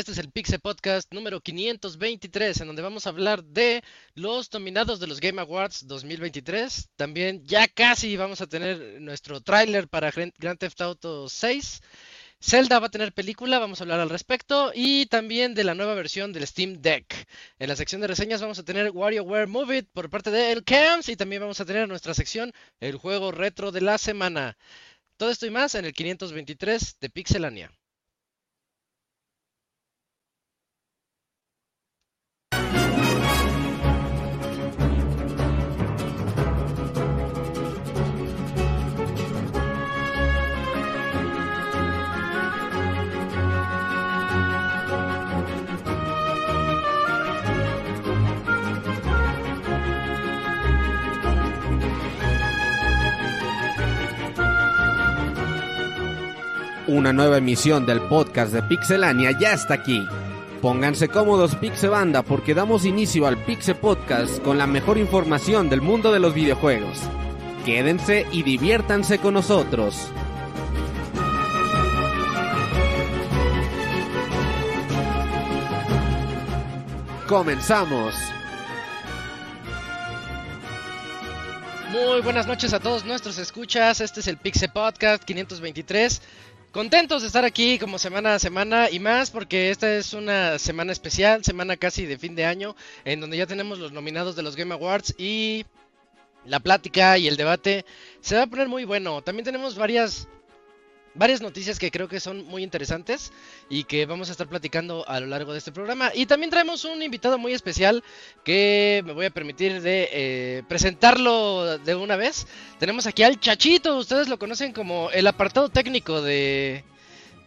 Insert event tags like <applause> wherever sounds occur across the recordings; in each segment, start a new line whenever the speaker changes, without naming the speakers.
Este es el Pixel Podcast número 523, en donde vamos a hablar de los nominados de los Game Awards 2023. También ya casi vamos a tener nuestro tráiler para Grand Theft Auto 6. Zelda va a tener película, vamos a hablar al respecto, y también de la nueva versión del Steam Deck. En la sección de reseñas vamos a tener WarioWare Move It por parte de El Camps y también vamos a tener nuestra sección El juego retro de la semana. Todo esto y más en el 523 de Pixelania.
Una nueva emisión del podcast de Pixelania ya está aquí. Pónganse cómodos Pixebanda porque damos inicio al Pixel Podcast con la mejor información del mundo de los videojuegos. Quédense y diviértanse con nosotros. Comenzamos.
Muy buenas noches a todos nuestros escuchas. Este es el Pixel Podcast 523. Contentos de estar aquí como semana a semana y más porque esta es una semana especial, semana casi de fin de año, en donde ya tenemos los nominados de los Game Awards y la plática y el debate se va a poner muy bueno. También tenemos varias varias noticias que creo que son muy interesantes y que vamos a estar platicando a lo largo de este programa. Y también traemos un invitado muy especial que me voy a permitir de eh, presentarlo de una vez. Tenemos aquí al Chachito, ustedes lo conocen como el apartado técnico de,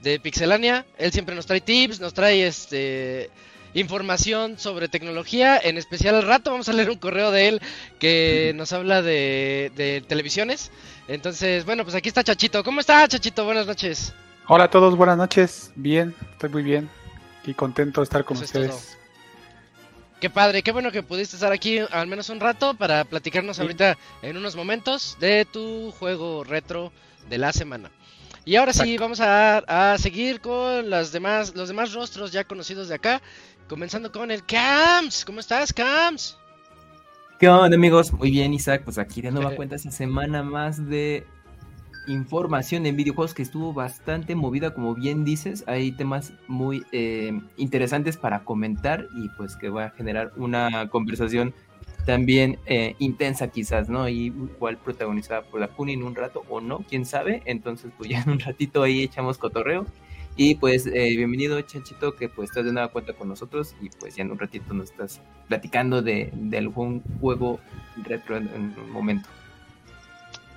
de Pixelania. Él siempre nos trae tips, nos trae este información sobre tecnología. En especial al rato vamos a leer un correo de él que <laughs> nos habla de, de televisiones. Entonces, bueno, pues aquí está Chachito. ¿Cómo está Chachito? Buenas noches.
Hola a todos, buenas noches. Bien, estoy muy bien y contento de estar con ustedes.
Qué padre, qué bueno que pudiste estar aquí al menos un rato para platicarnos ahorita en unos momentos de tu juego retro de la semana. Y ahora sí, vamos a, a, seguir con las demás, los demás rostros ya conocidos de acá, comenzando con el Cams. ¿Cómo estás, Cams?
¿Qué onda amigos? Muy bien Isaac, pues aquí de nueva <laughs> cuenta esa semana más de información en videojuegos que estuvo bastante movida, como bien dices, hay temas muy eh, interesantes para comentar y pues que va a generar una conversación también eh, intensa quizás, ¿no? Y igual protagonizada por la Puni en un rato o no, quién sabe, entonces pues ya en un ratito ahí echamos cotorreo y pues eh, bienvenido Chanchito, que pues estás de nueva cuenta con nosotros y pues ya en un ratito nos estás platicando de, algún juego retro en, un momento.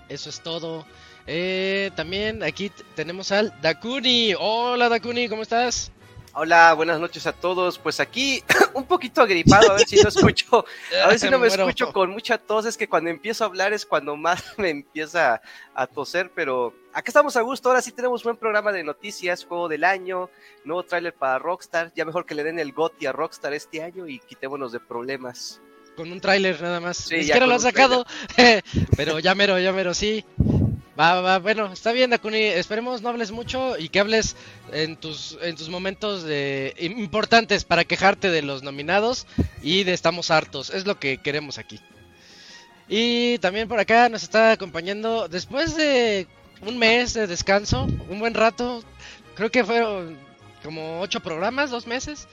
Eso es todo. Eh, también aquí tenemos al Dakuni. Hola Dakuni, ¿cómo estás?
Hola, buenas noches a todos. Pues aquí <coughs> un poquito agripado, a ver si no escucho, <laughs> a ver si no me escucho con mucha tos. Es que cuando empiezo a hablar es cuando más <laughs> me empieza a toser, pero acá estamos a gusto. Ahora sí tenemos buen programa de noticias, juego del año, nuevo tráiler para Rockstar. Ya mejor que le den el GOTY a Rockstar este año y quitémonos de problemas.
Con un tráiler nada más. Sí, Ni lo han sacado, <laughs> pero ya mero, ya mero, sí. Va, va, bueno, está bien, Dakuni. Esperemos no hables mucho y que hables en tus, en tus momentos de, importantes para quejarte de los nominados y de estamos hartos. Es lo que queremos aquí. Y también por acá nos está acompañando después de un mes de descanso, un buen rato. Creo que fueron como ocho programas, dos meses.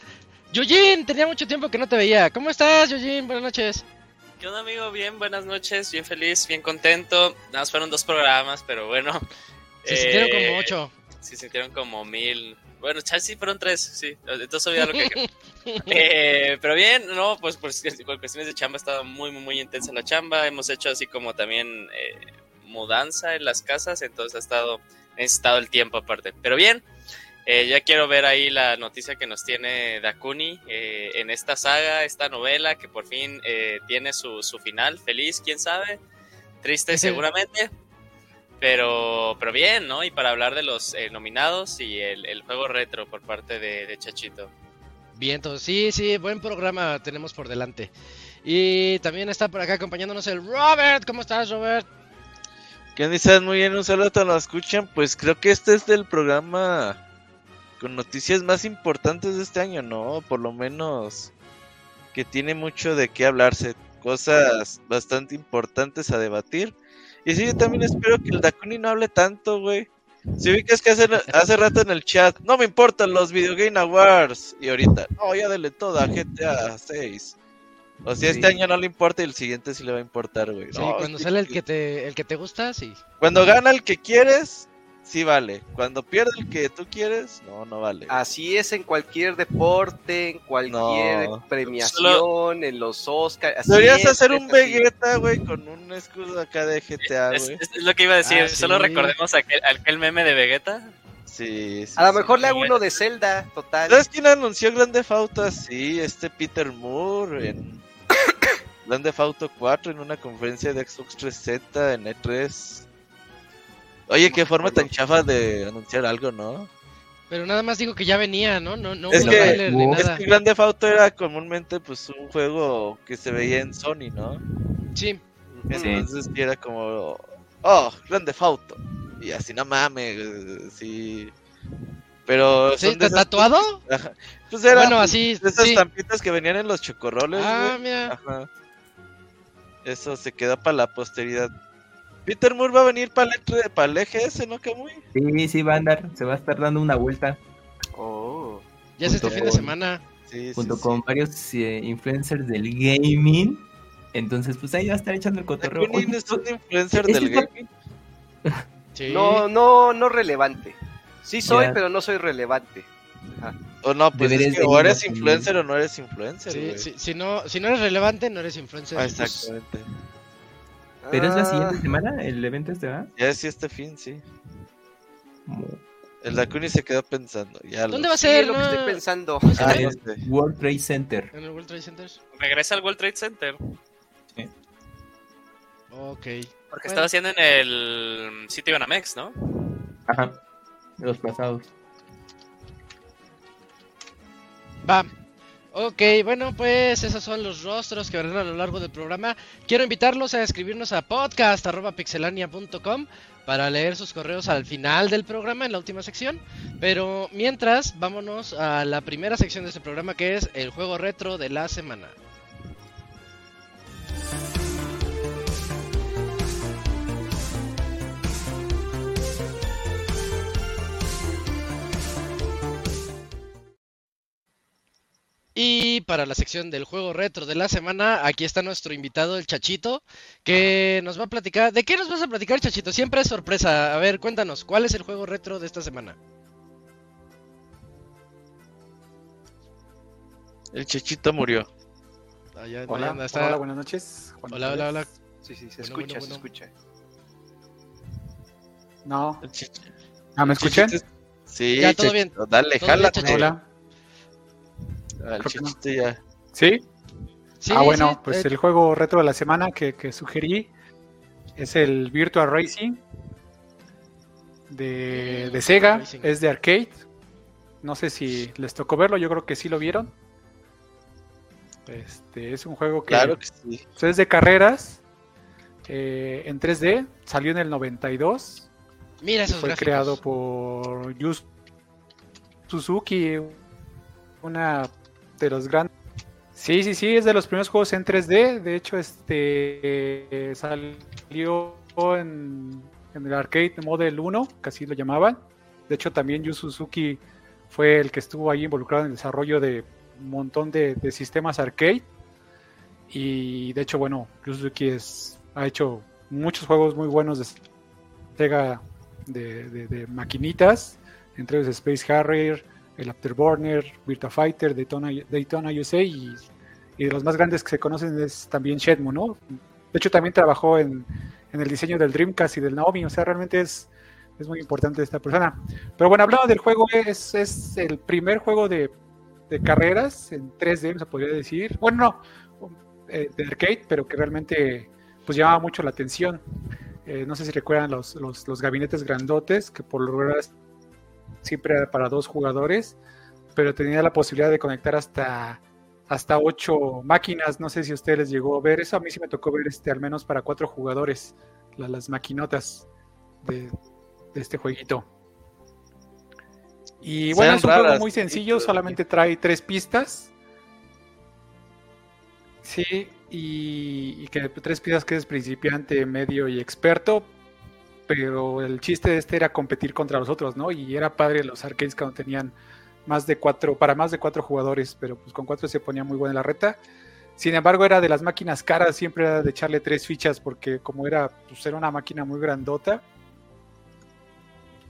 Yujin, tenía mucho tiempo que no te veía. ¿Cómo estás, Yujin? Buenas noches.
¿Qué onda, amigo? Bien, buenas noches, bien feliz, bien contento. Nada más fueron dos programas, pero bueno.
Se sintieron como eh, ocho.
Se sintieron como mil. Bueno, sí fueron tres, sí. Entonces olvidé lo que. <laughs> eh, pero bien, no, pues por, cuestiones de chamba ha estado muy, muy, muy intensa la chamba. Hemos hecho así como también eh, mudanza en las casas, entonces ha estado necesitado el tiempo aparte. Pero bien, eh, ya quiero ver ahí la noticia que nos tiene Dakuni eh, en esta saga, esta novela que por fin eh, tiene su, su, final. Feliz, quién sabe. Triste seguramente. Pero, pero bien, ¿no? Y para hablar de los nominados y el, juego retro por parte de, Chachito.
Bien, sí, sí, buen programa tenemos por delante. Y también está por acá acompañándonos el Robert. ¿Cómo estás, Robert?
Que dicen muy bien, un saludo a todos los escuchan. Pues creo que este es del programa con noticias más importantes de este año, ¿no? Por lo menos que tiene mucho de qué hablarse, cosas bastante importantes a debatir. Y sí, yo también espero que el Dakuni no hable tanto, güey. Si vi que es que hace, hace rato en el chat, no me importan los Video Game Awards. Y ahorita, no, ya dele toda GTA 6. O sea, este año no le importa y el siguiente sí le va a importar, güey.
Sí, cuando sale el que te el que te gusta, sí.
Cuando gana el que quieres, sí vale. Cuando pierde el que tú quieres, no, no vale.
Así es en cualquier deporte, en cualquier premiación, en los Oscars.
Deberías hacer un Vegeta, güey, con un escudo acá de GTA, güey.
Es, lo que iba a decir, ah, solo recordemos aquel, aquel meme de Vegeta.
Sí, sí,
A lo mejor le hago uno de Zelda, total.
¿Sabes quién anunció Grande Fauto Sí, este Peter Moore en <coughs> Grande Fauto 4 en una conferencia de Xbox 360 en E3. Oye, qué forma tan chafa de anunciar algo, ¿no?
Pero nada más digo que ya venía, ¿no? No, no
es, que, es que Grand Theft Auto era comúnmente pues un juego que se veía en Sony, ¿no?
Sí.
Entonces era como, oh, Grand Theft Auto. Y así no mames, sí. Pero
¿Sí? ¿Está tatuado?
Pues era bueno, así, de esas tampitas que venían en los chocorroles.
Ah, mira.
Ajá. Eso se queda para la posteridad. Peter Moore va a venir para el, para el EGS, ¿no, Camuy?
Sí, sí, va a andar, se va a estar dando una vuelta.
Oh. Ya es este fin de semana.
Sí, junto con varios eh, influencers del gaming. Entonces, pues ahí va a estar echando el cotorreo.
¿Quién es un influencer del gaming? <laughs>
No, no, no relevante. Sí soy, pero no soy relevante.
O no, pues es que o eres influencer o no eres influencer.
Sí, sí, si, no, si no eres relevante, no eres influencer.
Ah, exactamente.
¿Pero es la siguiente ah. semana el evento este, va?
Ya es este fin, sí. El Dakuni se quedó pensando. Ya
¿Dónde va a ser?
lo que estoy pensando.
Ah, este. World Trade Center.
¿En el World Trade Center?
Regresa al World Trade Center.
Sí. Ok.
Porque estaba haciendo en el City Banamex, ¿no?
Ajá. De los pasados.
Va. Ok, bueno, pues esos son los rostros que verán a lo largo del programa. Quiero invitarlos a escribirnos a podcast.pixelania.com para leer sus correos al final del programa, en la última sección. Pero mientras, vámonos a la primera sección de este programa que es el juego retro de la semana. Y para la sección del juego retro de la semana, aquí está nuestro invitado, el Chachito, que nos va a platicar. ¿De qué nos vas a platicar, Chachito? Siempre es sorpresa. A ver, cuéntanos, ¿cuál es el juego retro de esta semana?
El Chachito murió.
hola, hola, buenas noches.
hola, hola, hola.
Sí, sí, se escucha, se escucha.
No. ¿Ah, me escuchan?
Sí,
ya, todo bien.
Dale, jala.
Hola.
¿Sí?
ah, bueno, pues el juego retro de la semana que, sugerí es el Virtual Racing de, de Sega, es de arcade. No sé si les tocó verlo, yo creo que sí lo vieron. Este es un juego que,
claro que sí.
es de carreras eh, en 3D, salió en el 92.
Mira esos
Fue creado por Yu Suzuki, una de los grandes. Sí, sí, sí, es de los primeros juegos en 3D. De hecho, este salió en, el Arcade Model 1, que así lo llamaban. De hecho, también Yu Suzuki fue el que estuvo ahí involucrado en el desarrollo de un montón de, sistemas arcade. Y de hecho, bueno, Yu Suzuki ha hecho muchos juegos muy buenos de Sega de, de maquinitas, entre ellos Space Harrier, el Afterburner, Virtua Fighter, Daytona, Daytona USA y, de los más grandes que se conocen es también Shenmue, ¿no? De hecho también trabajó en, el diseño del Dreamcast y del Naomi, o sea, realmente es, es muy importante esta persona. Pero bueno, hablando del juego, es, es el primer juego de, carreras en 3D, se podría decir. Bueno, no, eh, de arcade, pero que realmente pues llamaba mucho la atención. Eh, no sé si recuerdan los, los, los, gabinetes grandotes, que por lo general siempre era para dos jugadores, pero tenía la posibilidad de conectar hasta, hasta ocho máquinas. No sé si a ustedes les llegó a ver eso. A mí sí me tocó ver este al menos para cuatro jugadores. la- las maquinotas de, de este jueguito. Y
Sean
bueno, es un juego muy sencillo, solamente trae tres pistas. Sí, y, y que tres pistas que es principiante, medio y experto. Pero el chiste de este era competir contra los otros, ¿no? Y era padre los arcades cuando tenían más de cuatro, para más de cuatro jugadores, pero pues con cuatro se ponía muy buena la reta. Sin embargo, era de las máquinas caras, siempre era de echarle tres fichas, porque como era, pues era una máquina muy grandota,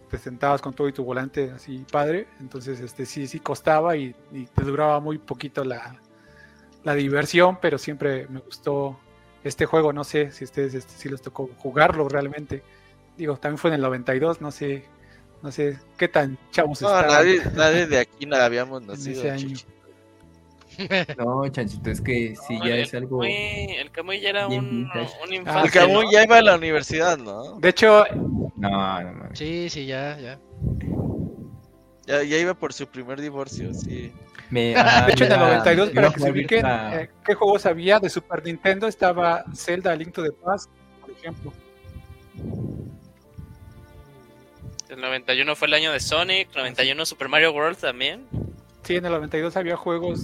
te sentabas con todo y tu volante así padre, entonces este sí, sí costaba y, te duraba muy poquito la, la diversión, pero siempre me gustó este juego, no sé si ustedes este, si les tocó jugarlo realmente. Digo, también fue en el 92, no sé, no sé qué tan chavos
No,
estaban
nadie, nadie de aquí no habíamos nacido.
ese año.
Chichi.
No, chanchito, es que
No,
ya
el
es algo.
Camuy- el Camuy ya era un, un
Ah,
infante,
El Camuy
¿no?
ya iba a la universidad, ¿no?
De hecho,
No, no mames.
Sí, sí, ya, ya.
Ya, ya iba por su primer divorcio, sí.
Me, ajá, <laughs>
de hecho en el
iba-
92,
iba
para que se ubiquen, eh, ¿qué juegos había de Super Nintendo? Estaba Zelda Link to the Past, por ejemplo.
El 91 fue el año de Sonic, 91 Super Mario World también.
Sí, en el 92 había juegos.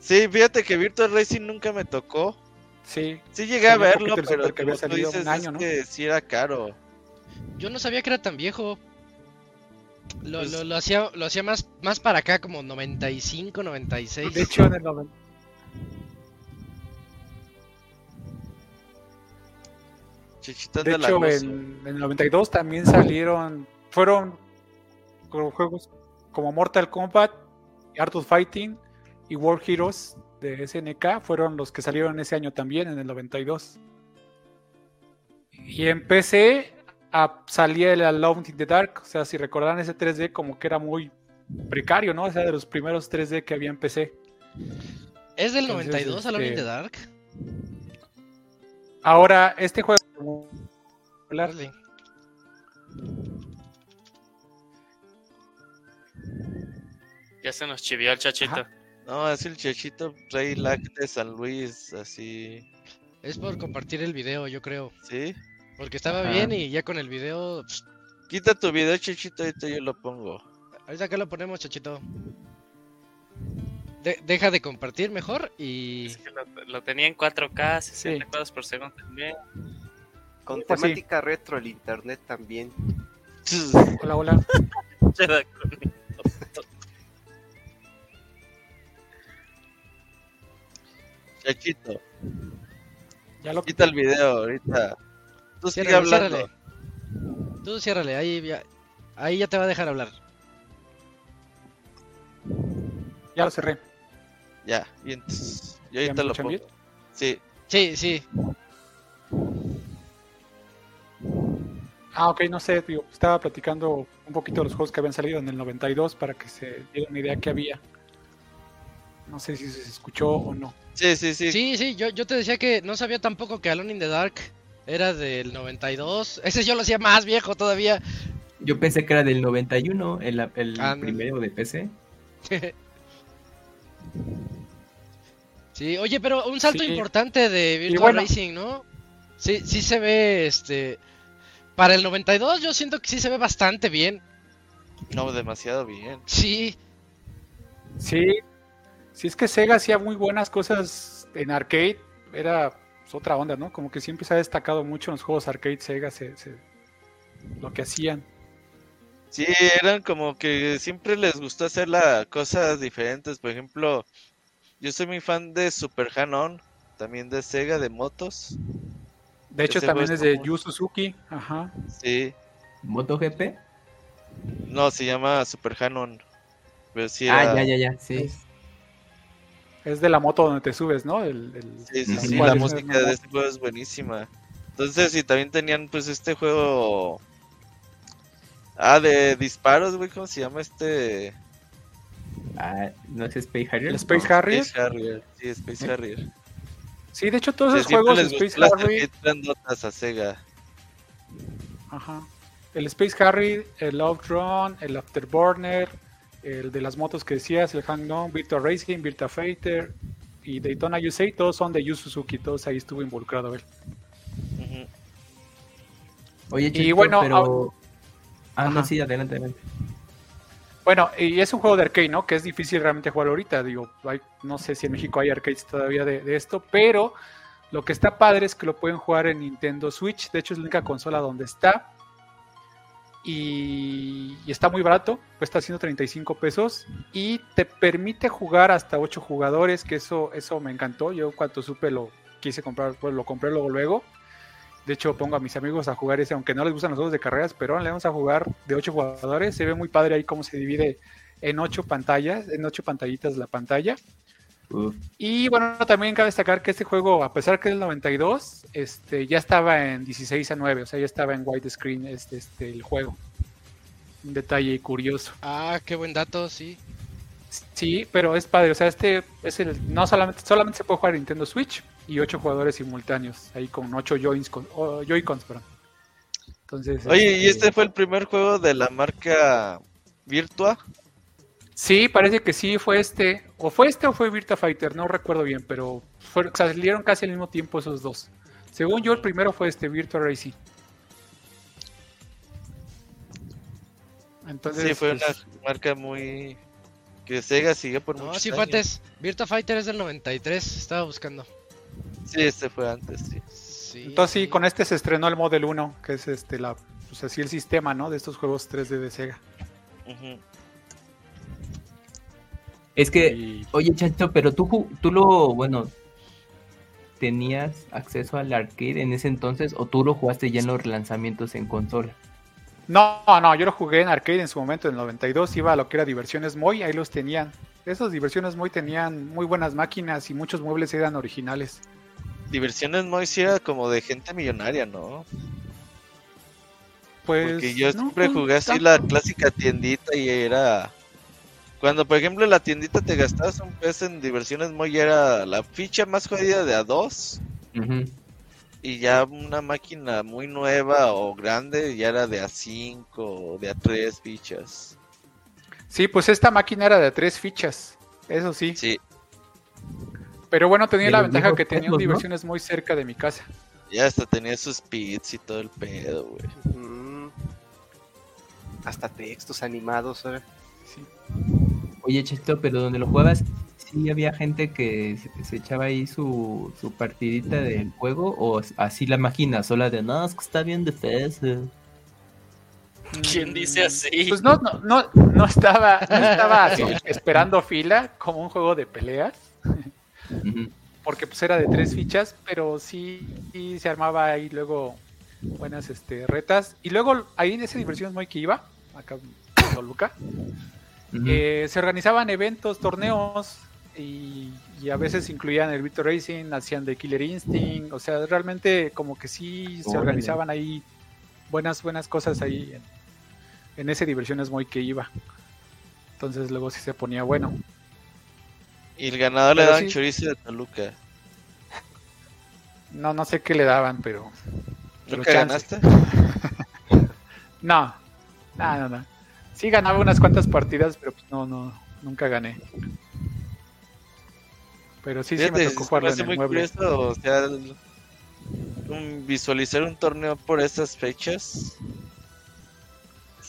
Sí, fíjate que Virtual Racing nunca me tocó.
Sí,
Sí llegué a verlo, pero
que había salido un
dices,
año,
es
¿no?
que sí era caro.
Yo no sabía que era tan viejo. Lo,
Pues-
lo, lo hacía, lo hacía más, más para acá, como 95, 96.
de hecho en el 90 De hecho, en, en el 92 también salieron, fueron juegos como Mortal Kombat, Art of Fighting y World Heroes de SNK, fueron los que salieron ese año también, en el 92. Y en PC ah, salía el Alone in the Dark, o sea, si recordarán ese 3D como que era muy precario, ¿no? O sea, de los primeros 3D que había en PC.
¿Es del
Entonces,
92 Alone in
este,
the Dark?
Ahora, este juego...
Órale.
Ya se nos chivió el chachito.
Ajá.
No, es el Chechito Rey Lac de San Luis, así.
Es por compartir el video, yo creo.
¿Sí?
Porque estaba
Ajá.
bien y ya con el video. pss,
Quita tu video, Chechito, ahorita yo lo pongo.
ahorita acá lo ponemos, chachito. De- deja de compartir mejor y.
Es que lo, lo tenía en 4K, 60
Sí.
cuadros por segundo también.
Con
Pues sí.
temática retro el internet también. <laughs>
Hola, hola.
Chechito,
Ya lo
quita el video ahorita. Tú sigue hablando.
ciérrale. Tú ciérrale, ahí ya, ahí ya te va a dejar hablar.
Ya lo cerré.
Ya, y entonces, yo
¿Ya
ahorita
me
lo pongo.
bien?
Sí,
Sí, sí.
Ah, ok, no sé, digo, estaba platicando un poquito de los juegos que habían salido en el 92 para que se dieran una idea que había. No sé si se escuchó o no.
sí, sí, sí.
Sí, sí, yo, yo te decía que no sabía tampoco que Alone in the Dark era del 92. Ese yo lo hacía más viejo todavía.
Yo pensé que era del 91, el, el
Ah,
primero de PC. <laughs>
Sí, oye, pero un salto
Sí.
importante de Virtual
bueno.
Racing, ¿no? Sí, sí se ve, este... Para el 92 yo siento que sí se ve bastante bien.
No, demasiado bien.
Sí,
Sí, sí es que Sega hacía muy buenas cosas en arcade, era pues, otra onda, ¿no? Como que siempre se ha destacado mucho en los juegos arcade Sega, se- se- lo que hacían.
Sí, eran como que siempre les gustó hacer las cosas diferentes. Por ejemplo, yo soy muy fan de Super Han-On, también de Sega, de motos.
De hecho,
Ese
también es de Yu Suzuki, ajá.
Sí,
¿MotoGP?
no, se llama Super Han-On. Pero sí
Ah, ya, ya, ya, sí.
Es de la moto donde te subes, ¿no? El, el-
Sí, sí, sí,
¿Cuál
la música de este juego es buenísima. Entonces, y también tenían pues este juego... Ah, de disparos, güey, ¿cómo se llama este?
Ah, ¿no es Space Harrier?
el Space
No.
Harrier.
Space Harrier. Sí, Space Harrier.
Sí, de hecho, todos
Sí,
esos juegos,
les
Space Harrier,
a Sega.
Ajá. El Space Harry, el Outrun, el Afterburner, el de las motos que decías, el Hang On, Virtua Racing, Virtua Fighter, y Daytona USA, todos son de Yu Suzuki, todos ahí estuvo involucrado él.
Ujú.
Oye,
Y
Cheto,
bueno,
pero... Ah, no,
Ajá.
sí, adelante, adelante.
Bueno, y es un juego de arcade, ¿no? Que es difícil realmente jugar ahorita. Digo, hay- no sé si en México hay arcades todavía de, esto, pero lo que está padre es que lo pueden jugar en Nintendo Switch. De hecho, es la única consola donde está. Y, y está muy barato, cuesta 135 pesos. Y te permite jugar hasta 8 jugadores, que eso, eso me encantó. Yo cuando supe lo quise comprar, pues lo compré luego luego. De hecho, pongo a mis amigos a jugar ese, aunque no les gustan los juegos de carreras, pero le vamos a jugar de 8 jugadores. Se ve muy padre ahí cómo se divide en 8 pantallas, en 8 pantallitas la pantalla. Y bueno, también cabe destacar que este juego, a pesar que es del 92, este, ya estaba en 16 a 9, o sea, ya estaba en widescreen este, este, el juego. Un detalle curioso.
Ah, qué buen dato, sí.
Sí, pero es padre, o sea, este es el, no solamente, solamente se puede jugar en Nintendo Switch y 8 jugadores simultáneos, ahí con 8 Joy-Cons, con, oh, Joy-Cons, perdón. Entonces,
Oye, ¿y este fue el primer juego de la marca Virtua?
Sí, parece que sí fue este. O fue este o fue Virtua Fighter, no recuerdo bien, pero fue- salieron casi al mismo tiempo esos dos. Según yo, el primero fue este Virtua Racing. Entonces,
Sí, fue
pues,
una marca muy... que Sega siguió por
No,
muchos
sí fue
años.
antes. Virtua Fighter es del 93, estaba buscando.
Sí, este fue antes, sí.
Sí.
entonces sí, con este se estrenó el Model 1, que es este la, pues así el sistema, ¿no? De estos juegos 3D de Sega.
Es que,
Y-
oye, Chacho, pero tú, tú lo, bueno, ¿tenías acceso al arcade en ese entonces o tú lo jugaste ya en los lanzamientos en consola?
No, no, yo lo jugué en arcade en su momento, en el 92, iba a lo que era Diversiones Moy, ahí los tenían. Esos Diversiones Moy tenían muy buenas máquinas y muchos muebles eran originales.
Diversiones muy sí era como de gente millonaria, ¿no?
Pues,
Porque yo
no,
siempre jugué así
tanto.
la clásica tiendita y era... Cuando, por ejemplo, en la tiendita te gastabas un peso en diversiones muy era la ficha más jodida de a dos y ya una máquina muy nueva o grande ya era de a cinco o de a tres fichas.
Sí, pues esta máquina era de tres fichas, eso sí.
Sí,
Pero bueno, tenía
De
la ventaja que tenía
¿no?
diversiones muy cerca de mi casa.
ya hasta tenía sus pits y todo el pedo, güey.
Mm. Hasta textos animados, ¿eh?
Sí.
Oye, Cheto, pero donde lo juegas, sí había gente que se, se echaba ahí su, su partidita del juego o así la máquina sola de, no, es que está bien difícil.
¿Quién dice así?
Pues no, no, no, no estaba, no estaba así <laughs> esperando fila como un juego de peleas, porque pues era de tres fichas, pero sí, sí se armaba ahí luego buenas este, retas. Y luego ahí en ese diversiones muy que iba, acá en Toluca. Eh, se organizaban eventos, torneos y, y a veces incluían el Virtua Racing, hacían de Killer Instinct, o sea, realmente como que sí se organizaban ahí buenas buenas cosas ahí en, en ese diversiones muy que iba. Entonces luego sí se ponía bueno.
Y el ganador le daban
sí.
chorizo de Toluca.
No no sé qué le daban, pero
¿Nunca ganaste? <laughs>
No. No, no, no. Sí ganaba unas cuantas partidas, pero pues no no nunca gané. Pero sí sí me
Fíjate,
tocó
se
jugarlo
me
en
hace
el
muy
mueble.
curioso, o sea, el- un- visualizar un torneo por esas fechas.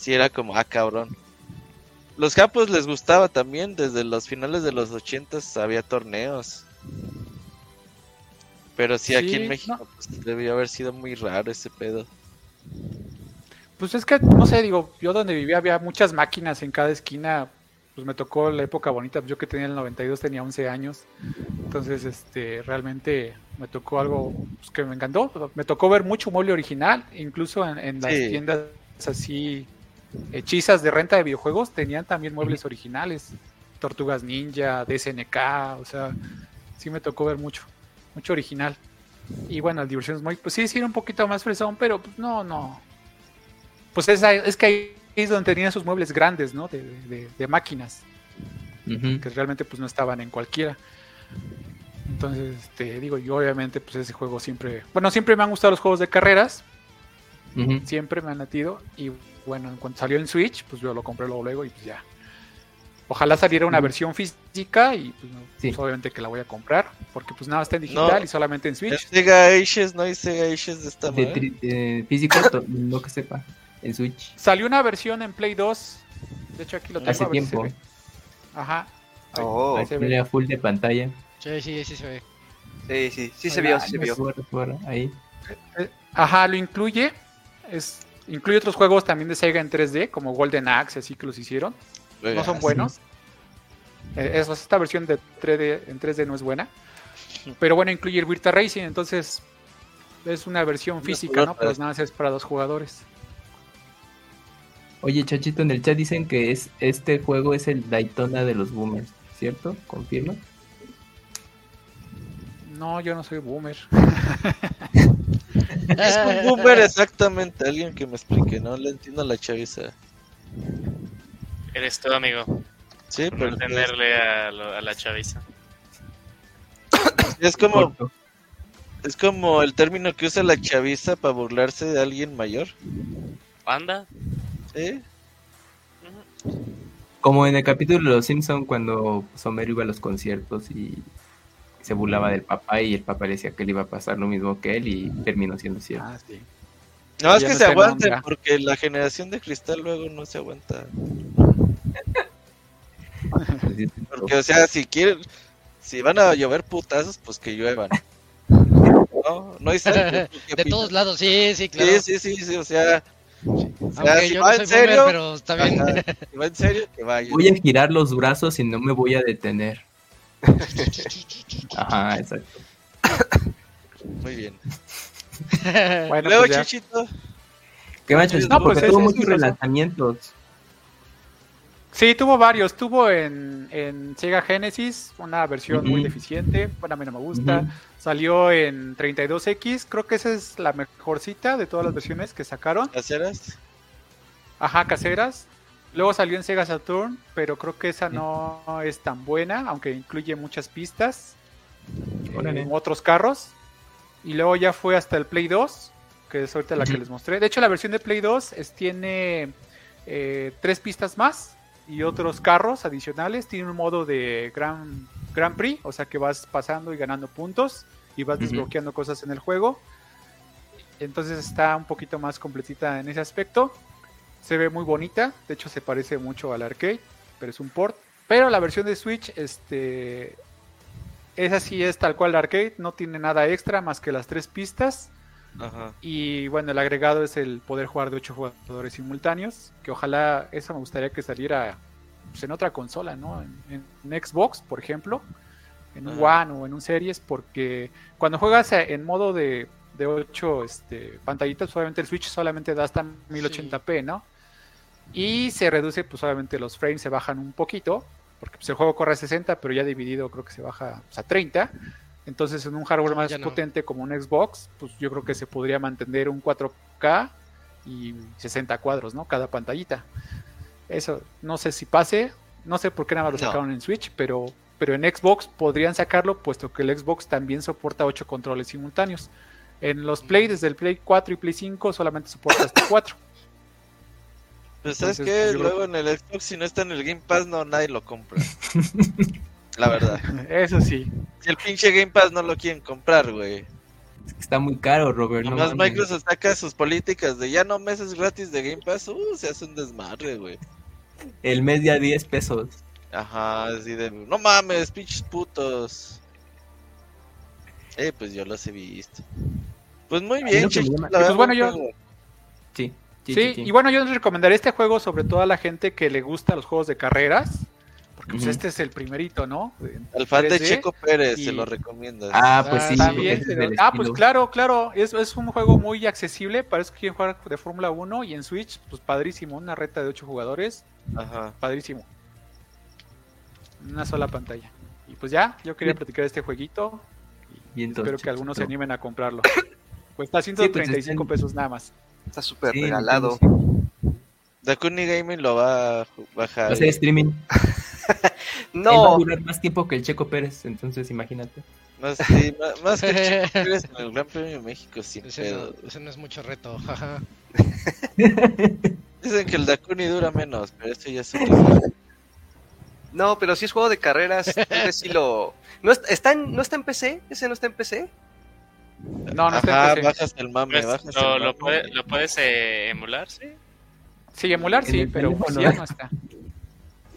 Sí era como, ah, cabrón. Los Japos les gustaba también, desde los finales de los ochentas había torneos. Pero sí, aquí en México
no.
pues, debió haber sido muy raro ese pedo.
Pues es que, no sé, digo, yo donde vivía había muchas máquinas en cada esquina. Pues me tocó la época bonita. Yo que tenía el 92 tenía 11 años. Entonces, este, realmente me tocó algo pues, que me encantó. Me tocó ver mucho mueble original. Incluso en, en las
Sí.
tiendas así hechizas de renta de videojuegos tenían también muebles originales. Tortugas Ninja, DSNK, o sea, sí me tocó ver mucho. Mucho original. Y bueno, el Diversiones muy, pues sí, sí era un poquito más fresón, pero pues no, no, pues es, es que ahí es donde tenían sus muebles grandes, ¿no? De, de- de máquinas, que realmente pues no estaban en cualquiera. Entonces, este, digo, yo obviamente pues ese juego siempre, bueno, siempre me han gustado los juegos de carreras, siempre me han latido y bueno, en cuanto salió en Switch, pues yo lo compré luego, luego y pues ya. Ojalá saliera una versión física y pues, pues, obviamente que la voy a comprar, porque pues nada está en digital y solamente en Switch.
Sega Ages, no hay Sega Ages de esta
de, físico, no que sepa, en Switch.
Salió una versión en Play 2, de hecho aquí lo tengo.
Hace tiempo.
Ajá.
Oh, Ahí se ve. full de pantalla.
Sí, sí, sí se ve.
Sí, sí, sí se vio, sí se vio.
Ahí.
Eh, eh, ajá, lo incluye. Es, incluye otros juegos también de Sega en 3D, como Golden Axe, así que los hicieron no son buenos. Eh, esta versión de 3D, en 3D no es buena. Pero bueno, incluye el Virtua Racing, entonces es una versión física, ¿no? Pero nada más es para dos jugadores.
Oye, Chachito, en el chat dicen que es este juego es el Daytona de los boomers, ¿cierto? ¿Confirma?
No, yo no soy boomer. <laughs>
es un boomer exactamente, alguien que me explique, no le entiendo la chaviza.
Eres tú, amigo.
Sí,
por entenderle a, la chaviza.
Es como. Es como el término que usa la chaviza para burlarse de alguien mayor.
¿Anda?
Sí.
Como en el capítulo de Los Simpson cuando Somero iba a los conciertos y se burlaba del papá y el papá le decía que le iba a pasar lo mismo que él y terminó siendo cierto. Ah, sí.
No, es que se aguante porque la generación de cristal luego no se aguanta. <laughs> Porque, o sea, si quieren, si van a llover putazos, pues que lluevan. No, no hay
De todos lados, sí, sí, claro.
Sí, sí, sí, o sea.
O sea si va en serio, pero está bien.
si va en serio, que vaya.
Voy a girar los brazos y no me voy a detener. Ajá, exacto.
Muy bien.
Bueno, Luego, pues
Chichito.
¿Qué macho? No, pues tuvo muchos relanzamientos.
Sí, tuvo varios. Tuvo en, en Sega Genesis una versión muy deficiente. Bueno, a mí no me gusta. Salió en 32X. Creo que esa es la mejorcita de todas las versiones que sacaron.
¿Caseras?
Ajá, caseras. Luego salió en Sega Saturn, pero creo que esa no es tan buena, aunque incluye muchas pistas. En otros carros. Y luego ya fue hasta el Play 2, que es ahorita la que les mostré. De hecho, la versión de Play 2 es, tiene eh, tres pistas más y otros carros adicionales. Tiene un modo de Grand, Grand Prix, o sea que vas pasando y ganando puntos y vas desbloqueando cosas en el juego. Entonces está un poquito más completita en ese aspecto. Se ve muy bonita, de hecho se parece mucho al arcade, pero es un port. Pero la versión de Switch, este, esa sí es tal cual el arcade, no tiene nada extra más que las tres pistas y bueno, el agregado es el poder jugar de 8 jugadores simultáneos, que ojalá eso me gustaría que saliera pues, en otra consola, ¿no? En, Xbox, por ejemplo, en un One o en un Series, porque cuando juegas en modo de, de 8 este, pantallitas, obviamente el Switch solamente da hasta 1080p, ¿no? Y se reduce, pues obviamente los frames se bajan un poquito, porque pues, el juego corre a 60, pero ya dividido creo que se baja pues, a 30 entonces, en un hardware más potente como un Xbox, pues yo creo que se podría mantener un 4K y 60 cuadros, ¿no? Cada pantallita. Eso, no sé si pase, no sé por qué nada más lo sacaron en Switch, pero, pero en Xbox podrían sacarlo, puesto que el Xbox también soporta 8 controles simultáneos. En los Play, desde el Play 4 y Play 5, solamente soporta hasta 4.
Pues sabes que luego en el Xbox, si no está en el Game Pass, no, nadie lo compra. <laughs> La verdad.
Eso sí.
Si el pinche Game Pass no lo quieren comprar, güey.
Está muy caro, Robert.
Además, Microsoft saca sus políticas de ya no meses gratis de Game Pass. Uh, se hace un desmadre, güey.
El mes ya 10 pesos.
Ajá, así de. No mames, pinches putos. Eh, pues yo los he visto. Pues muy bien,
pues bueno, yo.
Sí.
Sí, sí, y bueno, yo les recomendaría este juego sobre todo a la gente que le gusta los juegos de carreras pues este es el primerito, ¿no?
Al fan de Checo Pérez se lo recomienda.
Ah, pues sí.
ah, pues claro, claro. Es, es un juego muy accesible para eso que quieren jugar de Fórmula 1 y en Switch, pues padrísimo. Una reta de 8 jugadores. Ajá. Padrísimo. Una sola pantalla. Y pues ya, yo quería platicar de este jueguito. Y espero que algunos se animen a comprarlo. <coughs> Cuesta 135 pues pesos nada más.
Está súper regalado.
Dakuni Gaming lo va a bajar.
Va a hacer streaming.
no. <laughs> Él
va a durar más tiempo que el Checo Pérez, entonces imagínate.
Más, sí, más, que el Checo <laughs> Pérez en el Gran Premio de México, sin
ese No, ese no es mucho reto, jaja. <laughs>
Dicen que el Dakuni dura menos, pero esto ya es otro.
No, pero si es juego de carreras, sí lo... ¿No está, en, ¿No está en PC? ¿Ese no está en PC?
No, no está
Ajá,
PC.
bajas el mame,
Pues,
bajas
lo,
el
lo
mame.
puede- lo puedes eh, emular, sí.
Sí, emular
En
sí, pero pues ya no está.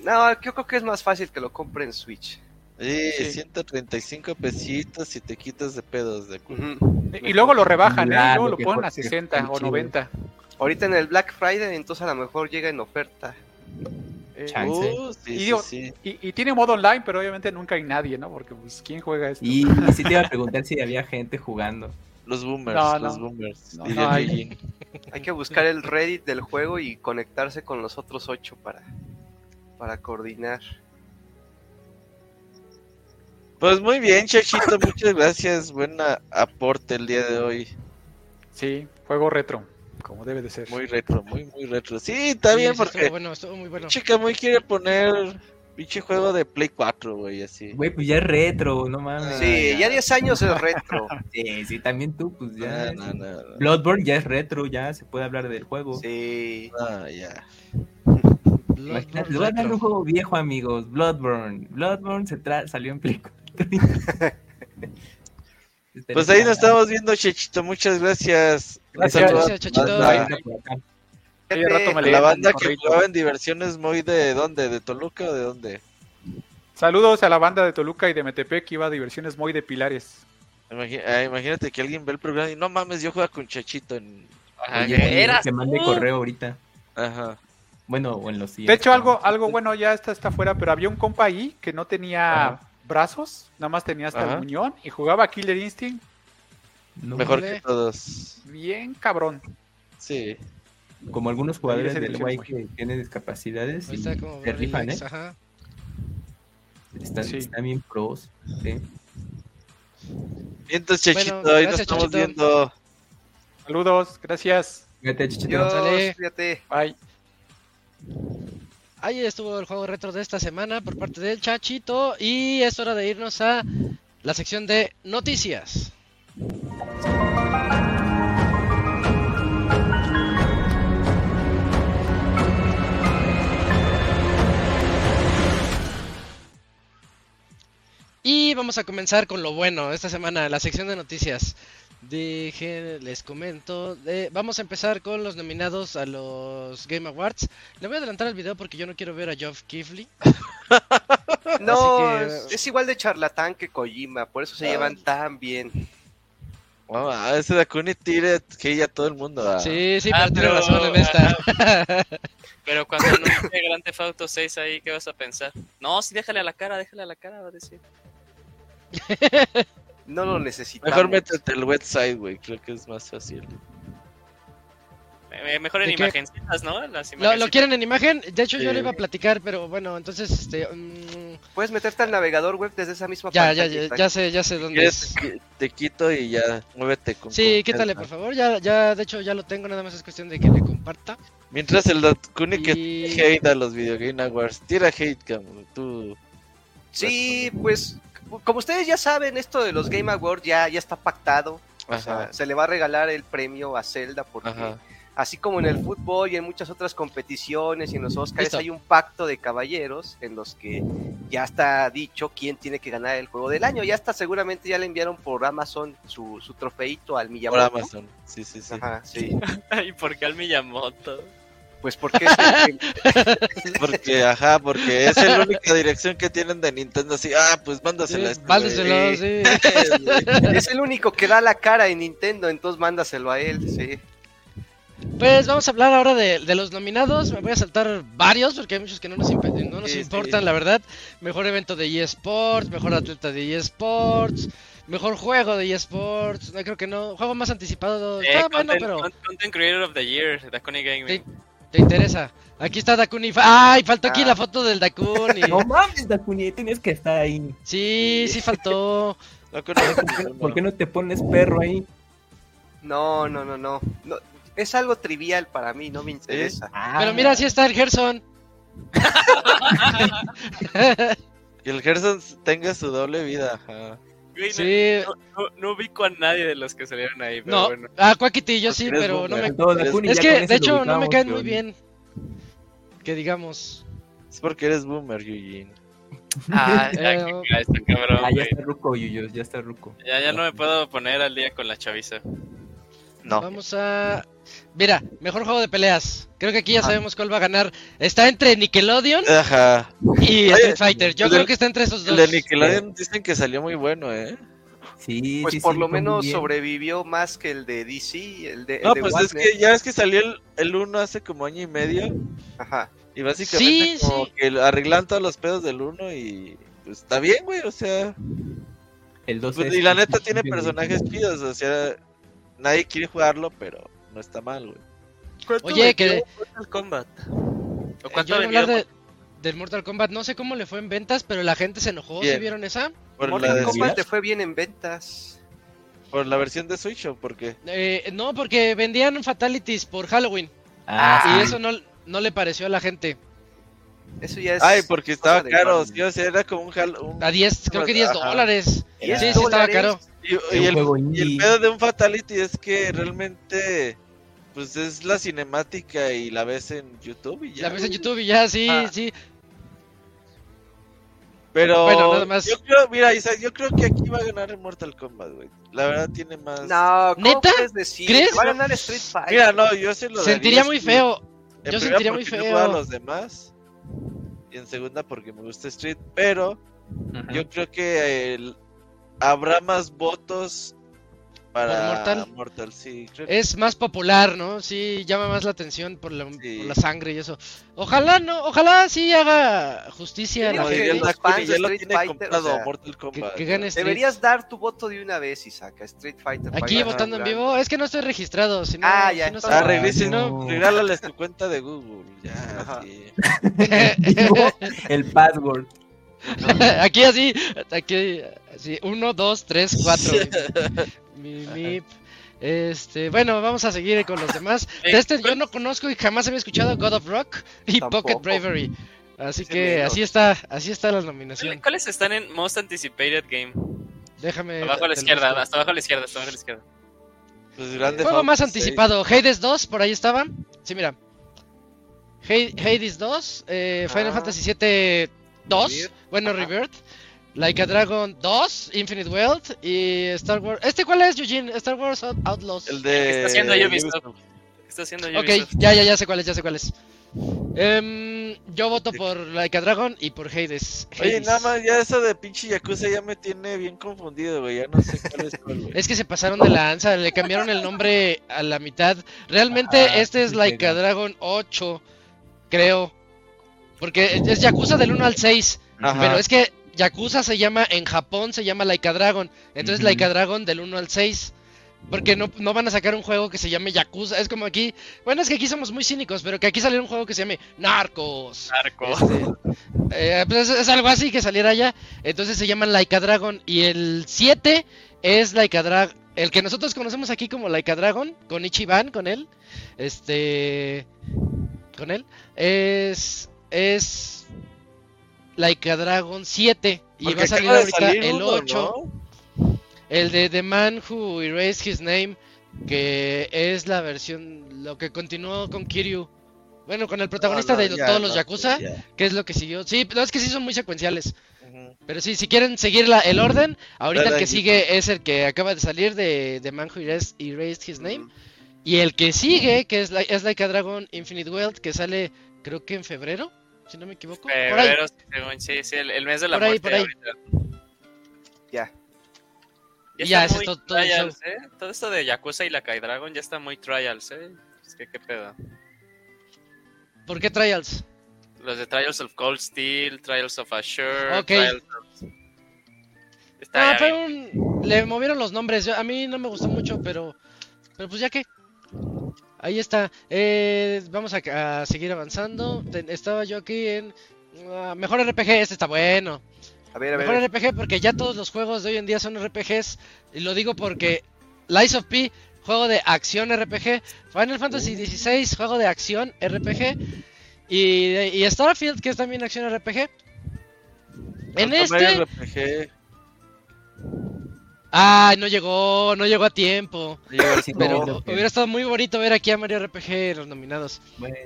No, yo creo que es más fácil que lo compre en Switch.
Sí,
Sí.
135 pesitos y te quitas de pedos de culo.
Y luego lo rebajan, ¿eh? Luego lo ponen a 60
que
o
chido.
90.
Ahorita en el Black Friday, entonces a lo mejor llega en oferta.
Eh,
Chance.
Uh, sí,
Y
sí,
digo-
sí.
y, y tiene modo online, pero obviamente nunca hay nadie, ¿no? Porque, pues, ¿quién juega esto?
Y, y sí te iba a preguntar si había gente jugando.
Los boomers,
No,
los boomers.
No,
diría
no <laughs> hay.
Que buscar el Reddit del juego y conectarse con los otros ocho para, para coordinar.
Pues muy bien, Chachito, muchas gracias. Buen aporte el día de hoy.
Sí, juego retro, como debe de ser.
Muy retro, muy, muy retro. Sí, está
Sí,
bien,
sí,
porque
Estuvo bueno, estuvo muy bueno.
Chica muy quiere poner pinche juego de Play 4, güey, así.
Güey, pues ya es retro, no mames.
Sí,
ya.
ya 10 años es retro. <laughs>
Sí, sí, también tú, pues ya.
No, no, no, no.
Bloodborne ya es retro, ya se puede hablar del juego.
Sí.
No, ya.
Imagínate, les voy a un juego viejo, amigos. Bloodborne. Bloodborne se tra- salió en Play 4. <laughs> <laughs>
Pues ahí nos estamos viendo, Chachito. Muchas gracias.
Gracias.
Gracias, Chachito.
la- banda que jugaba en diversiones muy de dónde, de Toluca o de dónde.
Saludos a la banda de Toluca y de Metepec que iba a diversiones muy de Pilares.
Ah, imagínate que alguien ve el programa y no mames, yo juego con Chachito en...
Ajá,
Oye,
que
mande correo ahorita.
Ajá.
Bueno, o en los
De hecho, algo, algo bueno ya está, está fuera, pero había un compa ahí que no tenía
Ajá.
brazos, nada más tenía hasta
Ajá.
el muñón y jugaba Killer Instinct
Mejor que todos.
bien cabrón.
Sí.
Como algunos jugadores del Guay que tienen discapacidades. Y se rifan, ¿eh?
ajá.
Están,
Sí.
están bien pros. Sí.
Bien, entonces, Chachito,
Bueno,
ahí nos estamos
Chachito.
viendo.
Saludos, gracias.
Fíjate, chichito.
Dios,
Sale.
fíjate.
Bye.
Ahí estuvo el juego retro de esta semana por parte del Chachito y es hora de irnos a la sección de noticias. Y vamos a comenzar con lo bueno esta semana, la sección de noticias. Dejen, les comento. de- vamos a empezar con los nominados a los Game Awards. Le voy a adelantar el video porque yo no quiero ver a Geoff Keighley. <laughs>
No,
Así que-
es, es igual de charlatán que Kojima, por eso se
Ah.
llevan tan bien.
Oh, ah, ese Dakuni tira que ya todo el mundo. ah.
Sí, sí,
Ah,
pero tiene razón en esta. <laughs>
Pero cuando anuncia <laughs> Grand Theft Auto 6 ahí, ¿qué vas a pensar? No, sí, déjale a la cara, déjale a la cara, va a decir.
No lo necesitamos.
Mejor métete el website, güey. Creo que es más fácil.
Eh, mejor en imagencitas, ¿no? Las
¿Lo, lo
imagencitas.
quieren en imagen? De hecho, yo
Sí.
le iba a platicar, pero bueno, entonces, este... mm,
Puedes meterte al navegador web desde esa misma
ya, ya,
pantalla.
ya, ya sé, ya sé dónde es.
Te, quito y ya muévete con
Sí,
con-
quítale, por favor. Ya, ya, de hecho, ya lo tengo, nada más es cuestión de que le comparta.
Mientras el Dakuni que
Y-
hate a los Video Game Awards. Tira hate, cabrón. Tú.
Sí, pues como ustedes ya saben, esto de los Game Awards ya, ya está pactado. O sea, se le va a regalar el premio a Zelda porque
Ajá.
Así como en el fútbol y en muchas otras competiciones y en los Oscars
Listo.
hay un pacto de caballeros en los que ya está dicho quién tiene que ganar el juego del año. Ya está, seguramente ya le enviaron por Amazon su, su trofeito al
Por
Miyamoto.
Amazon. Sí, sí, sí.
Ajá, sí. <laughs>
¿Y por qué al Miyamoto?
Pues porque es el que- <laughs>
Porque, ajá, porque es la <laughs> única dirección que tienen de Nintendo. Así, ah, pues mándasela a
Sí,
este
mándeselo,
güey.
sí.
es el único que da la cara en Nintendo, entonces mándaselo a él, sí.
Pues vamos a hablar ahora de, de los nominados. Me voy a saltar varios porque hay muchos que no nos, imp- no nos
Sí, sí.
importan, la verdad. Mejor evento de eSports, mejor atleta de eSports, mejor juego de eSports. No creo que no. Juego más anticipado.
Eh,
Está bueno, pero
con- content Creator of the Year, Dakuni Gaming.
Te interesa. Aquí está Dakuni. ¡Ay! Faltó aquí
Ah.
la foto del Dakuni. <laughs>
No mames, Dakuni, tienes que estar ahí.
Sí, sí faltó. <laughs>
No
¿Por qué,
ninguno.
por qué no te pones perro ahí?
No, no, no, no. no es algo trivial para mí, no me interesa.
Pero mira, sí está el Gerson. <laughs>
Que el Gerson tenga su doble vida, ajá.
Güey,
Sí.
no, no, no ubico a nadie de los que salieron ahí, pero
No,
bueno.
a Quackity yo sí, pero no me. Es
ya
que, de hecho, no me caen muy bien. Que digamos.
Es porque eres boomer, Eugene.
Ah, ya,
Eh,
que- está cabrón,
Ah, ya está Ruco, Yuyos, ya está Ruco.
Ya, ya no me puedo poner al día con la chaviza.
No.
Vamos a. Mira, mejor juego de peleas. Creo que aquí ya sabemos cuál va a ganar. Está entre Nickelodeon
Ajá.
y Street Fighter. Yo
el
creo que está entre esos
El
dos.
de Nickelodeon dicen que salió muy bueno, ¿eh?
Sí,
Pues
sí,
por
sí,
lo menos
bien.
sobrevivió más que el de DC, el de, el
No,
de
pues es que ya es que salió el, el 1 hace como año y medio.
Ajá.
Y básicamente
Sí,
como
sí.
que arreglan todos los pedos del 1 y pues está bien, güey, o sea...
El 2
pues,
es-
y la neta <laughs> tiene personajes chidos, o sea... Nadie quiere jugarlo, pero no está mal, güey.
¿Cuánto
Oye, que-
Mortal Kombat?
¿O
Eh,
cuánto
Yo iba a hablar
vendido?
de, del Mortal Kombat. No sé cómo le fue en ventas, pero la gente se enojó. ¿Sí vieron esa?
Por la,
Mortal Kombat te fue bien en ventas.
por la versión de Switch o por qué?
Eh, no, porque vendían fatalities por Halloween.
Ah,
y
sí.
eso no, no le pareció a la gente.
Eso ya es.
Ay, porque estaba caro, sí, o sea, era como un... un-
A 10, creo que 10
Ajá.
dólares.
¿Diez
Sí, sí, estaba caro.
Y, el, y pedo de un Fatality es que realmente pues es la cinemática y la ves en YouTube y ya.
La ves en. YouTube y ya, sí,
Ah.
sí.
Pero
Bueno, nada más.
yo creo, mira, Isaac, yo creo que aquí va a ganar el Mortal Kombat, güey. La verdad tiene más.
No, ¿cómo
¿Neta?
puedes decir?
¿Crees?
Va a ganar Street Fighter.
Mira, no, yo se lo
Sentiría muy feo.
en
Yo sentiría muy
porque no a
feo.
los demás. Y en segunda porque me gusta Street, pero yo creo que el- habrá más votos para
Mortal?
Mortal, sí. creo
Es más popular, ¿no? Sí, llama más la atención por la,
Sí.
por la sangre y eso. Ojalá no, ojalá sí haga justicia la
Como diría Dakuni,
fans
ya lo tiene
Fighter,
comprado
o sea,
Mortal Kombat.
que gane Street.
Deberías dar tu voto de una vez, Isaac, a Street Fighter.
Aquí votando en vivo, es que no estoy registrado, si no,
Ah,
si
ya,
no
está.
Ah,
si no-
regálales tu cuenta de Google. Ya, sí. <laughs>
El password. <laughs>
aquí así, aquí así, uno, dos, tres, cuatro. Mi, mi- este, bueno, vamos a seguir con los demás. <laughs>
Eh,
De este yo no conozco y jamás había escuchado God of Rock y
Tampoco.
Pocket Bravery. Así que así está, así está la nominación.
¿Cuáles están en Most Anticipated Game?
Déjame.
Abajo a la izquierda, hasta abajo a la izquierda, hasta abajo a la izquierda.
Pues grande
Juego más
6.
anticipado, Hades 2, por ahí estaba. Sí, mira. Ha- Hades 2, eh, Final
Ah.
Fantasy 7 2,
Rebirth.
bueno,
Ajá.
Rebirth. Like a Dragon 2, Infinite Wealth y Star Wars. ¿Este cuál es, Eugene? Star Wars Out- Outlaws.
El de.
está haciendo Ubisoft. ¿Qué está haciendo
Ok,
Ubisoft?
ya, ya, ya sé cuál es, ya sé cuál es. Em, yo voto por Like a Dragon y por Hades.
Oye,
Hades.
nada más, ya eso de pinche Yakuza ya me tiene bien confundido, güey. Ya no sé cuál es cuál, güey.
Es que se pasaron de lanza, le cambiaron el nombre a la mitad. Realmente
Ah,
este es Like a. Dragon 8, creo. Porque es Yakuza del 1 al 6.
Ajá.
Pero es que Yakuza se llama, en Japón se llama Like a Dragon. Entonces
Ujú.
Like a Dragon del 1 al 6. Porque no, no van a sacar un juego que se llame Yakuza. Es como aquí. Bueno, es que aquí somos muy cínicos, pero que aquí saliera un juego que se llame Narcos.
Narco.
Este, eh, pues es, es algo así que saliera allá. Entonces se llaman Like a Dragon. Y el 7 es Like a Dragon. El que nosotros conocemos aquí como Like a Dragon. Con Ichiban, con él. Este. Con él. Es. Es. Like a Dragon 7. Y
Porque
va a salir ahorita
salir
el
uno,
8.
¿no?
El de The Man Who Erased His Name. Que es la versión. Lo que continuó con Kiryu. Bueno, con el protagonista
No, no,
de
ya,
todos los Yakuza.
ya.
Que es lo que siguió. Sí, no, es que sí son muy secuenciales. Pero sí, si quieren seguir la- el orden, ahorita
Dale,
el que
aquí.
sigue es el que acaba de salir de, de Man Who Erased, Erased His Name. Y el que sigue, que es, like, es Like a Dragon Infinite Wealth, que sale creo que en febrero, si no me equivoco. Por ahí.
Febrero, según- sí, sí, el, el mes de la
Por ahí,
muerte
por ahí.
Ya.
Ya,
Y ya, todo-
trials, ¿eh? Todo esto de Yakuza y la Kai Dragon ya está muy trials, ¿eh? Es que qué pedo.
¿Por qué Trials?
Los de Trials of Cold Steel, Trials of Assure,
Ok.
Trials of... Está
Ah, pero un- le movieron los nombres. yo- a mí no me gustó mucho, pero, pero pues ya que. Ahí está. Eh, vamos a, a seguir avanzando. Estaba yo aquí en ah, mejor RPG. Este está bueno.
A ver, a
Mejor
ver.
RPG porque ya todos los juegos de hoy en día son RPGs. Y lo digo porque Lies of P, juego de acción RPG. Final Fantasy XVI, juego de acción RPG. Y, y Starfield, que es también acción RPG. En este.
RPG.
Ay, no llegó, no llegó a tiempo.
Sí,
Pero
no,
hubiera estado muy bonito ver aquí a Mario RPG los nominados.
bueno.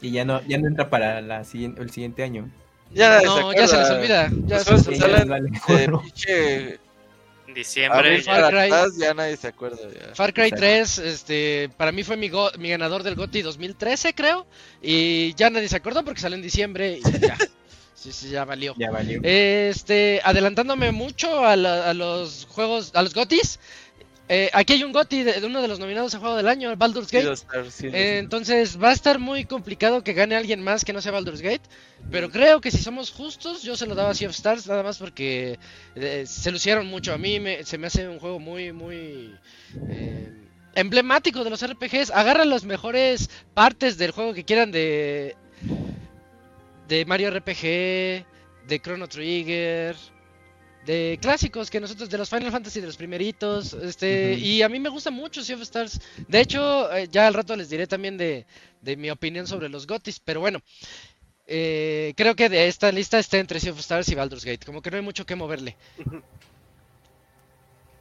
Y ya no, ya no entra para la el siguiente año.
Ya nadie
no, ya se les olvida. Ya se les olvida.
Vale, <laughs>
Diciembre.
abril
Far Cry.
atrás, ya nadie se acuerda. Ya.
Far Cry
Exacto.
3, este, para mí fue mi, go- mi ganador del GOTY 2013, creo. Y ya nadie se acordó porque salió en diciembre y ya. <laughs> Sí, sí, ya valió.
Ya valió.
Este, adelantándome mucho a, la- a los juegos, a los GOTYs. eh, aquí hay un GOTY de, de uno de los nominados a juego del año, Baldur's
Sí,
Gate.
sí,
Eh, entonces va a estar muy complicado que gane alguien más que no sea Baldur's Gate. Pero creo que si somos justos, yo se lo daba a Sea of Stars, nada más porque eh, se lucieron mucho. A mí me- se me hace un juego muy, muy eh, emblemático de los RPGs. Agarran las mejores partes del juego que quieran de, de Mario RPG, de Chrono Trigger. De clásicos que nosotros, de los Final Fantasy, de los primeritos, este, y a mí me gusta mucho Sea of Stars. De hecho, eh, ya al rato les diré también de, de mi opinión sobre los GOTYs, pero bueno, eh, creo que de esta lista está entre Sea of Stars y Baldur's Gate, como que no hay mucho que moverle.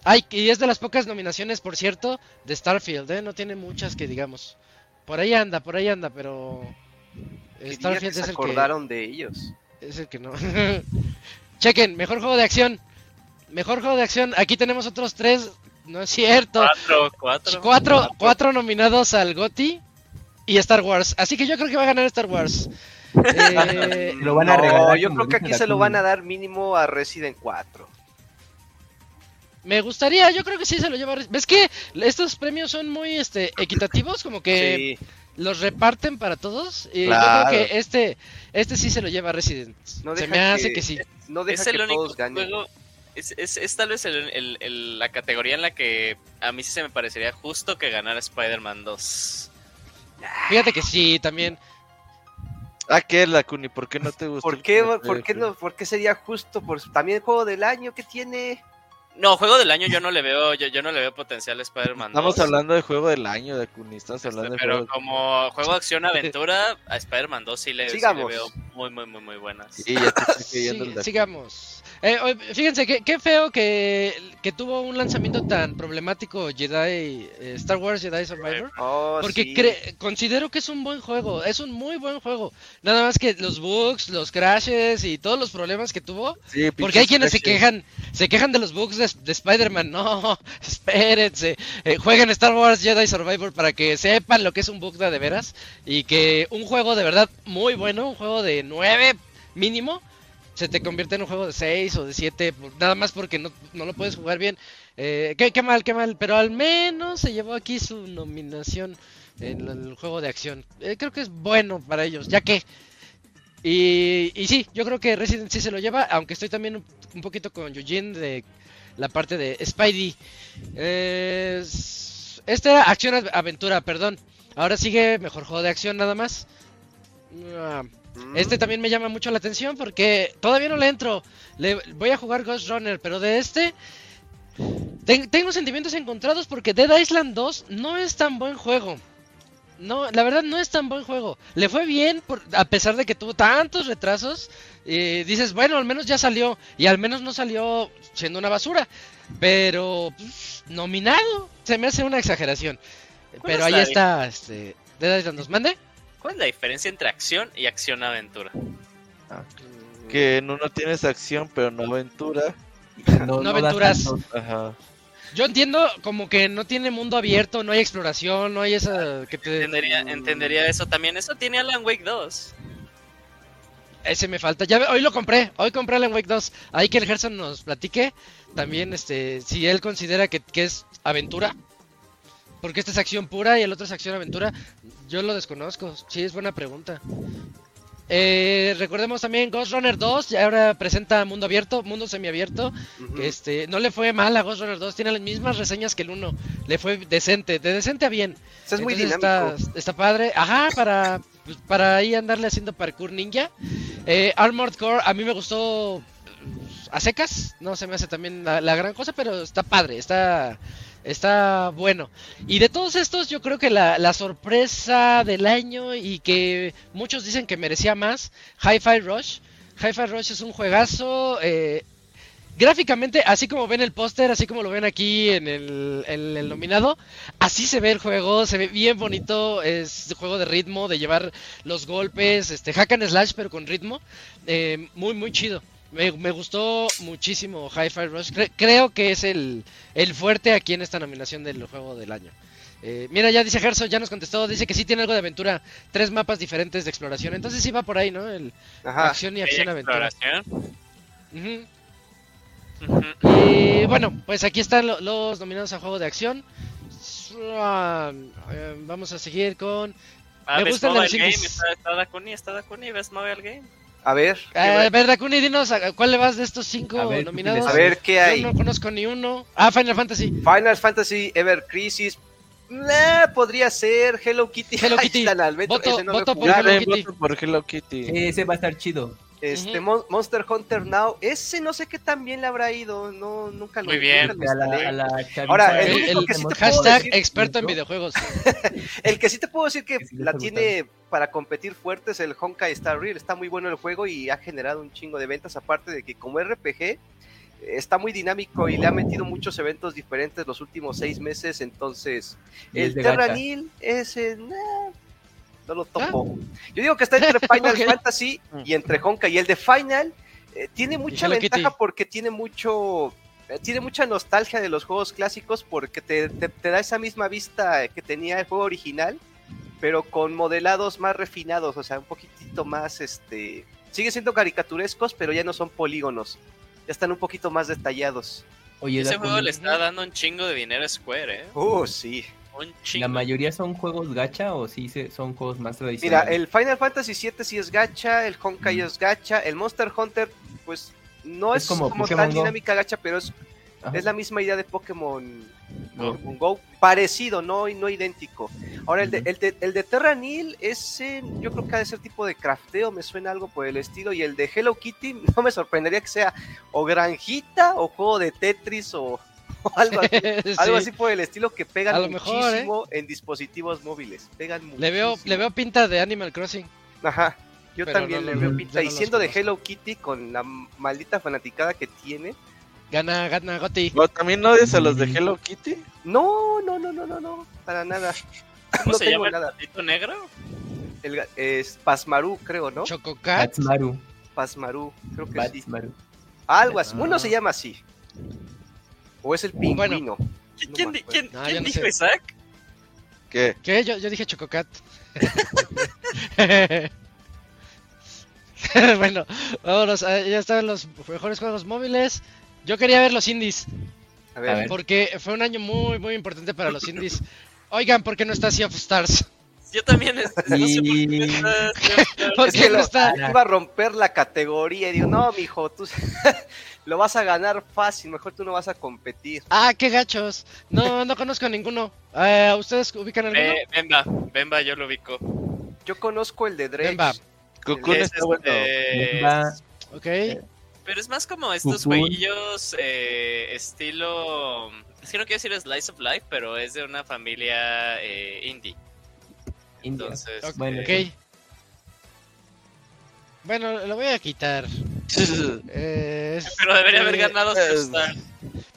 Ay, y es de las pocas nominaciones, por cierto, de Starfield, ¿eh? No tiene muchas que digamos. Por ahí anda, por ahí anda, pero...
Qué día
Starfield
que
es
se
el que...
acordaron de ellos.
Es el que no. <laughs> Chequen, mejor juego de acción. Mejor juego de acción. Aquí tenemos otros tres. No es cierto.
Cuatro, cuatro.
Cuatro, cuatro nominados al GOTY y Star Wars. Así que yo creo que va a ganar Star Wars. <laughs> Eh,
Lo van a
no,
regalar,
yo creo que aquí se lo van a dar mínimo a Resident 4.
me gustaría, yo creo que sí se lo lleva. ¿Ves que estos premios son muy este equitativos? Como que
Sí,
los reparten para todos. Y
Claro.
yo creo que este, este sí se lo lleva Resident.
No
se me hace
que-
que sí.
no deja
es el
que
único
todos ganen.
juego. Es, es, es tal vez el- el- el- la categoría en la que a mí sí se me parecería justo que ganara Spider-Man 2.
Fíjate que sí, también.
Ah, ¿qué es la Cuni? ¿Por qué no te gusta?
¿Por
el
qué, por, qué no, ¿Por qué sería justo? Por, también juego del año que tiene.
No, juego del año yo no le veo, yo, yo no le veo potencial a Spider-Man 2.
Estamos hablando de juego del año de Cuni, estamos
Este,
hablando de
pero
juego.
como juego de acción <laughs> aventura, a Spider-Man 2 sí le, sí le
Sigamos.
veo muy, muy, muy, muy buenas.
Sí, ya te estoy creyendo <laughs>
Sí,
el de-
sigamos. Eh, fíjense, qué, qué feo que, que tuvo un lanzamiento tan problemático Jedi, eh, Star Wars Jedi Survivor.
Oh,
Porque
sí.
cre- considero que es un buen juego, es un muy buen juego. Nada más que los bugs, los crashes y todos los problemas que tuvo.
Sí,
Porque hay quienes se quejan, se quejan de los bugs de, de Spider-Man. No, <laughs> espérense. Eh, jueguen Star Wars Jedi Survivor para que sepan lo que es un bug de, veras. Y que un juego de verdad muy bueno, un juego de 9 mínimo, se te convierte en un juego de 6 o de 7. Nada más porque no, no lo puedes jugar bien. Eh, qué, qué mal, qué mal. Pero al menos se llevó aquí su nominación en el juego de acción. Eh, creo que es bueno para ellos, ya que... Y, y sí, yo creo que Resident sí se lo lleva, aunque estoy también un, un poquito con Eugene de la parte de Spidey. Es- Este era acción aventura, perdón. Ahora sigue mejor juego de acción nada más. Ah,
Mm.
Este también me llama mucho la atención porque todavía no le entro. Le voy a jugar Ghost Runner, pero de este ten- tengo sentimientos encontrados porque Dead Island 2 no es tan buen juego. No, la verdad no es tan buen juego. Le fue bien por- a pesar de que tuvo tantos retrasos. Y dices, bueno, al menos ya salió y al menos no salió siendo una basura. Pero pues, nominado se me hace una exageración. Pero
es
ahí está, este, Dead Island 2. ¿Mande?
¿Cuál es la diferencia entre acción y acción-aventura?
Que en uno tienes acción, pero no aventura.
No
da
aventuras.
Ajá.
Yo entiendo como que no tiene mundo abierto, no hay exploración, no hay esa que te...
Entendería, entendería eso también. Eso tiene Alan Wake 2.
Ese me falta. Ya hoy lo compré, hoy compré Alan Wake 2. Ahí que el Gerson nos platique también este si él considera que, que es aventura. Porque esta es acción pura y el otro es acción aventura. Yo lo desconozco. Sí, es buena pregunta. Eh, recordemos también Ghost Runner 2, ya ahora presenta mundo abierto, mundo semiabierto. Que este, no le fue mal a Ghost Runner 2, tiene las mismas reseñas que el 1. Le fue decente, de decente a bien.
Es muy dinámico.
Está, está padre. Ajá, para, pues, para ahí andarle haciendo parkour ninja. Eh, Armored Core a mí me gustó a secas. No se me hace también la, gran cosa, pero está padre, está, está bueno. Y de todos estos, yo creo que la, la sorpresa del año y que muchos dicen que merecía más, Hi-Fi Rush. Hi-Fi Rush es un juegazo. eh, gráficamente, así como ven el póster, así como lo ven aquí en el, el nominado, así se ve el juego, se ve bien bonito, es juego de ritmo, de llevar los golpes, este hack and slash pero con ritmo, eh, muy muy chido. Me, me gustó muchísimo Hi-Fi Rush, Cre- creo que es el, el fuerte aquí en esta nominación del juego del año. Eh, mira, ya dice Gerso, ya nos contestó, dice que sí tiene algo de aventura, tres mapas diferentes de exploración, entonces sí va por ahí, ¿no? El,
Ajá.
acción y acción aventura. Y bueno, pues aquí están lo- los nominados a juego de acción. Eh, Vamos a seguir con.
Ah,
Me de los
Mobile Game, está, está Dakuni, está Dakuni, Best Mobile Game.
A ver, ¿qué
A ver, Dakuni, dinos a cuál le vas de estos cinco
A ver, ¿tú
nominados.
a ver qué hay.
Yo no conozco ni uno. Ah, Final Fantasy.
Final Fantasy Ever Crisis. Eh, podría ser Hello Kitty.
Hello <laughs>
Ahí
Kitty.
está el Alberto,
Voto-
ese no
voto por. Hello
Dale,
Kitty.
voto por Hello Kitty.
Ese va a estar chido.
Este Monster Hunter Now, ese no sé qué tan bien le habrá ido, no nunca lo
Muy bien.
nunca lo
A la,
instalé.
a la chaviza
Ahora, el
El,
único
el
que sí te puedo
hashtag
decir-
experto en videojuegos. <laughs>
El que sí te puedo decir que
Que sí les
la tiene para competir fuerte es el Honkai Star Rail. Está muy bueno el juego y ha generado un chingo de ventas. Aparte de que como RPG eh, está muy dinámico y le ha metido muchos eventos diferentes los últimos seis meses. Entonces, el
es.
Terranil, ese nah, no lo topo. Yo digo que está entre <laughs> Final. Fantasy y entre Honkai. Y el de Final eh, tiene mucha ventaja
Kitty.
porque tiene mucho. eh, Tiene mucha nostalgia de los juegos clásicos porque te, te- te da esa misma vista que tenía el juego original, pero con modelados más refinados, o sea, un poquitito más, este, sigue siendo caricaturescos, pero ya no son polígonos, ya están un poquito más detallados.
Oye,
Ese juego le está dando un chingo de dinero a Square, ¿eh?
Uh, sí.
Un chingo.
¿La mayoría son juegos gacha o sí son juegos más
Mira,
tradicionales?
el Final Fantasy VII sí es gacha, el Honkai es gacha, el Monster Hunter, pues no es,
Es como
como, tan dinámica gacha, pero es
Ajá.
Es la misma idea de Pokémon
Go.
Pokémon Go. Parecido, no, no idéntico. Ahora, el de, el de, el de Terranil, ese yo creo que ha de ser tipo de crafteo, me suena algo por el estilo. Y el de Hello Kitty, <laughs> no me sorprendería que sea o granjita o juego de Tetris o, <laughs> o algo, así, <laughs> algo
Sí.
así por el estilo que
A
pegan
mejor, ¿eh?
muchísimo en dispositivos móviles. Pegan muchísimo.
Le veo, le veo pinta de Animal Crossing.
Ajá. Yo
Pero
también
no,
le veo pinta. y siendo de. Hello Kitty, con la maldita fanaticada que tiene.
Gana, gana Goti.
¿O también odias a los de. Hello Kitty?
No, no, no, no, no, no, para nada.
¿Cómo
no
se
tengo
llama el
nada.
negro?
El, ga- es Pasmaru, creo, ¿no?
Chococat.
Batsmaru.
Pasmaru, creo que sí.
Batsmaru.
Algo así. Uno
Ah.
se llama así. O es el pingüino.
¿Qui-
No
¿Quién,
me
di-
acuerdo.
quién-
No,
quién
yo no
dijo
sé.
Isaac?
¿Qué?
¿Qué? Yo, yo dije Chococat. <laughs> <laughs> bueno, vámonos. eh, Ya están los mejores juegos móviles. Yo quería ver los indies.
A ver.
Porque fue un año muy, muy importante para los indies. Oigan, ¿por qué no está Sea of Stars?
Yo también, es- <laughs> no sé por qué
Y-
está- <laughs>
¿Por
es
qué
que
no está?
iba a romper la categoría y digo, no, mijo, tú <laughs> lo vas a ganar fácil, mejor tú no vas a competir.
Ah, qué gachos. No, no conozco a ninguno. Eh, ¿Ustedes ubican alguno?
Eh, Bemba, Bemba yo lo ubico.
Yo conozco el de Dredge.
Cocoon
Es
está bueno.
este-
Va-
Ok.
Pero es más como estos jueguillos eh, estilo... Es que no quiero decir Slice of Life, pero es de una familia eh, indie.
India.
Entonces,
Ok.
Bueno,
eh,
Bueno, lo voy a quitar. <laughs> Eh, es-
pero debería haber ganado
eh,
Superstar.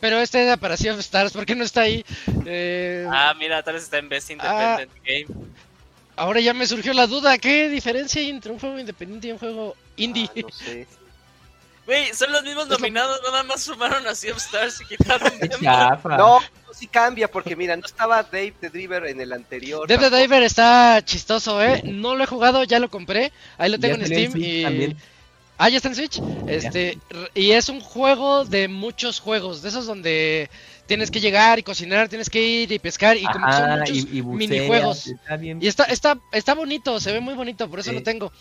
Pero este era para Sea of Stars, ¿por qué no está ahí? Eh,
Ah, mira, tal vez está en Best Independent Game.
Ahora ya me surgió la duda, ¿qué diferencia hay entre un juego independiente y un juego indie?
Ah, no sé. <laughs>
Güey, son los mismos nominados, nada más sumaron a Sea of Stars y quitaron. <laughs>
No, sí cambia, porque mira, no estaba Dave the Driver en el anterior.
Dead the Diver está chistoso, ¿eh? No lo he jugado, ya lo compré. Ahí lo tengo en Steam
Switch
y...
también.
Ah, ya está en Switch. Este, y es un juego de muchos juegos, de esos donde tienes que llegar y cocinar, tienes que ir y pescar y como son muchos
y, y buceas,
minijuegos.
Está bien.
Y está, está, está bonito, se ve muy bonito, por eso
Sí.
lo tengo.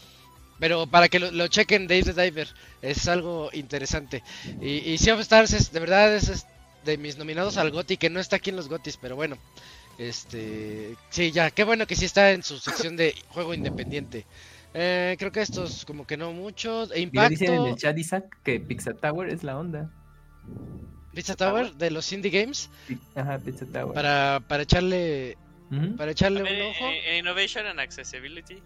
Pero para que lo, lo chequen, Dave the Diver, es algo interesante. Y, y Sea of Stars es, de verdad, es, es de mis nominados al GOTY, que no está aquí en los GOTYs, pero bueno. Este, sí, ya, qué bueno que sí está en su sección de juego independiente. Eh, creo que estos como que no mucho. E
Mira, dicen en
Impacto,
el chat, Isaac, que Pizza Tower es la onda.
Pizza Tower de los Indie Games,
Ajá, Pizza Tower.
para, para echarle, para echarle
ver,
un
eh,
ojo.
eh, Innovation and Accessibility.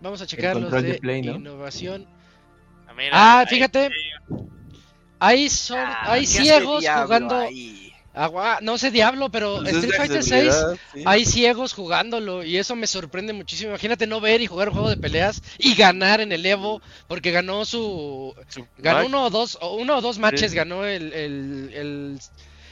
Vamos a checar los de,
de Play, ¿no?
innovación.
A mira,
Ah,
ahí
fíjate. Hay, sor-
Ah,
hay
¿qué hace
ciegos jugando.
ahí?
Agua, no sé Diablo, pero
Pues es
Street Fighter 6
accesibilidad, sí.
hay ciegos jugándolo y eso me sorprende muchísimo. Imagínate no ver y jugar un juego de peleas y ganar en el Evo porque ganó su
Su
ganó
match.
uno o dos o uno o dos matches
Sí.
ganó el, el, el,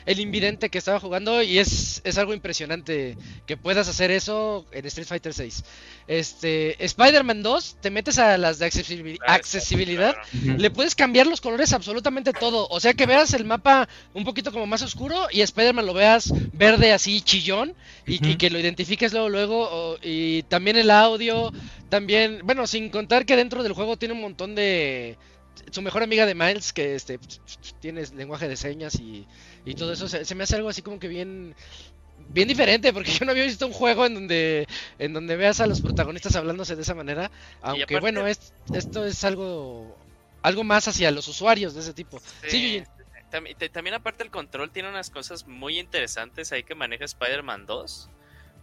el invidente que estaba jugando y es, es algo impresionante que puedas hacer eso en Street Fighter 6. Este Spider-Man 2 te metes a las de accesibil-
Ah,
accesibilidad
claro.
Le puedes cambiar los colores absolutamente todo. O sea que veas el mapa un poquito como más oscuro y Spider-Man lo veas verde así chillón y, que lo identifiques luego luego. o- y también el audio, también, bueno, sin contar que dentro del juego tiene un montón de... Su mejor amiga de Miles, que este tiene lenguaje de señas y, y todo eso, se, se me hace algo así como que bien... Bien diferente, porque yo no había visto un juego en donde en donde veas a los protagonistas hablándose de esa manera. Aunque
aparte-
bueno, es, esto es algo algo más hacia los usuarios de ese tipo. Sí,
También aparte el control tiene unas cosas muy interesantes ahí que maneja Spider-Man 2.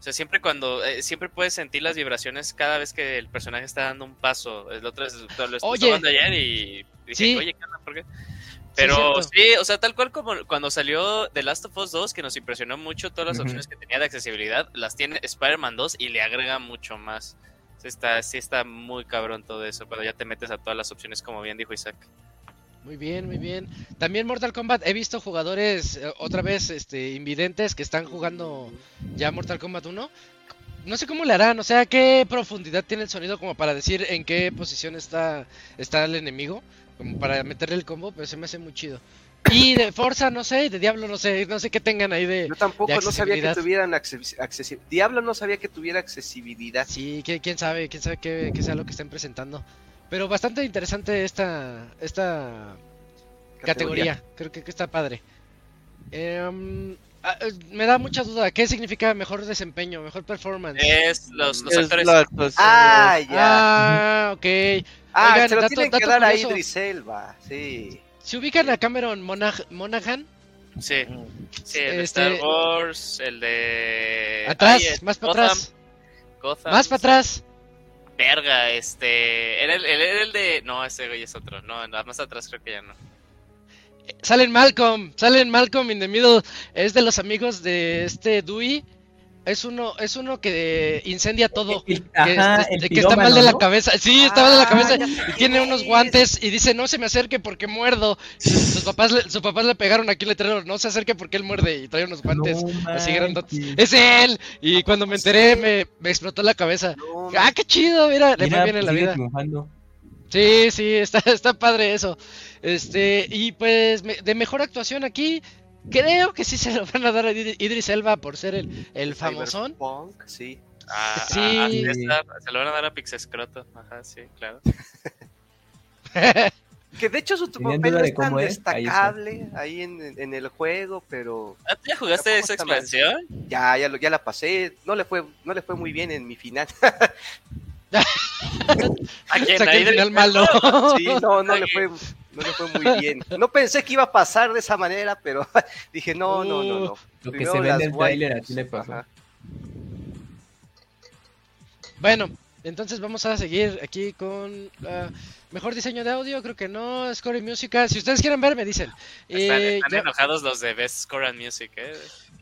O sea, siempre cuando, eh, siempre puedes sentir las vibraciones cada vez que el personaje está dando un paso. El otro es, lo
Oye.
ayer y dije,
Sí.
oye, ¿qué onda? ¿Por qué? Pero sí, o sea, tal cual como cuando salió The Last of Us 2, que nos impresionó mucho todas las opciones que tenía de accesibilidad, las tiene Spider-Man 2 y le agrega mucho más. Sí está, sí está muy cabrón todo eso, cuando ya te metes a todas las opciones, como bien dijo Isaac.
Muy bien, muy bien. También Mortal Kombat, he visto jugadores eh, otra vez este invidentes que están jugando ya Mortal Kombat 1. No sé cómo le harán, o sea, qué profundidad tiene el sonido como para decir en qué posición está está el enemigo, como para meterle el combo, pero se me hace muy chido. Y de Forza, no sé, de Diablo, no sé, no sé qué tengan ahí de...
Yo tampoco
de
no sabía que tuvieran accesibilidad. Diablo no sabía que tuviera accesibilidad.
Sí, quién sabe, quién sabe qué, qué sea lo que estén presentando. Pero bastante interesante esta, esta categoría. Creo que, que está padre. Em, ah, eh, me da mucha duda. ¿Qué significa mejor desempeño, mejor performance?
Es los, los
Es
actores.
la actuación.
Ah, ya.
Ah, ok.
Ah,
oigan,
se lo
dato-
tienen que
dato
dar a. Idris Elba. Sí.
¿Se ubican a Cameron Monag- Monaghan?
Sí,
Mm.
sí, el de
Este-
Star Wars, el de.
Atrás,
Ay,
más para atrás.
Gotham,
Más para atrás.
Verga, este. Era el, el- el de. No, ese güey es otro. No, nada más atrás creo que ya no.
Salen Malcolm. Salen Malcolm in the Middle. Es de los amigos de este Dewey. Es uno, es uno que incendia todo.
El-
que,
ajá,
este-
el
que está mal de la
¿no?
cabeza. Sí, está mal de la
Ah,
cabeza. Y tiene unos
es.
guantes y dice, no se me acerque porque muerdo. Sus papás le, sus papás le pegaron aquí el letrero, no se acerque porque él muerde y trae unos guantes
No
así grandotes. Es él. Y cuando me enteré me, me explotó la cabeza.
No,
Ah, qué chido, mira, le fue bien en
pues
la vida.
triunfando.
Sí, sí, está, está padre eso. Este, y pues me- de mejor actuación aquí, creo que sí se lo van a dar a Idri- Idris Elba por ser el, el famosón.
Cyberpunk, sí.
Ah,
Sí.
ah, a César, se lo van a dar a Pixescroto. Ajá, sí, claro. <laughs>
Que de hecho su papel no es tan
cómo es, ahí está.
destacable ahí en, en el juego, pero
Ah, ¿tú ya jugaste esa expansión?
ya, ya, lo- ya la pasé. No le fue, no le fue muy bien en mi final. <laughs> <laughs>
¿A quién?
Saqué
¿A
el malo. <laughs>
Sí, no, no le fue, no le fue muy bien. No pensé que iba a pasar de esa manera, pero <laughs> dije, no, no, no, no.
Lo que
Primero
se ve en el trailer así le pasó.
Ajá.
Bueno, entonces vamos a seguir aquí con ah, mejor diseño de audio, creo que no, score y música. Si ustedes quieren ver, me dicen.
Están,
Eh,
están
ya-
enojados los de Best Score and Music, ¿eh?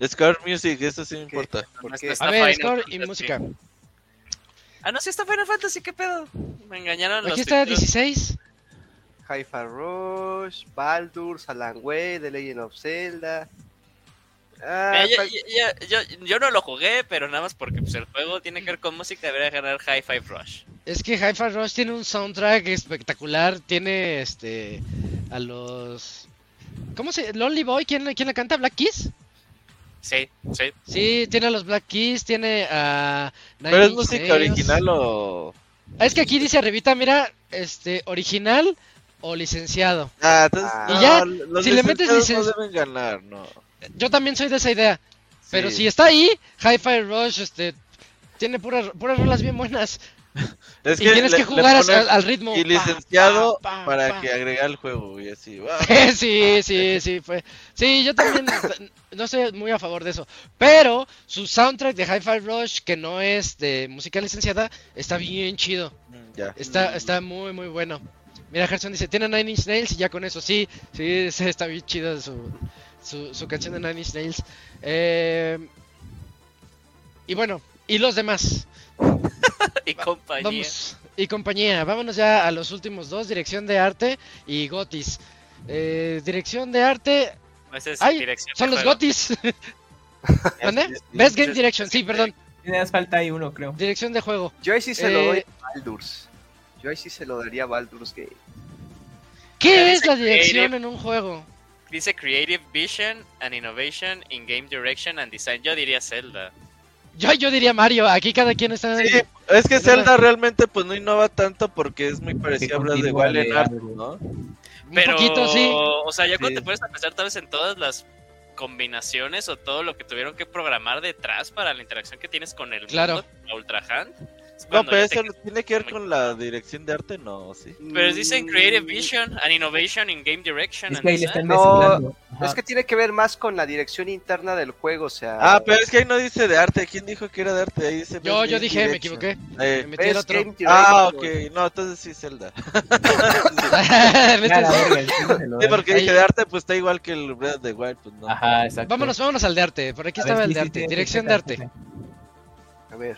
Score Music, eso sí me importa.
A ver, score y música.
Ah, no, sí está Final Fantasy, ¿qué pedo? Me engañaron los
Aquí está
títulos.
16.
Hi-Fi Rush, Baldur, Alan Wake, The Legend of Zelda. Ah,
ya- yo, yo no lo jugué, pero nada más porque pues, el juego tiene que ver con música, debería ganar High Five Rush.
Es que Hi-Fi Rush tiene un soundtrack espectacular. Tiene este. A los. ¿Cómo se.? Lonely Boy, ¿quién, quién la canta? ¿Black Keys?
Sí, sí.
Sí, tiene a los Black Keys, tiene a. Nine
¿Pero es música
Nails.
original o...?
Ah, es que aquí dice arribita, mira, este, original o licenciado.
Ah, entonces...
Y
no,
ya,
los
si le metes
licenciados
licen-
no deben ganar, no.
Yo también soy de esa idea. Pero si está ahí, Hi-Fi Rush, este, tiene puras, puras rolas bien buenas.
Es
y tienes
le-
que jugar al, al ritmo.
Y licenciado
pa, pa,
para
pa.
que agregue al juego y así. <laughs> va.
sí, sí, sí, fue. Sí, yo también <laughs> no estoy muy a favor de eso. Pero su soundtrack de Hi-Fi Rush, que no es de música licenciada, está bien chido.
Mm, Ya.
Está, está muy, muy bueno. Mira, Gerson dice, tiene Nine Inch Nails y ya con eso, sí, sí, sí, está bien chida su, su, su canción de Nine Inch Nails. Eh, y bueno, y los demás. <laughs>
y compañía.
Vamos, y compañía, vámonos ya a los últimos dos, dirección de arte y Gotis. Eh, dirección de arte,
Esa es
ay,
dirección
son
de
los
juego.
Gotis. <laughs> ¿Mande? Best Game Direction, sí, perdón.
Tienes falta ahí uno, creo.
Dirección de juego.
Yo ahí sí se lo
Eh,
doy a Baldur's. Yo ahí sí se lo daría a Baldur's Gate.
¿Qué es la dirección
creative.
en un juego?
Dice Creative Vision and Innovation in Game Direction and Design. Yo diría Zelda.
Yo, yo diría Mario, aquí cada quien está...
Sí, es que Zelda realmente pues no innova tanto porque es muy parecido a Breath of the
continúa
Wild en
de
arte,
algo.
¿no?
Un
Pero,
poquito, sí.
o sea, ya cuando te puedes a pensar tal vez en todas las combinaciones o todo lo que tuvieron que programar detrás para la interacción que tienes con el
Claro.
mundo, la Ultra Hand.
No, pero eso
te-
tiene que ver con la dirección de arte, no, sí.
Pero dicen Creative Vision and Innovation in Game Direction
Es
and
que ahí le
Design.
están
No. Es que tiene que ver más con la dirección interna del juego, o sea...
Ah, pero es que ahí no dice de arte. ¿Quién dijo que era de arte? Ahí dice
Yo, yo dije, me equivoqué.
Eh,
Me metí al
Best
otro.
Game
Ah, ok. No, entonces sí, Zelda. <laughs> <laughs> Sí, porque dije de arte, pues está igual que el Breath of the Wild, pues no.
Ajá, exacto.
vámonos, vámonos al de arte. Por aquí
A ver,
estaba el
sí,
de arte.
sí,
Dirección
sí,
de arte.
A ver.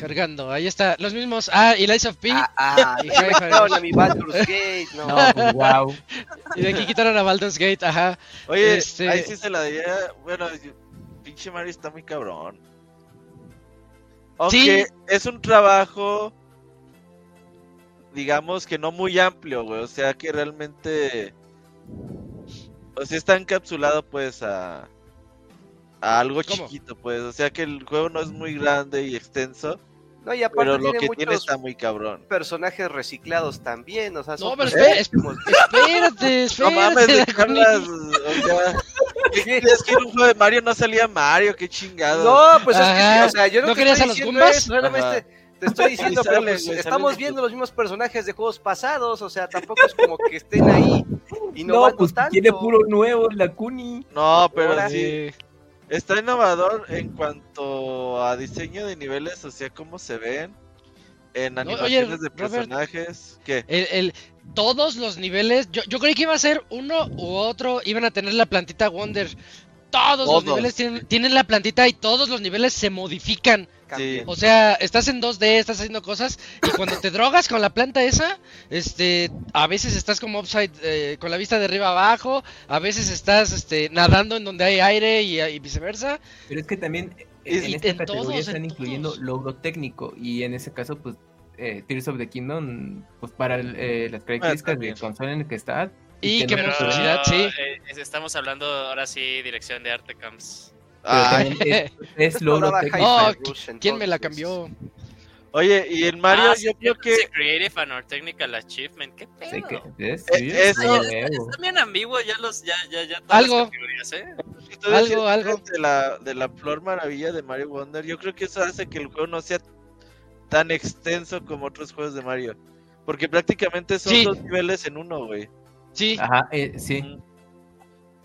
Cargando, ahí está. Los mismos. Ah, y Lies of P.
Ah, ah, <laughs>
Y
quitaron a mi Baldur's Gate, no. <laughs>
No, pues wow. <laughs>
Y de aquí quitaron a Baldur's Gate, ajá.
Oye,
Este-
ahí sí se la diría. Bueno, yo- pinche Mario está muy cabrón. Aunque es un trabajo, digamos que no muy amplio, güey. O sea que realmente. O sea, está encapsulado, pues, a. A algo
¿Cómo?
chiquito, pues. O sea que el juego no es muy grande y extenso.
No, y aparte
Pero lo
tiene
que
muchos
tiene está muy cabrón.
personajes reciclados también, o sea, son
No, pero espera,
como- <laughs>
Espérate,
No
espérate.
mames. Carlas, o sea, <laughs> ¿qué- es que en un juego de Mario no salía Mario, qué chingado.
No, pues es que, o sea, yo no,
¿No
te
querías
estoy
a los
diciendo
Goombas?
te estoy <laughs> diciendo,
Sí
pero pues, estamos viendo los mismos personajes de juegos pasados, o sea, tampoco es como que estén ahí y no,
No, pues
tanto.
tiene puro nuevo la Kuni.
No, pero
Ahora
sí.
Sí.
Está innovador en cuanto a diseño de niveles, o sea, cómo se ven. En animaciones
oye,
de
Robert.
personajes. ¿Qué?
El, el- todos los niveles, yo, yo creí que iba a ser uno u otro, iban a tener la plantita Wonder. Todos, los
Todos.
niveles tienen, tienen la plantita y todos los niveles se modifican. O sea, estás en 2D, estás haciendo cosas y cuando te drogas con la planta esa, este, a veces estás como upside, eh, con la vista de arriba abajo, a veces estás este, nadando en donde hay aire y, y viceversa.
Pero es que también
Y
en esta
en
categoría
todos,
están
en
incluyendo
todos.
logro técnico y en ese caso pues eh, Tears of the Kingdom pues para el, eh, las características de
también.
consola en el que está
Y que
no-
sí.
eh, estamos hablando ahora sí dirección de arte camps.
Ay,
también es, <laughs> es logro técnico.
Oh, ¿Quién me la cambió?
oye, y en Mario
Ah,
yo
sí,
creo que.
Creative and or Technical Achievement. ¿Qué pedo?
Sí, que- ¿ves?
Eh,
Sí,
eso-
está
Está,
nuevo.
está bien ambiguo ya los ya ya ya todas
Algo.
las categorías, ¿eh?
algo, algo.
De la, de la flor maravilla de Mario Wonder, yo creo que eso hace que el juego no sea tan extenso como otros juegos de Mario. Porque prácticamente son
Sí.
dos niveles en uno, güey.
Sí,
Ajá, eh, sí.
Mm,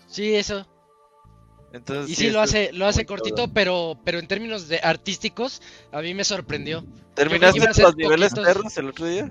sí, eso.
Entonces,
Y sí, lo hace, lo hace cortito, pero, pero en términos de artísticos, a mí me sorprendió.
¿Terminaste los niveles
poquitos.
perros el otro día?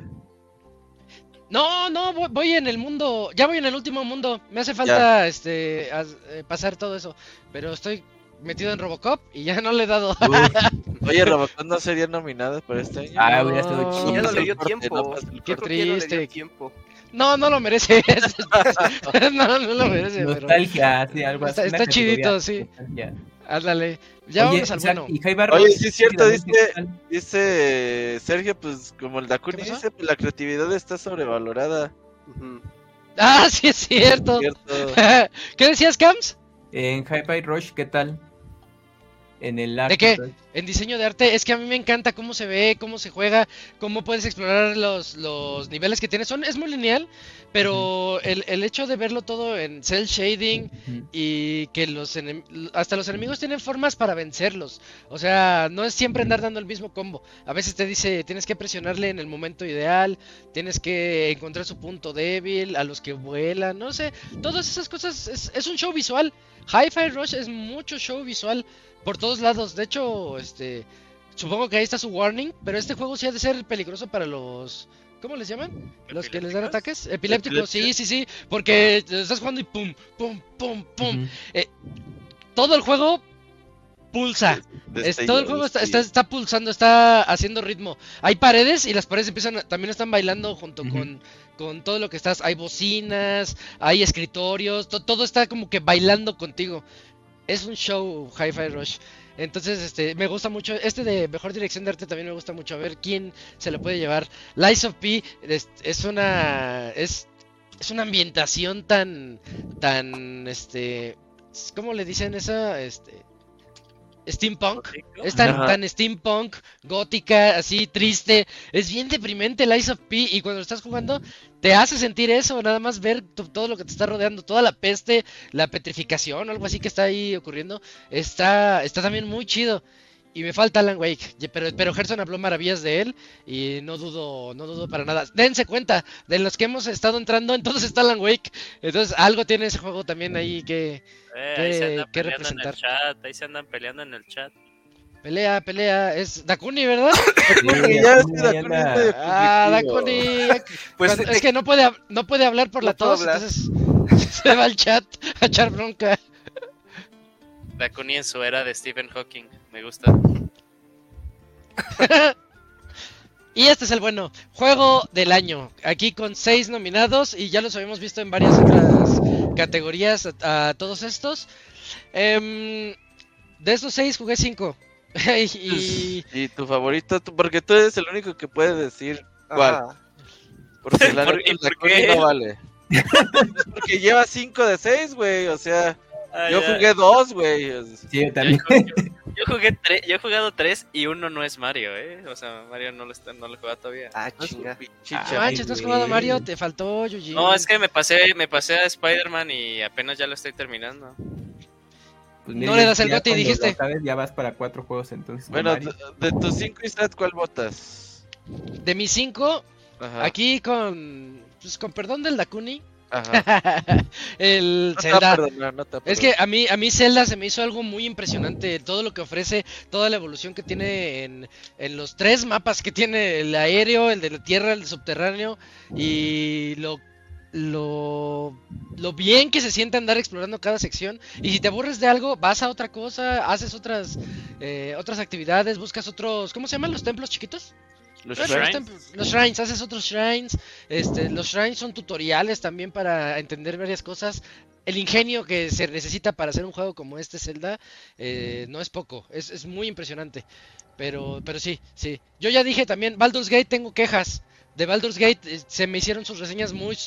No, no, voy, voy en el mundo, ya voy en el último mundo. Me hace falta este eh, pasar todo eso, pero estoy metido en Robocop y ya no le he dado. <laughs>
Oye, Robocop no sería nominado para este año.
Ah,
No.
hubiera estado
Y
chido.
ya no
pasa
le dio tiempo.
no
Qué
no le
triste.
dio tiempo.
No, no lo merece. <laughs> no, no lo merece, pero
Nostalgia, sí, algo así.
está chidito, sí.
nostalgia.
ándale. Ya
Oye,
vamos al
Isaac,
bueno.
y
Oye, sí es cierto, dice-. Dice Sergio, pues como el Dakuni dice, pues la creatividad está sobrevalorada.
Ah, sí es cierto.
¿Cierto? <laughs>
¿Qué decías, Cams?
En Hi-Fi Rush, ¿qué tal? En el arte.
qué? En diseño de arte, es que a mí me encanta cómo se ve, cómo se juega, cómo puedes explorar los, los niveles que tienes. Son, es muy lineal, pero el, el hecho de verlo todo en cel shading y que los hasta los enemigos tienen formas para vencerlos. O sea, no es siempre andar dando el mismo combo. A veces te dice, tienes que presionarle en el momento ideal, tienes que encontrar su punto débil, a los que vuelan, no sé. Todas esas cosas es, es un show visual. Hi-Fi Rush es mucho show visual por todos lados. De hecho, este supongo que ahí está su warning, pero este juego sí ha de ser peligroso para los ¿Cómo les llaman? Los que les dan ataques. Epilépticos, sí, sí, sí. Porque estás jugando y pum, pum, pum, pum. Eh, todo el juego pulsa. todo el juego está, está, pulsando, está haciendo ritmo. Hay paredes y las paredes empiezan, también están bailando junto con, con todo lo que estás. Hay bocinas, hay escritorios, todo está como que bailando contigo. Es un show Hi-Fi Rush. Entonces, este, me gusta mucho. Este de mejor dirección de arte también me gusta mucho. A ver quién se lo puede llevar. Lies of P es, una. Es, es una ambientación tan. tan. este. ¿Cómo le dicen esa? Este steampunk. Es tan, steampunk, gótica, así triste. Es bien deprimente el Ice of P. Y cuando lo estás jugando, te hace sentir eso. Nada más ver todo lo que te está rodeando, toda la peste, la petrificación, algo así que está ahí ocurriendo. Está, está también muy chido. Y me falta Alan Wake, pero, pero Gerson habló maravillas de él y no dudo, no dudo para nada. Dense cuenta, de los que hemos estado entrando, entonces está Alan Wake. Entonces algo tiene ese juego también ahí que,
eh, ahí se andan peleando En el chat, ahí se andan peleando en el chat.
Pelea, pelea, es Dakuni, ¿verdad? <coughs>
ah,
Dakuni. <laughs> Pues es que no puede, no puede hablar por la tos, entonces <laughs> se va al chat a echar bronca.
Dakuni en su era de Stephen Hawking, me gusta. <laughs>
y este es el bueno, juego del año. Aquí con seis nominados y ya los habíamos visto en varias otras categorías a, todos estos. Em, de esos seis jugué cinco. <laughs>
y... y... tu favorito, porque tú eres el único que puede decir cuál. Porque la <laughs> ¿Por, no vale. porque lleva cinco de seis, güey, o sea... Ah, yo jugué dos, güey.
Sí, también.
Yo, jugué tres, yo he jugado tres y uno no es Mario, ¿eh? O sea, Mario no lo, está, no lo juega todavía.
Ah, chinga.
Ah, manches, ¿no has jugado Mario? Te faltó, Yuji.
No, es que me pasé, me pasé a Spider-Man y apenas ya lo estoy terminando.
Pues no le das el bote y dijiste.
Sabes, ya vas para cuatro juegos entonces.
Bueno, de, tus cinco stats, ¿cuál votas?
De mis cinco, aquí con, pues, con perdón del Dakuni, <laughs> el Zelda. es que a mí, a mí Zelda se me hizo algo muy impresionante. Todo lo que ofrece, toda la evolución que tiene en, en los tres mapas que tiene el aéreo, el de la tierra, el subterráneo y lo lo, lo bien que se siente andar explorando cada sección. Y si te aburres de algo, vas a otra cosa, haces otras, eh, otras actividades, buscas otros, ¿cómo se llaman los templos chiquitos?
Los, shrines.
los shrines, haces otros shrines. Este, los shrines son tutoriales también para entender varias cosas. El ingenio que se necesita para hacer un juego como este Zelda eh, no es poco, es, es, muy impresionante. Pero, pero sí, sí. Yo ya dije también, Baldur's Gate tengo quejas. De Baldur's Gate eh, se me hicieron sus reseñas muy,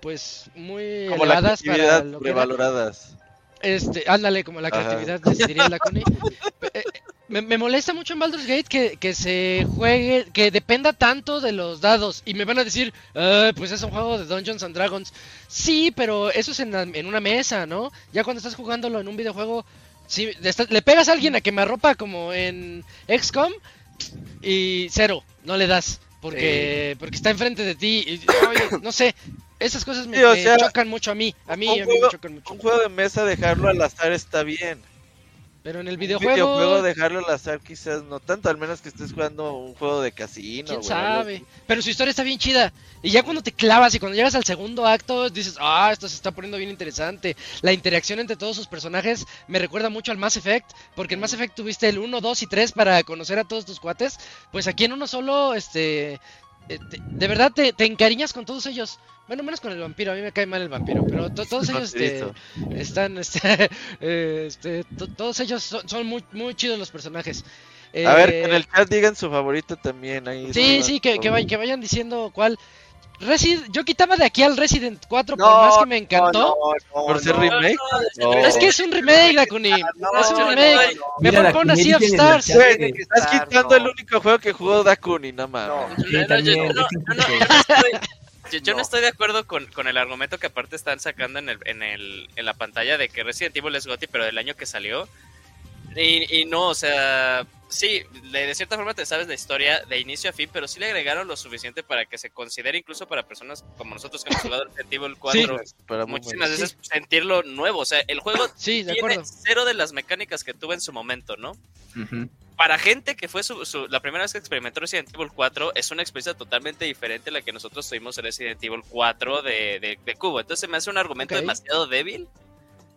pues, muy
como elevadas para lo revaloradas.
Este, ándale, como la creatividad, diría la <laughs> eh, me, molesta mucho en Baldur's Gate que, que, se juegue, que dependa tanto de los dados. Y me van a decir, ah, pues es un juego de Dungeons and Dragons. Sí, pero eso es en, en una mesa, ¿no? Ya cuando estás jugándolo en un videojuego, si le, pegas a alguien a que me arropa como en XCOM y cero, no le das. Porque, porque está enfrente de ti. Y, no sé, esas cosas me, chocan mucho a mí. A mí, a mí me chocan mucho.
Un juego de mesa, dejarlo al azar está bien.
Pero en el videojuego. Un
videojuego dejarlo al azar quizás no tanto, al menos que estés jugando un juego de casino.
¿Quién sabe? Pero su historia está bien chida. Y ya cuando te clavas y cuando llegas al segundo acto, dices, ah, esto se está poniendo bien interesante. La interacción entre todos sus personajes me recuerda mucho al Mass Effect, porque en Mass Effect tuviste el 1, 2 y 3 para conocer a todos tus cuates. Pues aquí en uno solo, este, eh, de verdad te, encariñas con todos ellos. Bueno, menos con el vampiro, a mí me cae mal el vampiro, pero todos ellos este, están, este, eh, este todos ellos son, muy, muy chidos los personajes.
a ver, en el chat digan su favorito también. Ahí
sí, sí, que, que, vayan diciendo cuál. Resident, yo quitaba de aquí al Resident 4 por más que me encantó.
por ser remake.
Es que es un remake, Dakuni. es un remake. Me propone así of Stars.
estás quitando el único juego que jugó Dakuni, nada más.
Yo, no estoy de acuerdo con, con, el argumento que aparte están sacando en, el, en, el, en la pantalla de que Resident Evil es GOTY, pero del año que salió. Y, y no, o sea, sí, de, cierta forma te sabes la historia de inicio a fin, pero sí le agregaron lo suficiente para que se considere incluso para personas como nosotros que hemos jugado Resident Evil 4 muchísimas veces sentirlo nuevo. O sea, el juego <laughs>
sí,
tiene cero de las mecánicas que tuve en su momento, ¿no? para gente que fue su, su- la primera vez que experimentó Resident Evil 4, es una experiencia totalmente diferente a la que nosotros tuvimos en Resident Evil 4 de, de, de Cubo. Entonces se me hace un argumento demasiado débil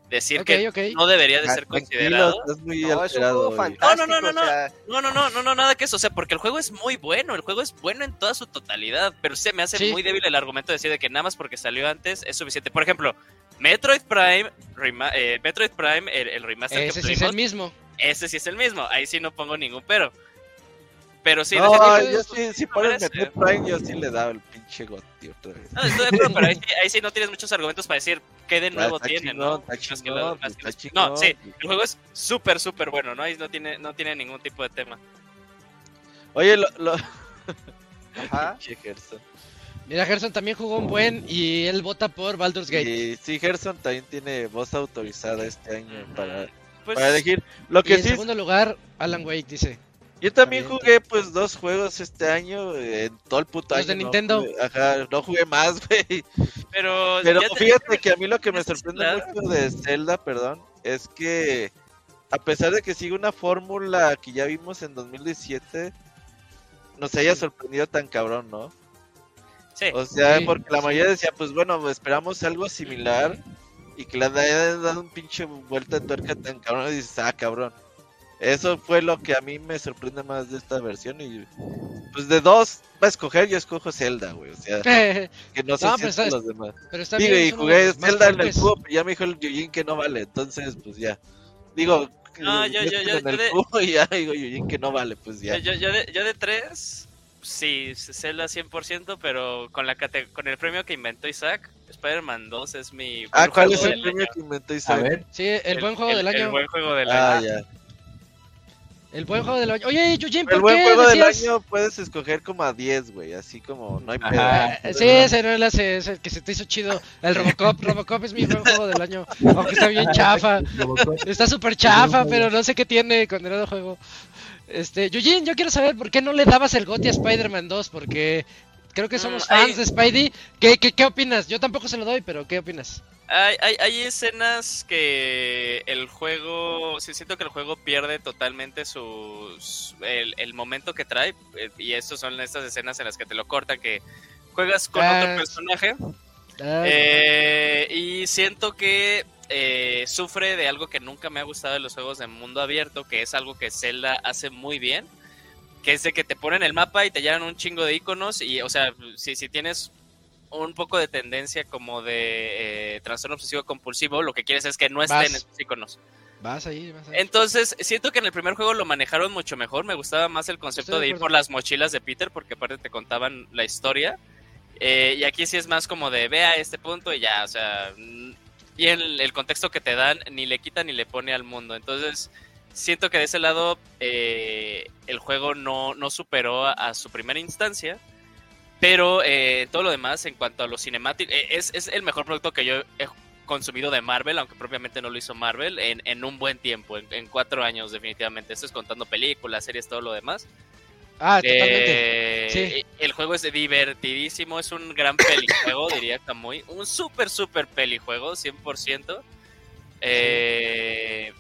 decir que no debería de ser considerado.
estás muy
No, es un
alterado.
juego
güey.
fantástico.
No, no, no, no,
o sea,
No, no, no, no, no, nada que eso. O sea, porque el juego es muy bueno. El juego es bueno en toda su totalidad. Pero se me hace
Sí.
muy débil el argumento de decir de que nada más porque salió antes es suficiente. Por ejemplo, Metroid Prime, rema- eh, Metroid Prime, el, el remaster
Ese
que
sí es el mismo.
ese sí es el mismo. Ahí sí no pongo ningún pero. Pero sí,
no,
Evil-
yo sí, si
no
pones
merece.
Metroid Prime, yo sí le daba el pinche goti otra vez.
No, estoy de acuerdo, pero ahí, sí- ahí sí no tienes muchos argumentos para decir qué de nuevo
está
tiene,
chingón,
¿no? No, sí, el juego es súper, súper bueno, ¿no? Ahí no tiene, no tiene ningún tipo de tema.
Oye, lo. lo... <laughs>
Ajá.
Mira, Gerson también jugó un buen y él vota por Baldur's Gate.
Y sí, Gerson también tiene voz autorizada este año para,
Pues,
para elegir. Lo
Y
que
en
sí,
segundo lugar, Alan Wake dice.
Yo también jugué pues dos juegos este año, eh, en todo el puto
Los
año.
de
no
Nintendo.
jugué- ajá, no jugué más, <laughs> güey.
pero,
Pero
te-
fíjate que a mí lo que me sorprende
claro.
mucho de Zelda, perdón, es que a pesar de que sigue una fórmula que ya vimos en 2017, nos haya sorprendido tan cabrón, ¿no?
Sí.
O sea,
Sí,
porque la mayoría decía, pues bueno, esperamos algo similar y que le haya dado un pinche vuelta de tuerca tan cabrón y dices, ah, cabrón. Eso fue lo que a mí me sorprende más de esta versión y pues de dos va a escoger, yo escojo Zelda, güey, o sea,
pero <laughs>
que no sé
No,
si
pero
los demás.
está
Digo,
bien,
y jugué Zelda en el cubo, pero ya me dijo el Yujin que no vale, entonces pues ya. Digo,
No,
eh,
yo- yo-
en
yo-
el
de-
cubo y ya <laughs> digo Yujin que no vale, pues ya.
Yo, yo, de, yo de tres, sí, Zelda 100%, pero con la cate- con el premio que inventó Isaac, Spider-Man 2 es mi
Ah, ¿cuál es el premio
año.
que inventó
A
Isaac?
ver,
Sí, el, buen juego del
El
año.
buen juego del
Ah,
año.
ya.
El buen juego del año. Oye, Yujin,
El
¿por
buen
qué
juego del año puedes escoger como a 10, güey, así como no hay pedo.
Ajá.
Eh, Sí, ese no es el, ese que se te hizo chido. El Robocop. Robocop es mi buen juego del año. Aunque está bien chafa. Está súper chafa, pero no sé qué tiene condenado juego. Este, Yujin, yo quiero saber por qué no le dabas el GOTY a Spider-Man 2, porque creo que somos
Mm,
fans de Spidey. ¿Qué, qué, ¿Qué opinas? Yo tampoco se lo doy, pero ¿qué opinas?
Hay, hay, hay escenas que el juego, sí siento que el juego pierde totalmente sus, el, el momento que trae, eh, y estas son estas escenas en las que te lo cortan, que juegas con
Ah,
otro personaje,
Ah,
Eh, y siento que eh, sufre de algo que nunca me ha gustado de los juegos de mundo abierto, que es algo que Zelda hace muy bien, que es de que te ponen el mapa y te llenan un chingo de iconos y, o sea, si, si tienes un poco de tendencia como de eh, trastorno obsesivo compulsivo, lo que quieres es que no estén
Vas.
esos iconos.
Vas ahí, vas ahí.
Entonces, siento que en el primer juego lo manejaron mucho mejor. Me gustaba más el concepto
Estoy de
de ir por las mochilas de Peter, porque aparte te contaban la historia. Eh, y aquí sí es más como de ve a este punto y ya, o sea. Y el, el contexto que te dan ni le quita ni le pone al mundo. Entonces, siento que de ese lado eh, el juego no, no superó a, a su primera instancia. Pero eh, todo lo demás, en cuanto a los cinemáticos, es, es el mejor producto que yo he consumido de Marvel, aunque propiamente no lo hizo Marvel, en, en un buen tiempo, en, en cuatro años definitivamente. Esto es contando películas, series, todo lo demás.
Ah, totalmente.
Eh,
Sí.
El juego es divertidísimo, es un gran pelijuego, <coughs> diría Kamui. Un súper, súper pelijuego, 100%. Eh,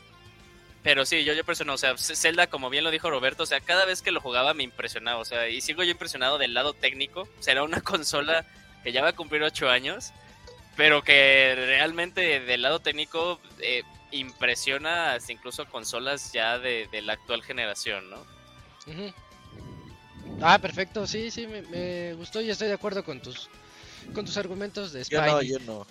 pero sí, yo, yo personal, o sea, Zelda, como bien lo dijo Roberto, o sea, cada vez que lo jugaba me impresionaba, o sea, y sigo yo impresionado del lado técnico. Será una <laughs> consola que ya va a cumplir ocho años, pero que realmente del lado técnico eh, impresiona hasta incluso consolas ya de, de la actual generación, ¿no?
Ah, perfecto, sí, sí, me, me gustó y estoy de acuerdo con tus con tus argumentos de
Yo
Spidey.
no, yo no.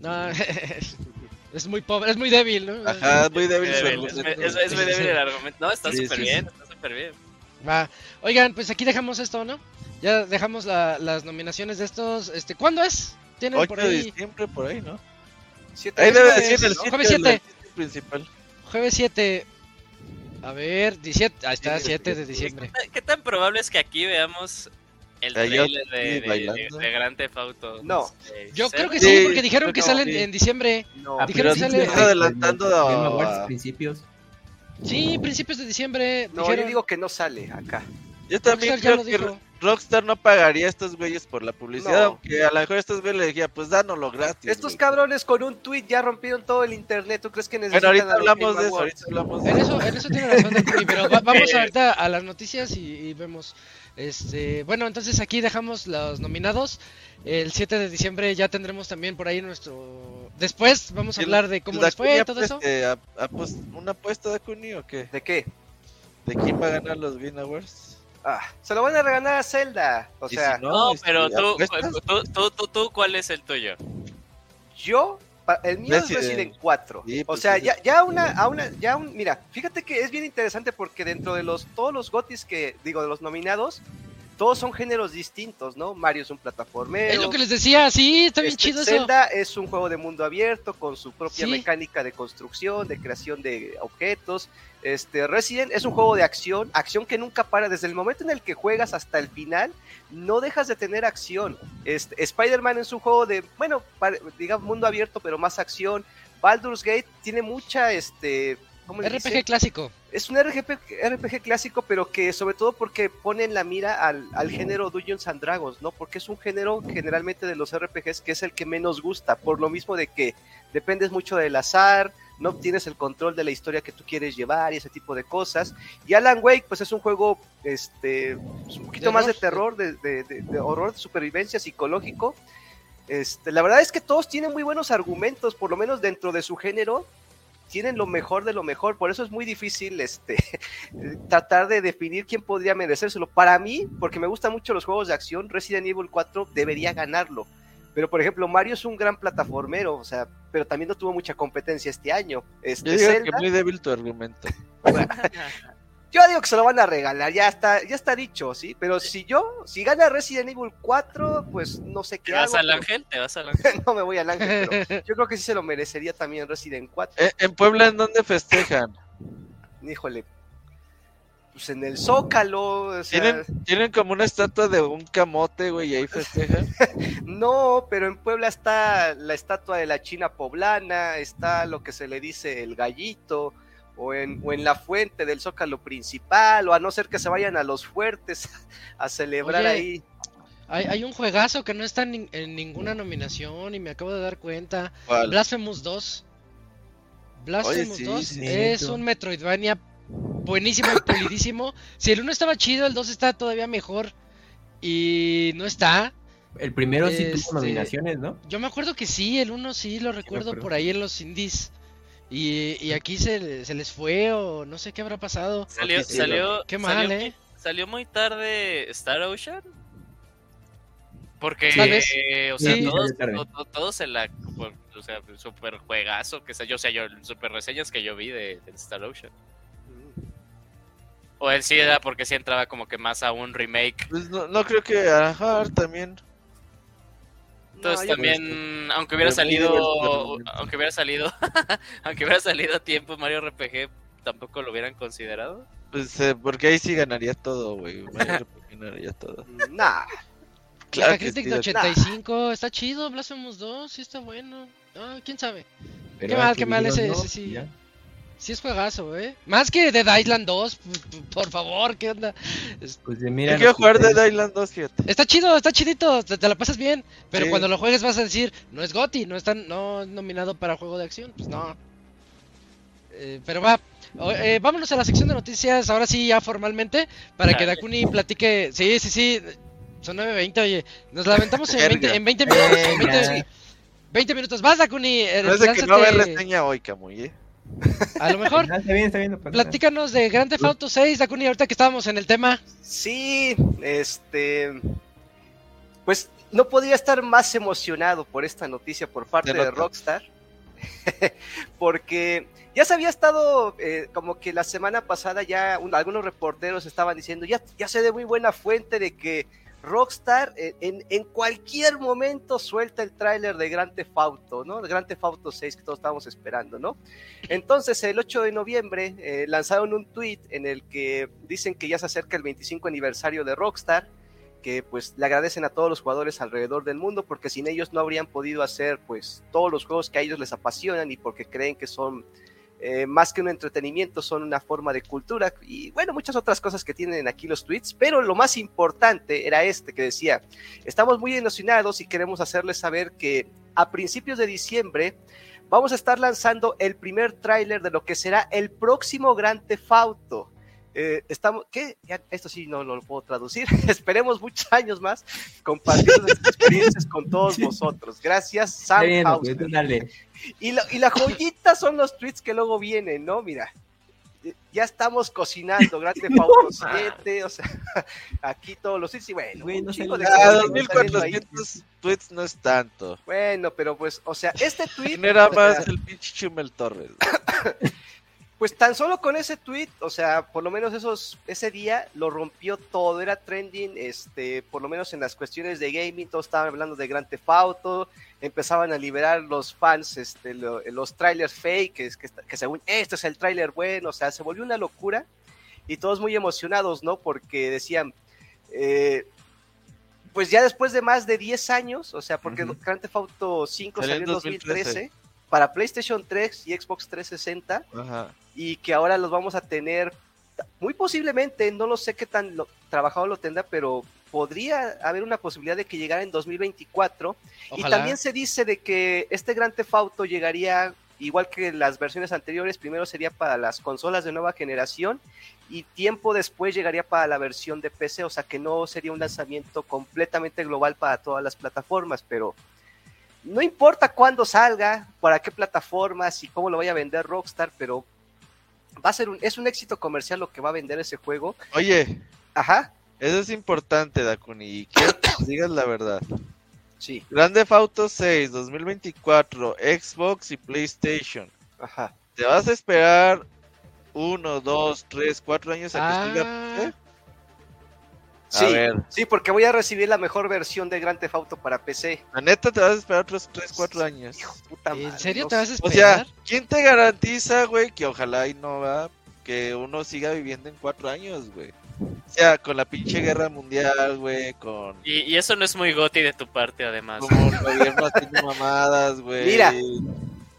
No, <laughs> es muy pobre, es muy débil, ¿no?
Ajá, muy débil su
Débil, es,
argumento.
es- es muy débil el argumento. No, está
Sí,
súper
sí,
bien, está súper bien.
Va. Oigan, pues aquí dejamos esto, ¿no? Ya dejamos la- las nominaciones de estos. Este, ¿Cuándo es? Tienen
8
por
de
ahí
diciembre, por ahí, ¿no?
Siete
Ahí debe
jueves,
decir el
¿no?
sitio,
Jueves
el
7.
sitio principal.
jueves 7. A ver, 17, ahí está,
Sí,
7 de diciembre.
¿Qué tan probable es que aquí veamos el
yo
trailer de, de, de, de Grand Theft Auto?
No.
Eh,
Yo creo que sí,
Sí,
porque dijeron que salen
sí.
en diciembre.
No.
Ah,
Dijeron
pero
que sale-
adelantando
principios.
Sí, principios de diciembre.
No,
dijeron.
yo digo que no sale acá.
Yo también
Rockstar
creo que
dijo.
Rockstar no pagaría a estos güeyes por la publicidad,
No.
aunque a lo mejor estos güeyes le diría, pues dánoslo gratis.
Estos
güey.
cabrones con un tweet ya rompieron todo el internet. ¿Tú crees que
Bueno,
necesitan
ahorita
a los
hablamos de eso, ahorita hablamos de
En
eso.
en eso tiene razón Dakuni, pero va- <laughs> vamos ahorita a las noticias y, y vemos. Este, bueno, entonces aquí dejamos los nominados. El 7 de diciembre ya tendremos también por ahí nuestro. Después vamos a hablar de cómo
¿la
les fue y todo eso.
a- apos- ¿Una apuesta de Cuni o qué?
¿De qué?
¿De quién va a ganar los Game Awards?
Ah, se lo van a regalar a Zelda. O
si
sea,
No,
este,
pero tú,
¿apuestas?
tú, tú, tú, tú, ¿cuál es el tuyo?
yo, el mío es
Resident.
Resident 4.
Sí,
o
pues,
sea, ya, ya una, a una, ya un, mira, fíjate que es bien interesante porque dentro de los, todos los gotis que, digo, de los nominados, todos son géneros distintos, ¿no? Mario es un plataformero.
Es lo que les decía, sí, está bien
Este,
chido eso.
Zelda es un juego de mundo abierto con su propia
Sí.
mecánica de construcción, de creación de objetos. Este Resident es un juego de acción, acción que nunca para desde el momento en el que juegas hasta el final, no dejas de tener acción. Este Spider-Man es un juego de, bueno, pare- digamos mundo abierto, pero más acción. Baldur's Gate tiene mucha este ¿cómo le
RPG clásico.
es un RPG, RPG clásico, pero que sobre todo porque pone en la mira al, al género Dungeons and Dragons, ¿no? Porque es un género generalmente de los RPGs que es el que menos gusta, por lo mismo de que dependes mucho del azar, no obtienes el control de la historia que tú quieres llevar y ese tipo de cosas. Y Alan Wake, pues es un juego este, pues, un poquito más de terror, de, de- de- de horror, de supervivencia psicológico. Este, la verdad es que todos tienen muy buenos argumentos, por lo menos dentro de su género, tienen lo mejor de lo mejor, por eso es muy difícil este, <laughs> tratar de definir quién podría merecérselo. Para mí, porque me gustan mucho los juegos de acción, Resident Evil 4 debería ganarlo. Pero, por ejemplo, Mario es un gran plataformero, o sea, pero también no tuvo mucha competencia este año. Este,
Yo digo que
Zelda-
muy débil tu argumento. <laughs>
yo digo que se lo van a regalar, ya está, ya está dicho, ¿sí? Pero si yo, si gana Resident Evil 4, pues no sé qué
¿Te vas
hago,
al
pero-
ángel? ¿Te vas al <laughs> ángel?
no me voy al ángel, pero <laughs> yo creo que sí se lo merecería también Resident 4.
Eh, ¿En Puebla en dónde festejan?
Híjole, pues en el Zócalo, o sea,
¿Tienen, tienen como una estatua de un camote, güey, y ahí festejan. <laughs>
no, pero en Puebla está la estatua de la China poblana, está lo que se le dice el gallito, o en, o en la fuente del Zócalo principal, o a no ser que se vayan a los fuertes <laughs> a celebrar
Oye,
ahí.
Hay, hay un juegazo que no está en, nin- en ninguna nominación y me acabo de dar cuenta.
¿Cuál?
Blasphemous 2. Blasphemous
sí,
2
sí,
es un Metroidvania buenísimo y pulidísimo. Si el 1 estaba chido, el 2 está todavía mejor. Y no está.
El primero sí
Este-
tuvo nominaciones, ¿no?
Yo me acuerdo que sí, el 1 sí lo recuerdo por ahí en los indies. Y, y aquí se, se les fue o no sé qué habrá pasado.
Salió,
sí,
salió,
Qué mal,
salió,
¿eh?
salill muy tarde Star Ocean. Porque, eh, o sea,
Sí.
todos,
Salió
todos en la, o sea, super juegazo, que sé yo, o sea, yo, super reseñas que yo vi de, de Star Ocean. O él sí era porque sí entraba como que más a un remake.
Pues no, no creo que Ajar también.
Entonces
No,
también, aunque hubiera salido, aunque hubiera salido, <laughs> aunque hubiera salido a tiempo Mario RPG, tampoco lo hubieran considerado.
Pues eh, porque ahí sí ganaría todo, güey. <laughs> Mario RPG ganaría todo.
Nah,
Claro
Metacritic
sí,
de 85, está chido. Blasphemous 2, sí está bueno. Ah, quién sabe.
Pero
Qué mal, qué mal, ese-
no,
ese sí.
ya.
Sí es juegazo, ¿eh? Más que Dead Island 2, p- p- por favor, ¿qué onda? Es-
Pues de mira.
Yo quiero jugar
criterios.
Dead Island 2, fíjate.
Está chido, está chidito, te, te la pasas bien. Pero
Sí.
cuando lo juegues vas a decir, no es GOTY, no está no es nominado para juego de acción. Pues no. Eh, pero va, o- eh, vámonos a la sección de noticias, ahora sí, ya formalmente, para que. Dakuni platique. Sí, sí, sí, son 9.20, oye, nos la aventamos en
Verga.
20, en 20 minutos. en
Venga.
20, 20 minutos, vas, Dakuni. eh,
Parece que no haber
lánzate-
reseña hoy, Camuy, ¿eh?
A lo mejor.
Ah, está bien, está bien. no pasa nada.
Platícanos de Grand Theft Auto 6, Dakuni, ahorita que estábamos en el tema.
Sí, este. Pues no podría estar más emocionado por esta noticia por parte de. Rockstar. <laughs> porque ya se había estado, eh, como que la semana pasada ya un- algunos reporteros estaban diciendo, ya, ya se de muy buena fuente de que Rockstar eh, en, cualquier momento suelta el tráiler de Grand Theft Auto, ¿no? De Grand Theft Auto 6 que todos estábamos esperando, ¿no? Entonces, el 8 de noviembre eh, lanzaron un tweet en el que dicen que ya se acerca el 25 aniversario de Rockstar, que pues le agradecen a todos los jugadores alrededor del mundo porque sin ellos no habrían podido hacer pues todos los juegos que a ellos les apasionan y porque creen que son eh, más que un entretenimiento, son una forma de cultura y bueno, muchas otras cosas que tienen aquí los tweets, pero lo más importante era este que decía, estamos muy emocionados y queremos hacerles saber que a principios de diciembre vamos a estar lanzando el primer tráiler de lo que será el próximo Gran Auto. Eh, estamos, ¿qué? esto sí no, lo puedo traducir. <laughs> Esperemos muchos años más compartiendo nuestras experiencias con todos vosotros. Gracias, Sam Y, la, y la joyita son los tweets que luego vienen, ¿no? Mira, ya estamos cocinando Grand Theft Auto 7, o sea, <laughs> aquí todos los tweets, y bueno,
bueno ah, 2400 tweets no es tanto.
Bueno, pero pues, o sea, este tweet...
era más el pinche Chumel Torres. <laughs>
pues tan solo con ese tweet, o sea, por lo menos esos, ese día lo rompió todo, era trending, este, por lo menos en las cuestiones de gaming, todos estaban hablando de Grand Theft Auto, empezaban a liberar los fans, este, los trailers fake, que, que, que según, este es el trailer bueno, o sea, se volvió una locura, y todos muy emocionados, ¿no? Porque decían, eh, pues ya después de más de 10 años, o sea, porque Grand Theft Auto 5 salió en 2013, para PlayStation 3 y Xbox 360, Ajá. y que ahora los vamos a tener muy posiblemente, no lo sé qué tan trabajado lo tendrá, pero podría haber una posibilidad de que llegara en 2024. Y también se dice de que este Gran Auto llegaría igual que las versiones anteriores, primero sería para las consolas de nueva generación y tiempo después llegaría para la versión de PC, o sea que no sería un lanzamiento completamente global para todas las plataformas, pero no importa cuándo salga, para qué plataformas y cómo lo vaya a vender Rockstar, pero va a ser un, es un éxito comercial lo que va a vender ese juego.
Oye.
Ajá.
Eso es importante, Dakuni, y quiero que digas la verdad.
Sí.
Grande Auto 6, 2024, Xbox y PlayStation.
Ajá.
¿Te vas a esperar uno, dos, tres, cuatro años a que ah. salga
Sí, sí, porque voy a recibir la mejor versión de Grand Theft Auto para PC.
La neta te vas a esperar otros 3, 4 años.
¿En serio te vas a esperar?
O sea, ¿quién te garantiza, güey, que ojalá y no va, que uno siga viviendo en 4 años, güey? O sea, con la pinche guerra mundial, güey, con...
Y, eso no es muy goti de tu parte, además.
Como el gobierno haciendo mamadas, güey.
Mira,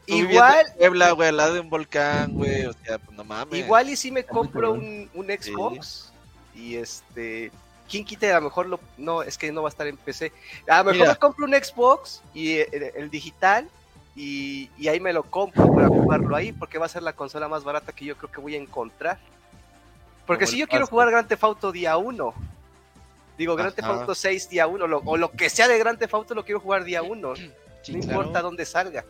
igual...
Puebla, güey, al lado de un volcán, güey, o sea, pues no mames.
Igual y si me compro un, un Xbox y este ¿Quién quite? A lo mejor lo, no, es que no va a estar en PC. A lo mejor me compro un Xbox y eh, el, digital y, ahí me lo compro para jugarlo ahí porque va a ser la consola más barata que yo creo que voy a encontrar. Porque si yo quiero jugar Grand Theft Auto día 1, digo Grand Theft Auto 6 día 1 o lo que sea de Grand Theft Auto lo quiero jugar día 1. <clears throat> no importa dónde salga.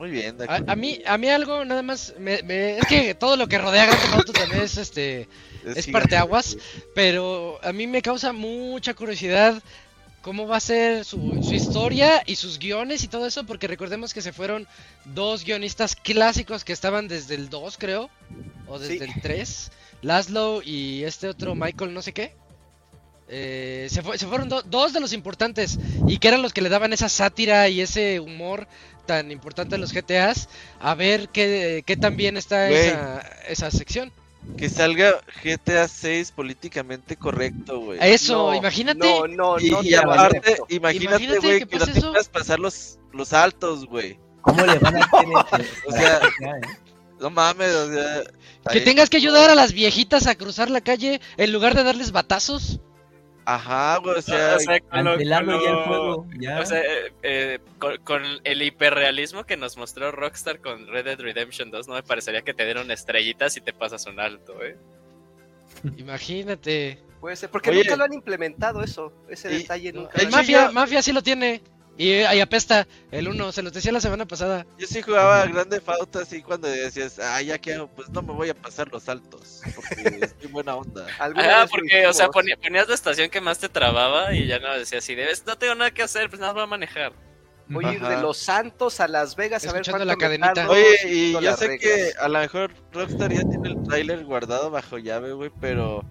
Muy bien.
A, mí, a mí algo nada más, es que todo lo que rodea Grand Theft Auto también es este es, parte aguas, pero a mí me causa mucha curiosidad cómo va a ser su, historia y sus guiones y todo eso, porque recordemos que se fueron dos guionistas clásicos que estaban desde el 2, creo, o desde el 3, Laszlo y este otro Michael no sé qué. Eh, se, fueron dos de los importantes y que eran los que le daban esa sátira y ese humor tan importante a los GTAs. A ver qué, qué tan bien está esa, esa sección
que salga GTA 6 políticamente correcto, güey.
Eso, imagínate.
No, no, no.
Y, aparte, imagínate, güey, que, no te puedas pasar los, los altos, güey.
¿Cómo le van a hacer <laughs>
O sea, no mames, o sea.
Que tengas que ayudar a las viejitas a cruzar la calle en lugar de darles batazos.
Ajá, güey, o sea, o sea
con, ya el juego.
O sea, eh, eh, con, el hiperrealismo que nos mostró Rockstar con Red Dead Redemption 2, no me parecería que te dieron estrellitas y te pasas un alto, ¿eh?
Imagínate.
Puede ser, porque nunca lo han implementado eso, ese detalle nunca.
El Mafia, Mafia sí lo tiene. Y ahí apesta el uno, se los decía la semana pasada.
Yo sí jugaba Grande Fauto así cuando decías, ah, ya que pues no me voy a pasar los saltos, porque <laughs> estoy buena onda.
Ah, porque, o sea, ponías la estación que más te trababa y ya no decías, si debes, no tengo nada que hacer, pues nada voy a manejar.
Voy a ir de Los Santos a Las Vegas a ver cuánto
la cadenita.
Oye, y yo sé que a lo mejor Rockstar ya tiene el trailer guardado bajo llave, güey, pero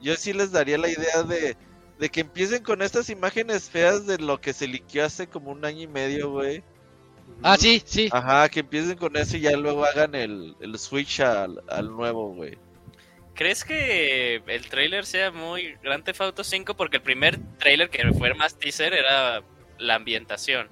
yo sí les daría la idea de de que empiecen con estas imágenes feas de lo que se liqueó hace como un año y medio, güey.
Ah, sí, sí.
Ajá, que empiecen con eso y ya luego hagan el, switch al, nuevo, güey.
¿Crees que el trailer sea muy Grand Theft Auto 5? Porque el primer trailer que fue más teaser era la ambientación.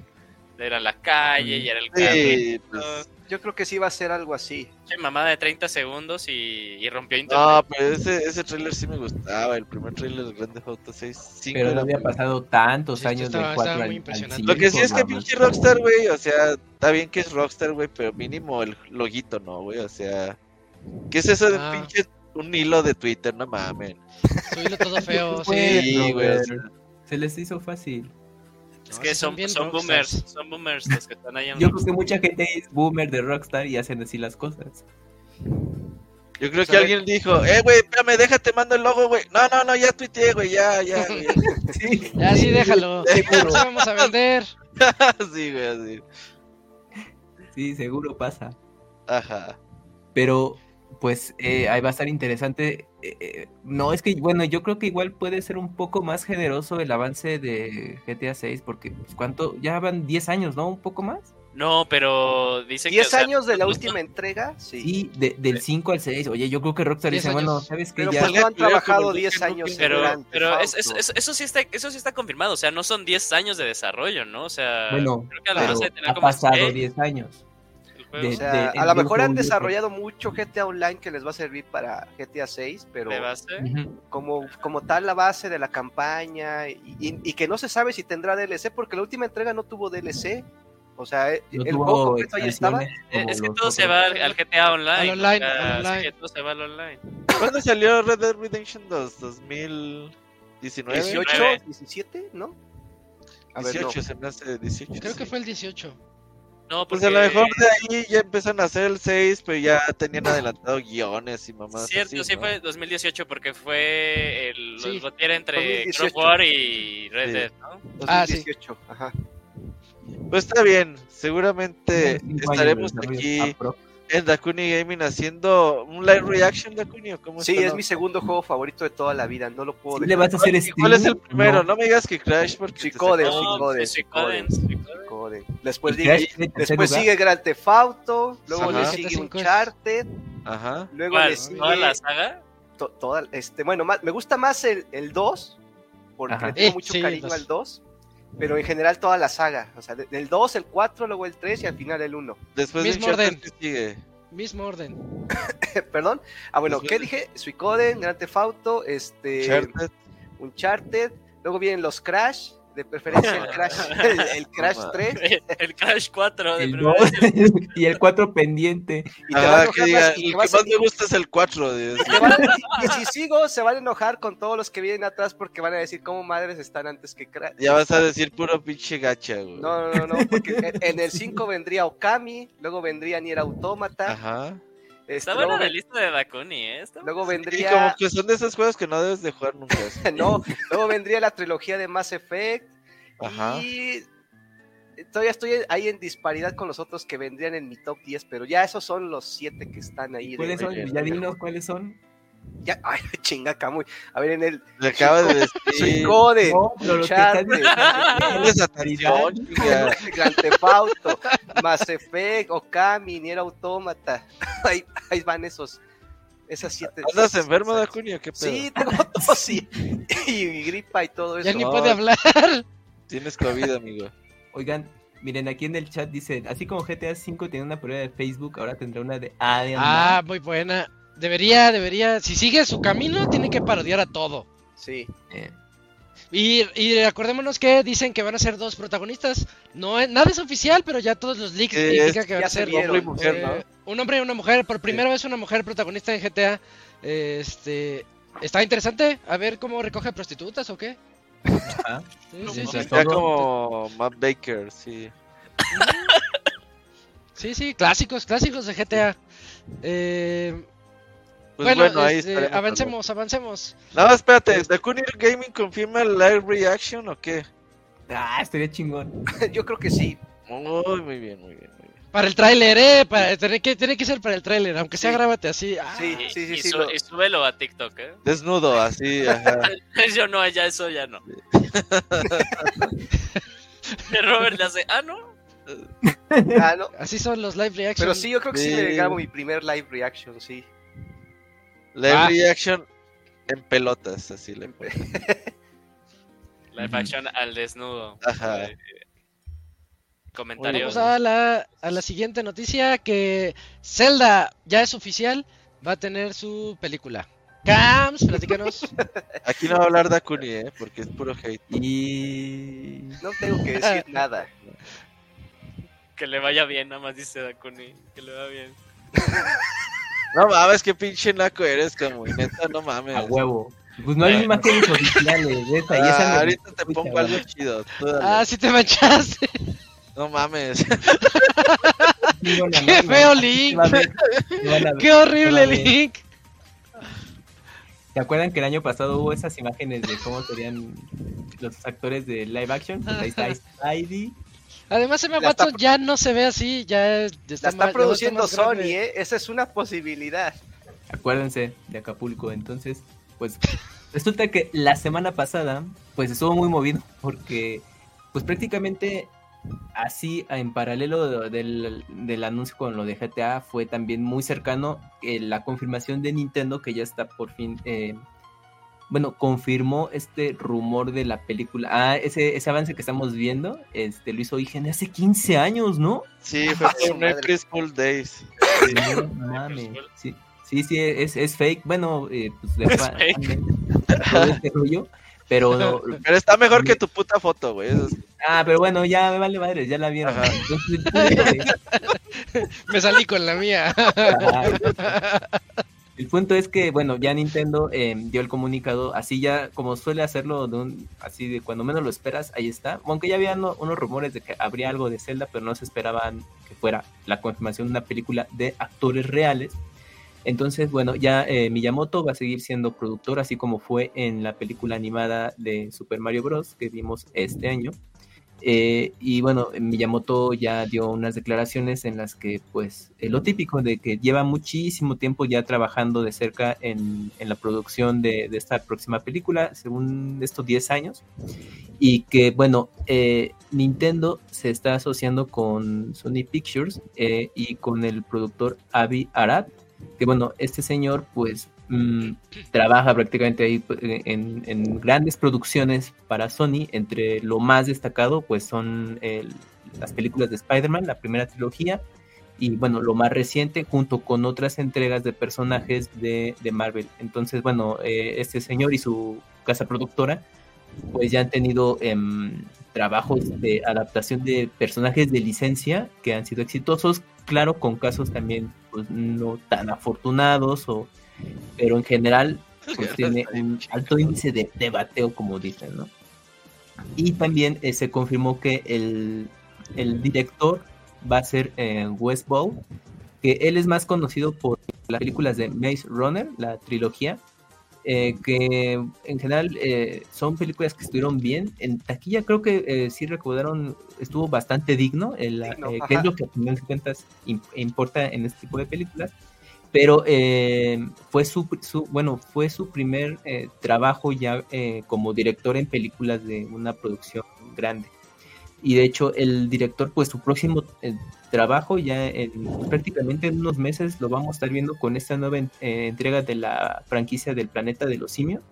Era la calle y era el
sí, pues,
Yo creo que sí va a ser algo así.
Che, mamada de 30 segundos y, y rompió internet.
No, pero ese, ese trailer sí me gustaba. El primer trailer de Grand Theft Auto 6. cinco
Pero no había pasado tantos
Sí,
años
estaba-
del 4
estaba
al.
Lo que sí es que pinche. Rockstar, güey, o sea, está bien que es Rockstar, güey, pero mínimo el loguito, ¿no, güey? O sea, ¿qué es eso de
Ah.
pinche un hilo de Twitter? No mames.
Su hilo todo feo, <laughs> sí.
Sí, güey.
Se les hizo fácil.
Es que
son
boomers, son boomers los que están ahí en
Yo creo que mucha gente es boomer de Rockstar y hacen así las cosas.
Yo creo que alguien dijo, eh, güey, espérame, déjate, mando el logo, güey. No, no, no, ya tuiteé, güey, ya, ya, <laughs> güey.
Sí,
Ya sí, déjalo. <laughs> Vamos a vender. <laughs>
sí, güey, así.
sí, seguro pasa.
Ajá.
Pero, pues, eh, ahí va a estar interesante. Eh, no, es que, bueno, yo creo que igual puede ser un poco más generoso el avance de GTA 6, porque, pues, ¿cuánto? Ya van 10 años, ¿no? ¿Un poco más?
No, pero dicen que.
10
o sea,
años de la última entrega, sí.
Sí, de- del 5 al 6. Oye, yo creo que Rockstar
10
dice, bueno. ¿sabes qué?
Pero
Ya,
pues no han trabajado
como
10
Duke
años en
Pero,
Grand
pero es- es- es- eso, sí está, eso sí está confirmado. O sea, no son 10 años de desarrollo, ¿no? O sea,
bueno,
creo que
pero
base de tener
ha
como
pasado
seis,
10 años. De-
O sea,
de-
a lo mejor han
de-
desarrollado mucho GTA Online que les va a servir para GTA 6, pero
de base.
Ujú.
como, como tal la base de la campaña y, y- y que no se sabe si tendrá DLC porque la última entrega no tuvo DLC. O sea, eh,
No
el juego completo ahí estaba.
Eh, Es que todo se va al, al GTA Online.
Al online,
o sea,
al online.
sí, todo se va al online.
¿Cuándo salió Red Dead Redemption 2? ¿2019?
18,
19.
17, ¿no? A ver,
18
no.
se me hace 18.
Creo
sí.
que fue el 18.
No,
Pues a lo mejor de ahí ya empezaron a hacer el 6, pero ya tenían adelantado guiones y mamás.
Cierto,
así,
sí
¿no?
fue 2018 porque fue el
Sí.
entre
2018.
of War y Red
Sí.
Dead, ¿no?
Ah, sí.
2018, ajá.
Pues está bien, seguramente
años
estaremos aquí
Ah.
En Dakuni Gaming haciendo un live reaction Dakuni cómo
Sí, es mi segundo juego favorito de toda la vida, no lo puedo
¿Sí
dejar.
le vas a hacer
¿Y ¿Cuál es el primero?
No.
No, me digas que Crash porque
Suicoden, Suicoden. Joder. Después,
¿Y
sigue-
Crash
después Grand Theft Auto, luego
Ajá.
le sigue Uncharted,
Ajá.
luego
¿Cuál?
le sigue
¿Toda la saga?
to- toda, este, bueno, más- me gusta más el, el 2, porque
Ajá.
le tengo
Eh,
mucho
sí, el
cariño
2.
al 2, pero en general toda la saga, o sea, de- del 2, el 4, luego el 3 y al final el 1.
Después de
Mismo
Uncharted,
orden.
¿qué sigue?
Mismo orden. <laughs>
Perdón. Ah, bueno,
Después
¿qué
de-
dije? Suicoden, Grand Theft Auto, este,
Uncharted.
Uncharted, luego vienen los Crash, de preferencia el Crash, el, el Crash
Toma. <laughs>
3,
el Crash 4 de
El dos,
vez.
y el 4 <laughs> pendiente.
y te
Ah, que diga,
más,
el
y
que más me gusta es el 4. Dios.
a- y si sigo, se van a enojar con todos los que vienen atrás porque van a decir cómo madres están antes que Crash.
Ya vas a decir puro pinche gacha, güey.
No, no, no, no, porque en- en el 5 vendría Okami, luego vendría Nier Automata,
Ajá.
Este,
Está buena la lista de Dakuni, ¿eh? Está
luego
Y
vendría
como que son de esos juegos que no debes de jugar nunca. <laughs>
no, luego vendría la trilogía de Mass Effect
Ajá.
y todavía estoy ahí en disparidad con los otros que vendrían en mi top 10, pero ya esos son los 7 que están ahí. de-
¿Cuáles son?
de-
Ya dinos cuáles son.
Ya, <laughs> ay, chinga, Camuy. A ver, en el
Le acaba de <laughs> decir.
Suicoden,
No, pero lo que
atención, chinga.
Grand Theft Auto, Mass Effect, Okami, Nier Automata. <laughs> Ahí, ahí van esos, esas siete.
¿Andas enfermo, Dakuni, o qué pedo?
Sí, tengo tos y, y gripa y todo eso.
Ya ni puede hablar.
Tienes COVID, amigo.
Oigan, miren, aquí en el chat dicen, así como GTA V tiene una prueba de Facebook, ahora tendrá una de Alien
Ah, muy buena. Debería, debería. Si sigue su camino, tiene que parodiar a todo.
Sí.
Eh,
Y, y acordémonos que dicen que van a ser dos protagonistas. No es- nada es oficial, pero ya todos los leaks indican que van a
se
ser
vieron.
Hombre y mujer,
eh,
¿no?
un hombre y una mujer. Por primera vez una mujer protagonista en GTA. Este está interesante. A ver cómo recoge prostitutas o qué.
Ajá.
Sí,
Como
sí, sí.
que-
Ya
Todo.
como Matt Baker, sí.
Sí, sí, clásicos, clásicos de GTA. Eh,
Pues
bueno,
bueno, ahí
este, avancemos, avancemos.
No, espérate, ¿Dakuni Gaming confirma el live reaction o qué?
Ah, estaría chingón. <laughs>
Yo creo que sí.
Muy, muy bien, muy bien, muy bien.
Para el tráiler, eh, para, tiene, que, tiene que ser para el tráiler, aunque sea
Sí.
grábate así. ah.
Sí,
Y,
sí, sí,
y
sí.
su-
lo-
y súbelo a TikTok, ¿eh?
Desnudo, así, <laughs> ajá.
Yo no, ya eso ya no. <laughs> Robert le hace, ah, no.
Ah, no.
Así son los live reactions.
Pero sí, yo creo que sí,
Sí.
me grabo mi primer live reaction, sí.
Live
Ah.
reaction en pelotas, así le. <laughs>
Live action al desnudo.
Ajá.
Eh, comentarios.
Vamos a la, a la siguiente noticia que Zelda ya es oficial, va a tener su película. Cams, platícanos. <laughs>
Aquí no va a hablar Dakuni, ¿eh? Porque es puro hate.
Y.
No tengo que decir <laughs> nada.
Que le vaya bien, nada más dice Dakuni. Que le va bien.
No mames, qué pinche naco eres, como neta, no mames.
A huevo. Pues no hay imágenes oficiales esa. esa
Ah,
me-
ahorita te pongo algo chido. tú dale.
Ah, sí te manchaste.
No mames.
Qué feo link. Qué horrible link.
¿Se acuerdan que el año pasado hubo esas imágenes de cómo serían los actores de live action? Pues ahí está.
Además, Emma
La está
Watson ya no se ve así, ya está
La está
más-
produciendo Sony. ¿eh? Esa es una posibilidad.
Acuérdense de Acapulco. Entonces, pues resulta que la semana pasada, pues estuvo muy movido porque, pues prácticamente así en paralelo del, del anuncio con lo de GTA fue también muy cercano eh, la confirmación de Nintendo que ya está por fin, eh, bueno, confirmó este rumor de la película. Ah, ese, ese avance que estamos viendo, este lo hizo Origen hace 15 años, ¿no?
Sí, fue por. April Fool Days.
No <laughs> mames. Sí, sí, sí, es, es fake. Bueno, eh, pues de
Es
fa-
fake. <laughs>
todo este rollo, pero <laughs>
Pero está mejor que tu puta foto, güey. sí.
ah, pero bueno, ya me vale madre, ya la vieron.
Ajá.
Entonces,
Me salí con la mía.
ajá. El punto es que, bueno, ya Nintendo eh, dio el comunicado, así ya, como suele hacerlo, de un, así de cuando menos lo esperas, ahí está. Aunque ya había no- unos rumores de que habría algo de Zelda, pero no se esperaban que fuera la confirmación de una película de actores reales. Entonces, bueno, ya eh, Miyamoto va a seguir siendo productor, así como fue en la película animada de Super Mario Bros. que vimos este año. Eh, y bueno, Miyamoto ya dio unas declaraciones en las que, pues, eh, lo típico de que lleva muchísimo tiempo ya trabajando de cerca en, en la producción de, esta próxima película, según estos 10 años, y que, bueno, eh, Nintendo se está asociando con Sony Pictures eh, y con el productor Avi Arad, que, bueno, este señor, pues, mm, trabaja prácticamente ahí pues, en, grandes producciones para Sony. Entre lo más destacado, pues son el- las películas de Spider-Man, la primera trilogía, y bueno, lo más reciente, junto con otras entregas de personajes de, de Marvel. Entonces, bueno, eh, este señor y su casa productora, pues ya han tenido em, trabajos de adaptación de personajes de licencia que han sido exitosos, claro, con casos también pues, no tan afortunados o pero en general pues tiene un alto índice de debateo, como dicen, ¿no? Y también eh, se confirmó que el, el director va a ser eh, Wes Bow, que él es más conocido por las películas de Maze Runner, la trilogía, eh, que en general eh, son películas que estuvieron bien. En taquilla creo que eh, sí recaudaron, estuvo bastante digno, el,
Digno,
eh, que es lo que a final de cuentas im- importa en este tipo de películas pero eh, fue su, su- bueno fue su primer eh, trabajo ya eh, como director en películas de una producción grande. Y de hecho el director pues su próximo eh, trabajo ya en, prácticamente en unos meses lo vamos a estar viendo con esta nueva en- eh, entrega de la franquicia del planeta de los simios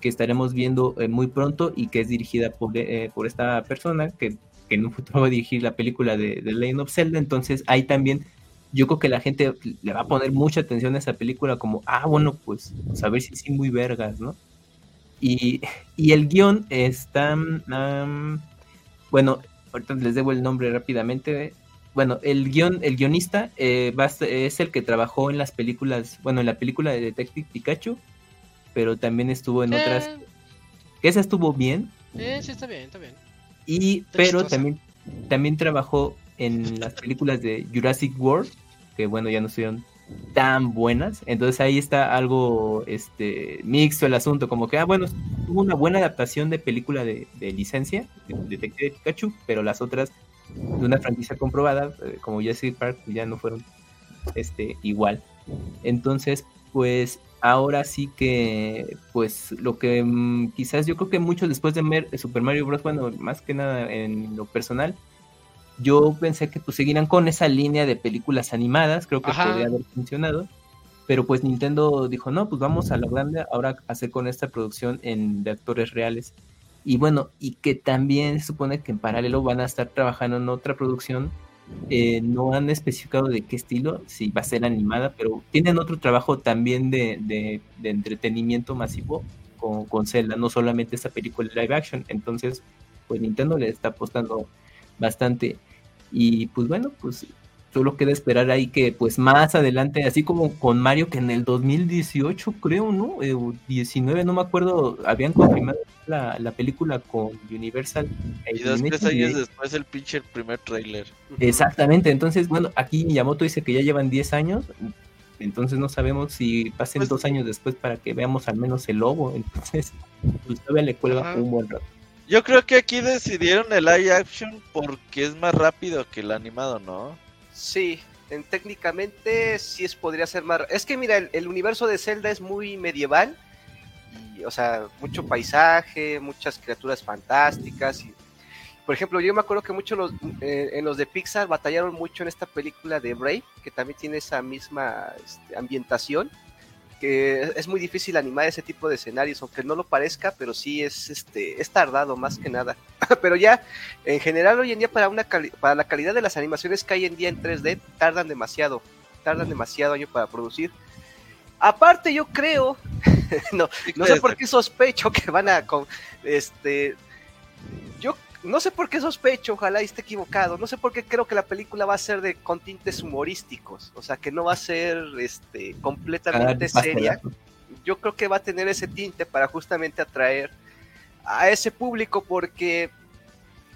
que estaremos viendo eh, muy pronto y que es dirigida por, por esta persona que, que en un futuro va a dirigir la película de, de Legend of Zelda. Entonces ahí también yo creo que la gente le va a poner mucha atención a esa película como, ah, bueno, pues, pues a ver si sí muy vergas, ¿no? Y, y el guion está, bueno, ahorita les debo el nombre rápidamente. Bueno, el guion, el guionista eh, va es el que trabajó en las películas, bueno, en la película de Detective Pikachu, pero también estuvo en otras,
Eh,
que esa estuvo bien,
eh, sí, está bien, está bien.
y pero también también trabajó en las películas de Jurassic World que bueno ya no estuvieron tan buenas entonces ahí está algo este mixto el asunto como que ah bueno tuvo una buena adaptación de película de, de licencia de Detective Pikachu pero las otras de una franquicia comprobada eh, como Jurassic Park ya no fueron este igual entonces pues ahora sí que, pues lo que mm, quizás yo creo que muchos después de ver Super Mario Bros., bueno, más que nada en lo personal, yo pensé que pues seguirán con esa línea de películas animadas, creo que
Ajá.
podría haber funcionado, pero pues Nintendo dijo, no, pues vamos a la grande ahora hacer con esta producción en, de actores reales. Y bueno, y que también se supone que en paralelo van a estar trabajando en otra producción. Eh, no han especificado de qué estilo, si va a ser animada, pero tienen otro trabajo también de, de, de entretenimiento masivo con, con Zelda, no solamente esta película live action. Entonces, pues Nintendo le está apostando bastante. Y pues bueno, pues solo queda esperar ahí que pues más adelante, así como con Mario que en el 2018 creo, ¿no? 19, eh, no me acuerdo, habían confirmado la, la película con Universal.
Y dos, tres años después el pinche primer trailer.
Exactamente, entonces bueno, aquí Miyamoto dice que ya llevan 10 años, entonces no sabemos si pasen pues dos años después para que veamos al menos el logo, entonces pues todavía le cuelga un buen rato.
Yo creo que aquí decidieron el live action porque es más rápido que el animado, ¿no?
Sí, en, técnicamente sí es, podría ser más... Es que mira, el, universo de Zelda es muy medieval, y, o sea, mucho paisaje, muchas criaturas fantásticas. Y, por ejemplo, yo me acuerdo que muchos los, eh, en los de Pixar batallaron mucho en esta película de Brave, que también tiene esa misma este, ambientación que es muy difícil animar ese tipo de escenarios, aunque no lo parezca, pero sí es este es tardado más que nada. <laughs> pero ya en general hoy en día para una para la calidad de las animaciones que hay en día en 3D tardan demasiado, tardan demasiado año para producir. Aparte yo creo, <laughs> no, no sé por qué sospecho que van a este yo no sé por qué sospecho, ojalá esté equivocado, no sé por qué creo que la película va a ser de con tintes humorísticos, o sea que no va a ser este completamente ah, seria. Yo creo que va a tener ese tinte para justamente atraer a ese público porque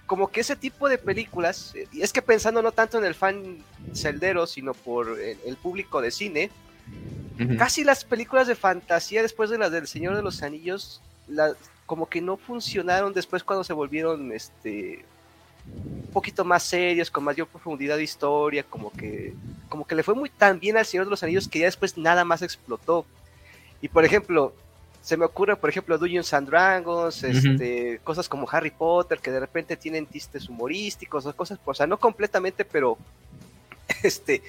como que ese tipo de películas, y es que pensando no tanto en el fan celdero, sino por el, público de cine, casi las películas de fantasía después de las del Señor de los Anillos, las como que no funcionaron después cuando se volvieron este un poquito más serios, con mayor profundidad de historia, como que como que le fue muy tan bien al Señor de los Anillos que ya después nada más explotó. Y por ejemplo, se me ocurre, por ejemplo, Dungeons and Dragons, este, cosas como Harry Potter, que de repente tienen tistes humorísticos, o cosas, o sea, no completamente, pero <laughs> este,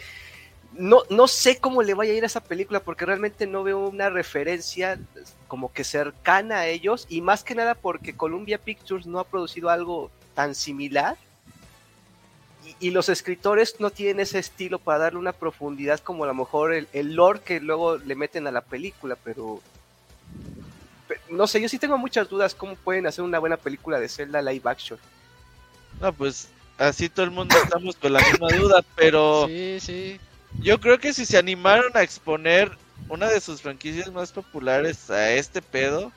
no, no sé cómo le vaya a ir a esa película porque realmente no veo una referencia como que cercana a ellos y más que nada porque Columbia Pictures no ha producido algo tan similar y, los escritores no tienen ese estilo para darle una profundidad como a lo mejor el, el lore que luego le meten a la película, pero, no sé, yo sí tengo muchas dudas cómo pueden hacer una buena película de Zelda live action.
No, pues así todo el mundo estamos con la misma duda, pero...
Sí, sí.
Yo creo que si se animaron a exponer una de sus franquicias más populares a este pedo.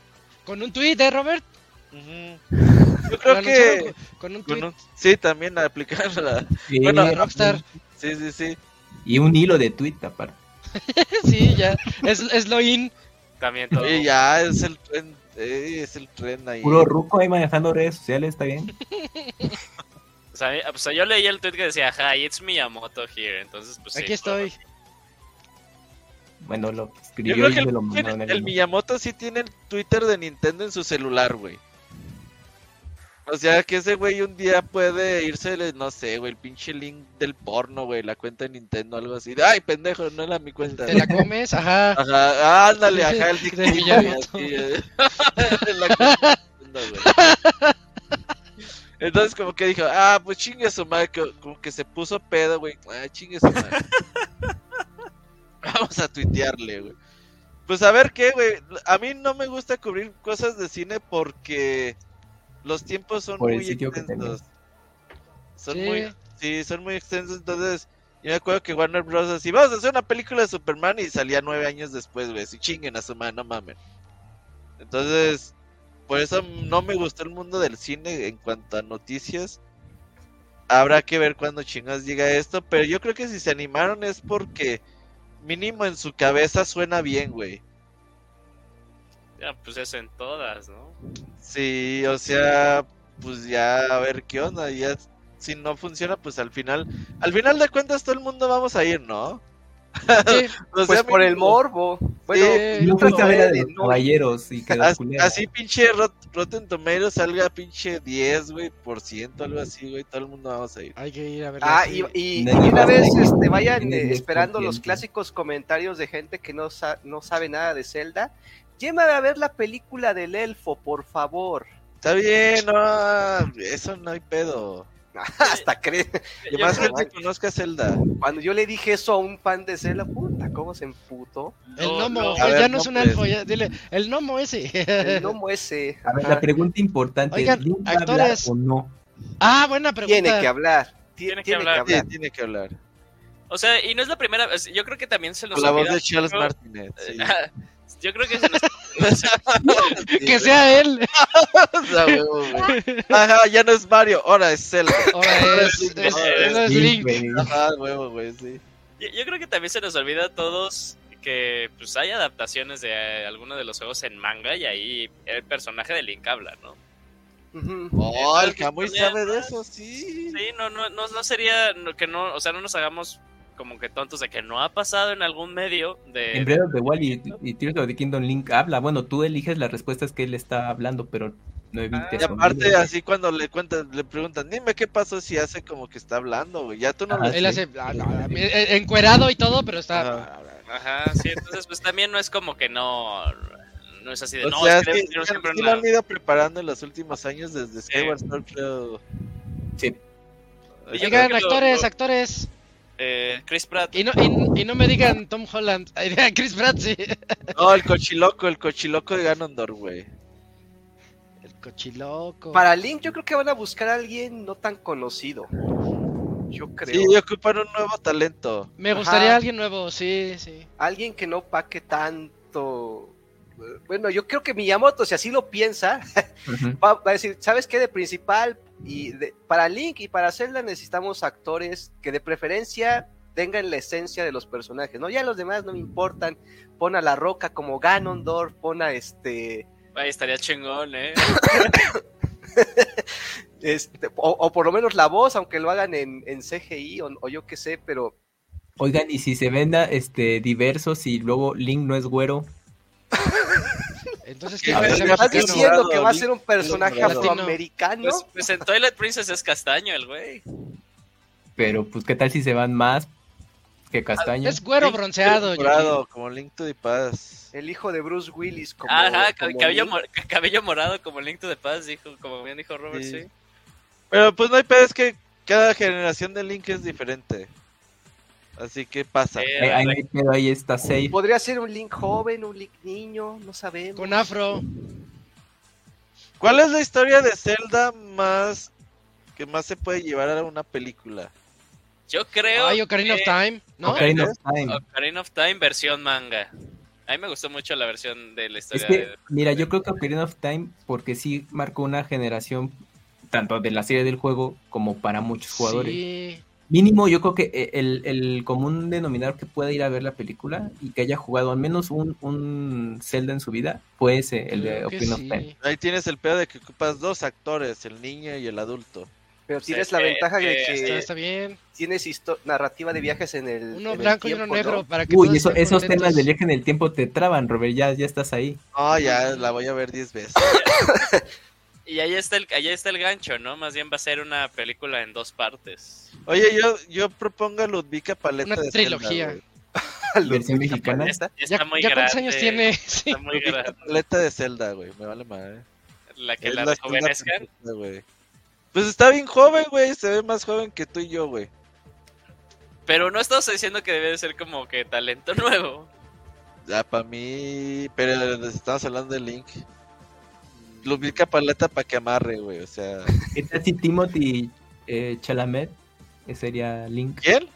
Con un tweet, ¿eh, Robert?
Yo creo que. Con, un tweet. sí, también aplicarla. bueno,
Rockstar.
Sí, sí, sí.
Y un hilo de tweet aparte. <laughs>
sí, ya. Es, es lo in.
También todo.
Sí, ya, es el tren. Eh, es el tren ahí.
Puro ruco ahí manejando redes sociales, está bien. <laughs>
o sea, yo leí el tweet que decía, hi, it's Miyamoto here. Entonces, pues
Aquí estoy.
Bueno, lo escribió
y lo mandó el, el, Miyamoto sí tiene el Twitter de Nintendo en su celular, güey. O sea, que ese güey un día puede irse, no sé, güey, el pinche link del porno, güey, la cuenta de Nintendo, algo así. Ay, pendejo, no era mi cuenta.
¿Te la comes? Ajá.
Ajá, ándale, ajá, el
de Miyamoto. Eh. <laughs>
Entonces como que dijo, ah, pues chingue su madre, como que se puso pedo, güey. Ah, chingue su madre. <laughs> Vamos a tuitearle, güey. Pues a ver qué, güey. A mí no me gusta cubrir cosas de cine porque los tiempos son muy extensos. Son muy, sí, son muy extensos. Entonces, yo me acuerdo que Warner Bros. así, vamos a hacer una película de Superman y salía nueve años después, güey. Si chinguen a su madre, no mamen. Entonces, por eso no me gustó el mundo del cine en cuanto a noticias. Habrá que ver cuando chingas llega esto, pero yo creo que si se animaron es porque mínimo en su cabeza suena bien, güey.
Ya, pues eso en todas, ¿no?
Sí, o sea, pues ya a ver qué onda, ya si no funciona, pues al final, al final de cuentas todo el mundo vamos a ir, ¿no? <laughs>
pues por el morbo.
Bueno, no de caballeros y
así, pinche Rotten Tomatoes salga pinche 10, güey, por ciento, algo así, güey, todo el mundo vamos a ir.
Hay que ir a ver.
Ah, y, una vez este, vayan eh, esperando los clásicos comentarios de gente que no, no sabe nada de Zelda. Llévame a ver la película del elfo, por favor.
Está bien, no, eso no hay pedo. <laughs>
Hasta cree.
Que más gente conozca Zelda.
Cuando yo le dije eso a un fan de Zelda, puta, ¿cómo se emputó?
El
No,
gnomo,
no.
que
A ver,
ya no es un
nombres.
elfo, ya, dile, el gnomo ese.
El <laughs> gnomo ese.
A ver, la pregunta importante,
Oigan,
¿Link va a hablar
actores.
o no?
ah, buena pregunta.
Tiene que hablar. Ti-
Tiene
Tiene,
que
que
hablar.
Sí, tiene que hablar.
O sea, y no es la primera vez. Yo creo que también se
Con la voz de Charles Martinet. sí. <laughs>
Yo creo que se nos... <laughs> <laughs>
Que sea él. <laughs>
Ajá, ya no es Mario, ahora es Zelda.
Ahora es, es, es-
Es
es
Link,
Link.
güey.
Ajá, huevo, güey, sí.
Yo, yo creo que también se nos olvida a todos que pues hay adaptaciones de eh, algunos de los juegos en manga y ahí el personaje de Link habla, ¿no?
Oh, el Camuy sabe de eso, sí.
Sí, no, no, no, no sería que no, o sea, no nos hagamos como que tontos de que no ha pasado en algún medio de...
En Breath of the Wild y, y Tears of the Kingdom Link habla. Bueno, tú eliges las respuestas que él está hablando, pero no evites.
Y aparte, así cuando le cuentan, le preguntan, dime qué pasó si hace como que está hablando, güey. Ya tú no
Ajá,
lo
Él hace ah, ah, eh, encuerado y todo, pero está.
Ajá.
Ajá, sí, entonces pues también no es como que no, no es así de,
O
no,
sea,
es que
sí, sí lo han ido preparando en los últimos años desde Skyward Sword, creo.
Sí.
Oigan,
lo-
actores,
lo-
actores.
Eh, Chris Pratt.
Y no, y, y no me digan Tom Holland. <laughs> Chris Pratt, sí.
No, el cochiloco, el cochiloco de Ganondorf, güey.
El cochiloco.
Para Link, yo creo que van a buscar a alguien no tan conocido. Yo creo.
Sí, ocupan un nuevo talento.
Me gustaría
Ajá.
alguien nuevo, sí, sí.
Alguien que no paque tanto. Bueno, yo creo que Miyamoto, si así lo piensa, <laughs> va a decir, ¿sabes qué? De principal, y de- para Link y para Zelda necesitamos actores que de preferencia tengan la esencia de los personajes, ¿no? Ya los demás no me importan. Pon a La Roca como Ganondorf, pon a este...
Ahí estaría chingón, ¿eh? <coughs>
este o, o por lo menos la voz, aunque lo hagan en, en CGI o, o yo qué sé, pero
Oigan, y si se venda este diversos y luego Link no es güero, <laughs>
Entonces, ¿qué
ver,
¿estás
Mexicano,
diciendo que va a ser un personaje afroamericano?
Pues, pues en Twilight Princess es castaño el güey.
pero pues qué tal si se van más que castaño.
Es güero
Link
bronceado.
Dorado, como Link to the Past.
El hijo de Bruce Willis como...
Ajá,
como
cabello, mor- cabello morado como Link to the Past, dijo, como bien dijo Robert,
Sí.
sí.
Pero pues no hay pedo, es que cada generación de Link es diferente. Así que pasa.
Eh,
Ahí, pedo, ahí está safe.
Podría ser un Link joven, un Link niño, no sabemos.
Con afro.
¿Cuál es la historia de Zelda más que más se puede llevar a una película?
Yo creo
Ay, Ocarina of Time, ¿no?
Ocarina of Time.
Ocarina of Time versión manga. A mí me gustó mucho la versión de la
Es
historia
que,
de...
mira, yo creo que Ocarina of Time, porque sí marcó una generación, tanto de la serie del juego como para muchos jugadores.
Sí.
Mínimo, yo creo que eh, el, el común denominador que pueda ir a ver la película y que haya jugado al menos un, un Zelda en su vida fue ese, el de Ocarina of
sí.
Time.
Ahí tienes el pedo de que ocupas dos actores, el niño y el adulto.
Pero tienes
Sí,
la
eh,
ventaja de
eh,
que
Está, está bien.
tienes narrativa de viajes en el.
Uno
en el
blanco y uno negro
¿no?
para que
Uy, eso- esos
contentos.
temas de viaje en el tiempo te traban, Robert, ya, ya estás ahí.
No, ya la voy a ver 10 veces. <coughs> <coughs>
Y ahí está, el, ahí está el gancho, ¿no? Más bien va a ser una película en dos partes.
Oye, yo, yo propongo a Ludvika Paleta
Una
de
trilogía.
Zelda, <laughs>
Versión mexicana.
Ya está, ya
¿Ya,
está muy
ya
grande.
cuántos años tiene? Sí.
Está muy grande.
Paleta de Zelda, güey. Me vale madre.
La que
Es
la
la
rejuvenezcan.
Pues está bien joven, güey. Se ve más joven que tú y yo, güey.
Pero no estamos diciendo que debe de ser como que talento nuevo.
Ya, para mí. Pero estamos hablando de Link. Ludvika Paleta para que amarre, güey. O sea. <laughs>
¿Qué tal si Timothy eh, Chalamet sería Link?
¿Quién?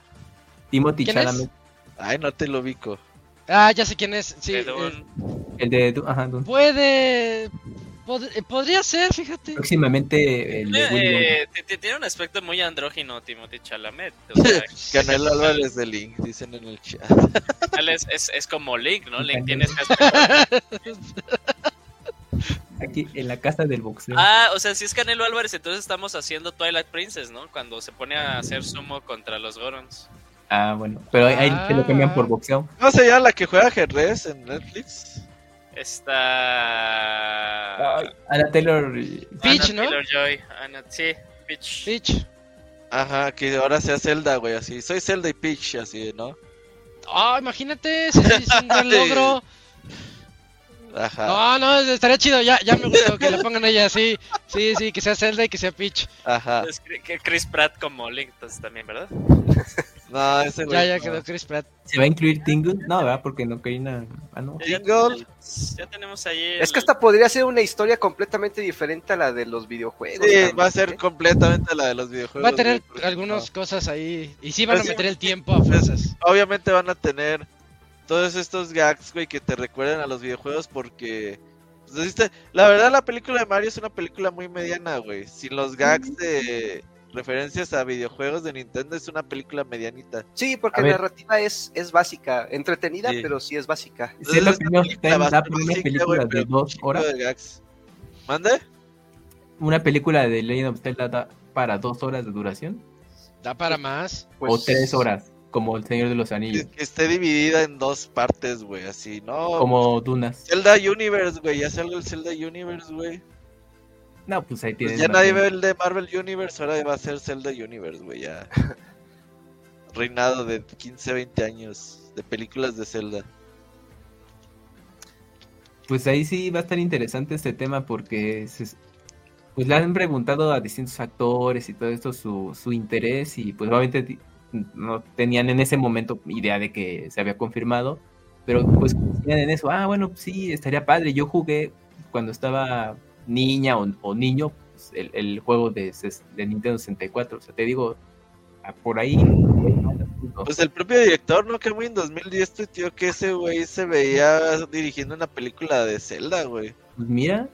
Timothy
¿Quién es?
Chalamet,
Ay, no te lo ubico.
Ah, ya sé quién es. Sí,
de
eh,
Dune.
el de... Ajá, Dune.
puede. pod- eh, podría ser, fíjate.
Próximamente el.
Eh, t- tiene un aspecto muy andrógino Timothy Chalamet. O sea, <laughs>
Canelo Álvarez de Link, dicen en el chat.
es, es, es como Link, ¿no? Link tiene este aspecto. <laughs>
Aquí en la casa del boxeo.
Ah, o sea, si es Canelo Álvarez, entonces estamos haciendo Twilight Princess, ¿no? Cuando se pone a hacer sumo contra los Gorons.
Ah, bueno. Pero ahí te lo cambian por boxeo.
¿No se llama la que juega ajedrez en Netflix?
Está.
Ana Taylor.
Peach,
Anna
¿no?
Taylor-Joy. Anna- sí, Peach.
Peach.
Ajá, que ahora sea Zelda, güey, así. Soy Zelda y Peach, así, ¿no?
Ah, imagínate, ese sí es un <laughs> gran logro.
Ajá.
No, no, estaría chido, ya, ya me gustó que le pongan ella así. Sí, sí, que sea Zelda y que sea Peach.
Ajá.
Es que- Chris Pratt como Link, entonces también, ¿verdad?
No, ese.
Ya, ya
no.
quedó Chris Pratt.
¿Se va a incluir Tingle? No, ¿verdad? Porque no Karina. Ah, no.
Jingle.
Ya tenemos ahí.
Es que esta podría ser una historia completamente diferente a la de los videojuegos.
Sí,
también,
va a ser
¿eh?
completamente la de los videojuegos.
Va a tener algunas
no.
cosas ahí. Y sí van a
Pues sí.
meter el tiempo a fuerzas.
Obviamente van a tener todos estos gags, güey, que te recuerden a los videojuegos porque... pues. La verdad, la película de Mario es una película muy mediana, güey. Sin los gags de referencias a videojuegos de Nintendo es una película medianita.
Sí, porque
A
la narrativa es, es básica, entretenida,
Sí.
pero sí es básica.
¿Usted la opinión da una
básica,
película de dos horas?
de gags. ¿Mande?
¿Una película de Legend of Zelda da para dos horas de duración?
Da para más.
Pues,
¿O tres horas? Como El Señor de los Anillos.
Que esté dividida en dos partes, güey, así, ¿no?
Como Dunas.
Zelda Universe, güey, ya salió el Zelda Universe, güey.
No, pues ahí
Pues
tienes.
ya
más
nadie ve el de Marvel Universe, ahora va a ser Zelda Universe, güey, ya. <laughs> Reinado de 15, 20 años de películas de Zelda.
Pues ahí sí va a estar interesante este tema porque se- pues le han preguntado a distintos actores y todo esto su, su interés y pues obviamente no tenían en ese momento idea de que se había confirmado, pero pues en eso, ah bueno, sí, estaría padre, yo jugué cuando estaba niña o, o niño pues, el, el juego de, de Nintendo 64, o sea, te digo, por ahí...
Pues el propio director, ¿no? Que muy en 2010 tuiteó que ese güey se veía dirigiendo una película de Zelda, güey.
Pues mira,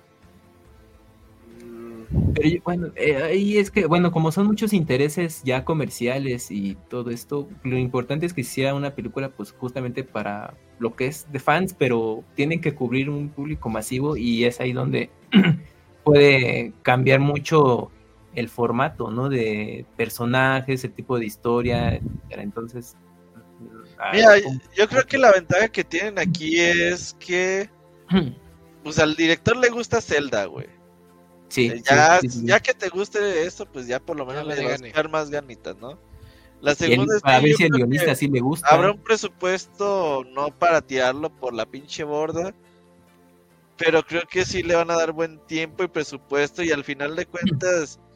Pero bueno, eh, ahí es que, bueno, como son muchos intereses ya comerciales y todo esto, lo importante es que sea una película, pues justamente para lo que es de fans, pero tienen que cubrir un público masivo y es ahí donde <clears throat> puede cambiar mucho el formato, ¿no? De personajes, el tipo de historia, etcétera. Entonces, ah,
Mira, yo creo que la ventaja que tienen aquí es que, <clears throat> pues al director le gusta Zelda, güey.
Sí,
Eh, ya,
sí, sí, sí.
ya que te guste esto, pues ya por lo menos
Ya
le vas a echar más ganitas, ¿no? La segunda es
para
que
ver si el guionista sí le gusta.
habrá un presupuesto no para tirarlo por la pinche borda, pero creo que sí le van a dar buen tiempo y presupuesto y al final de cuentas <laughs>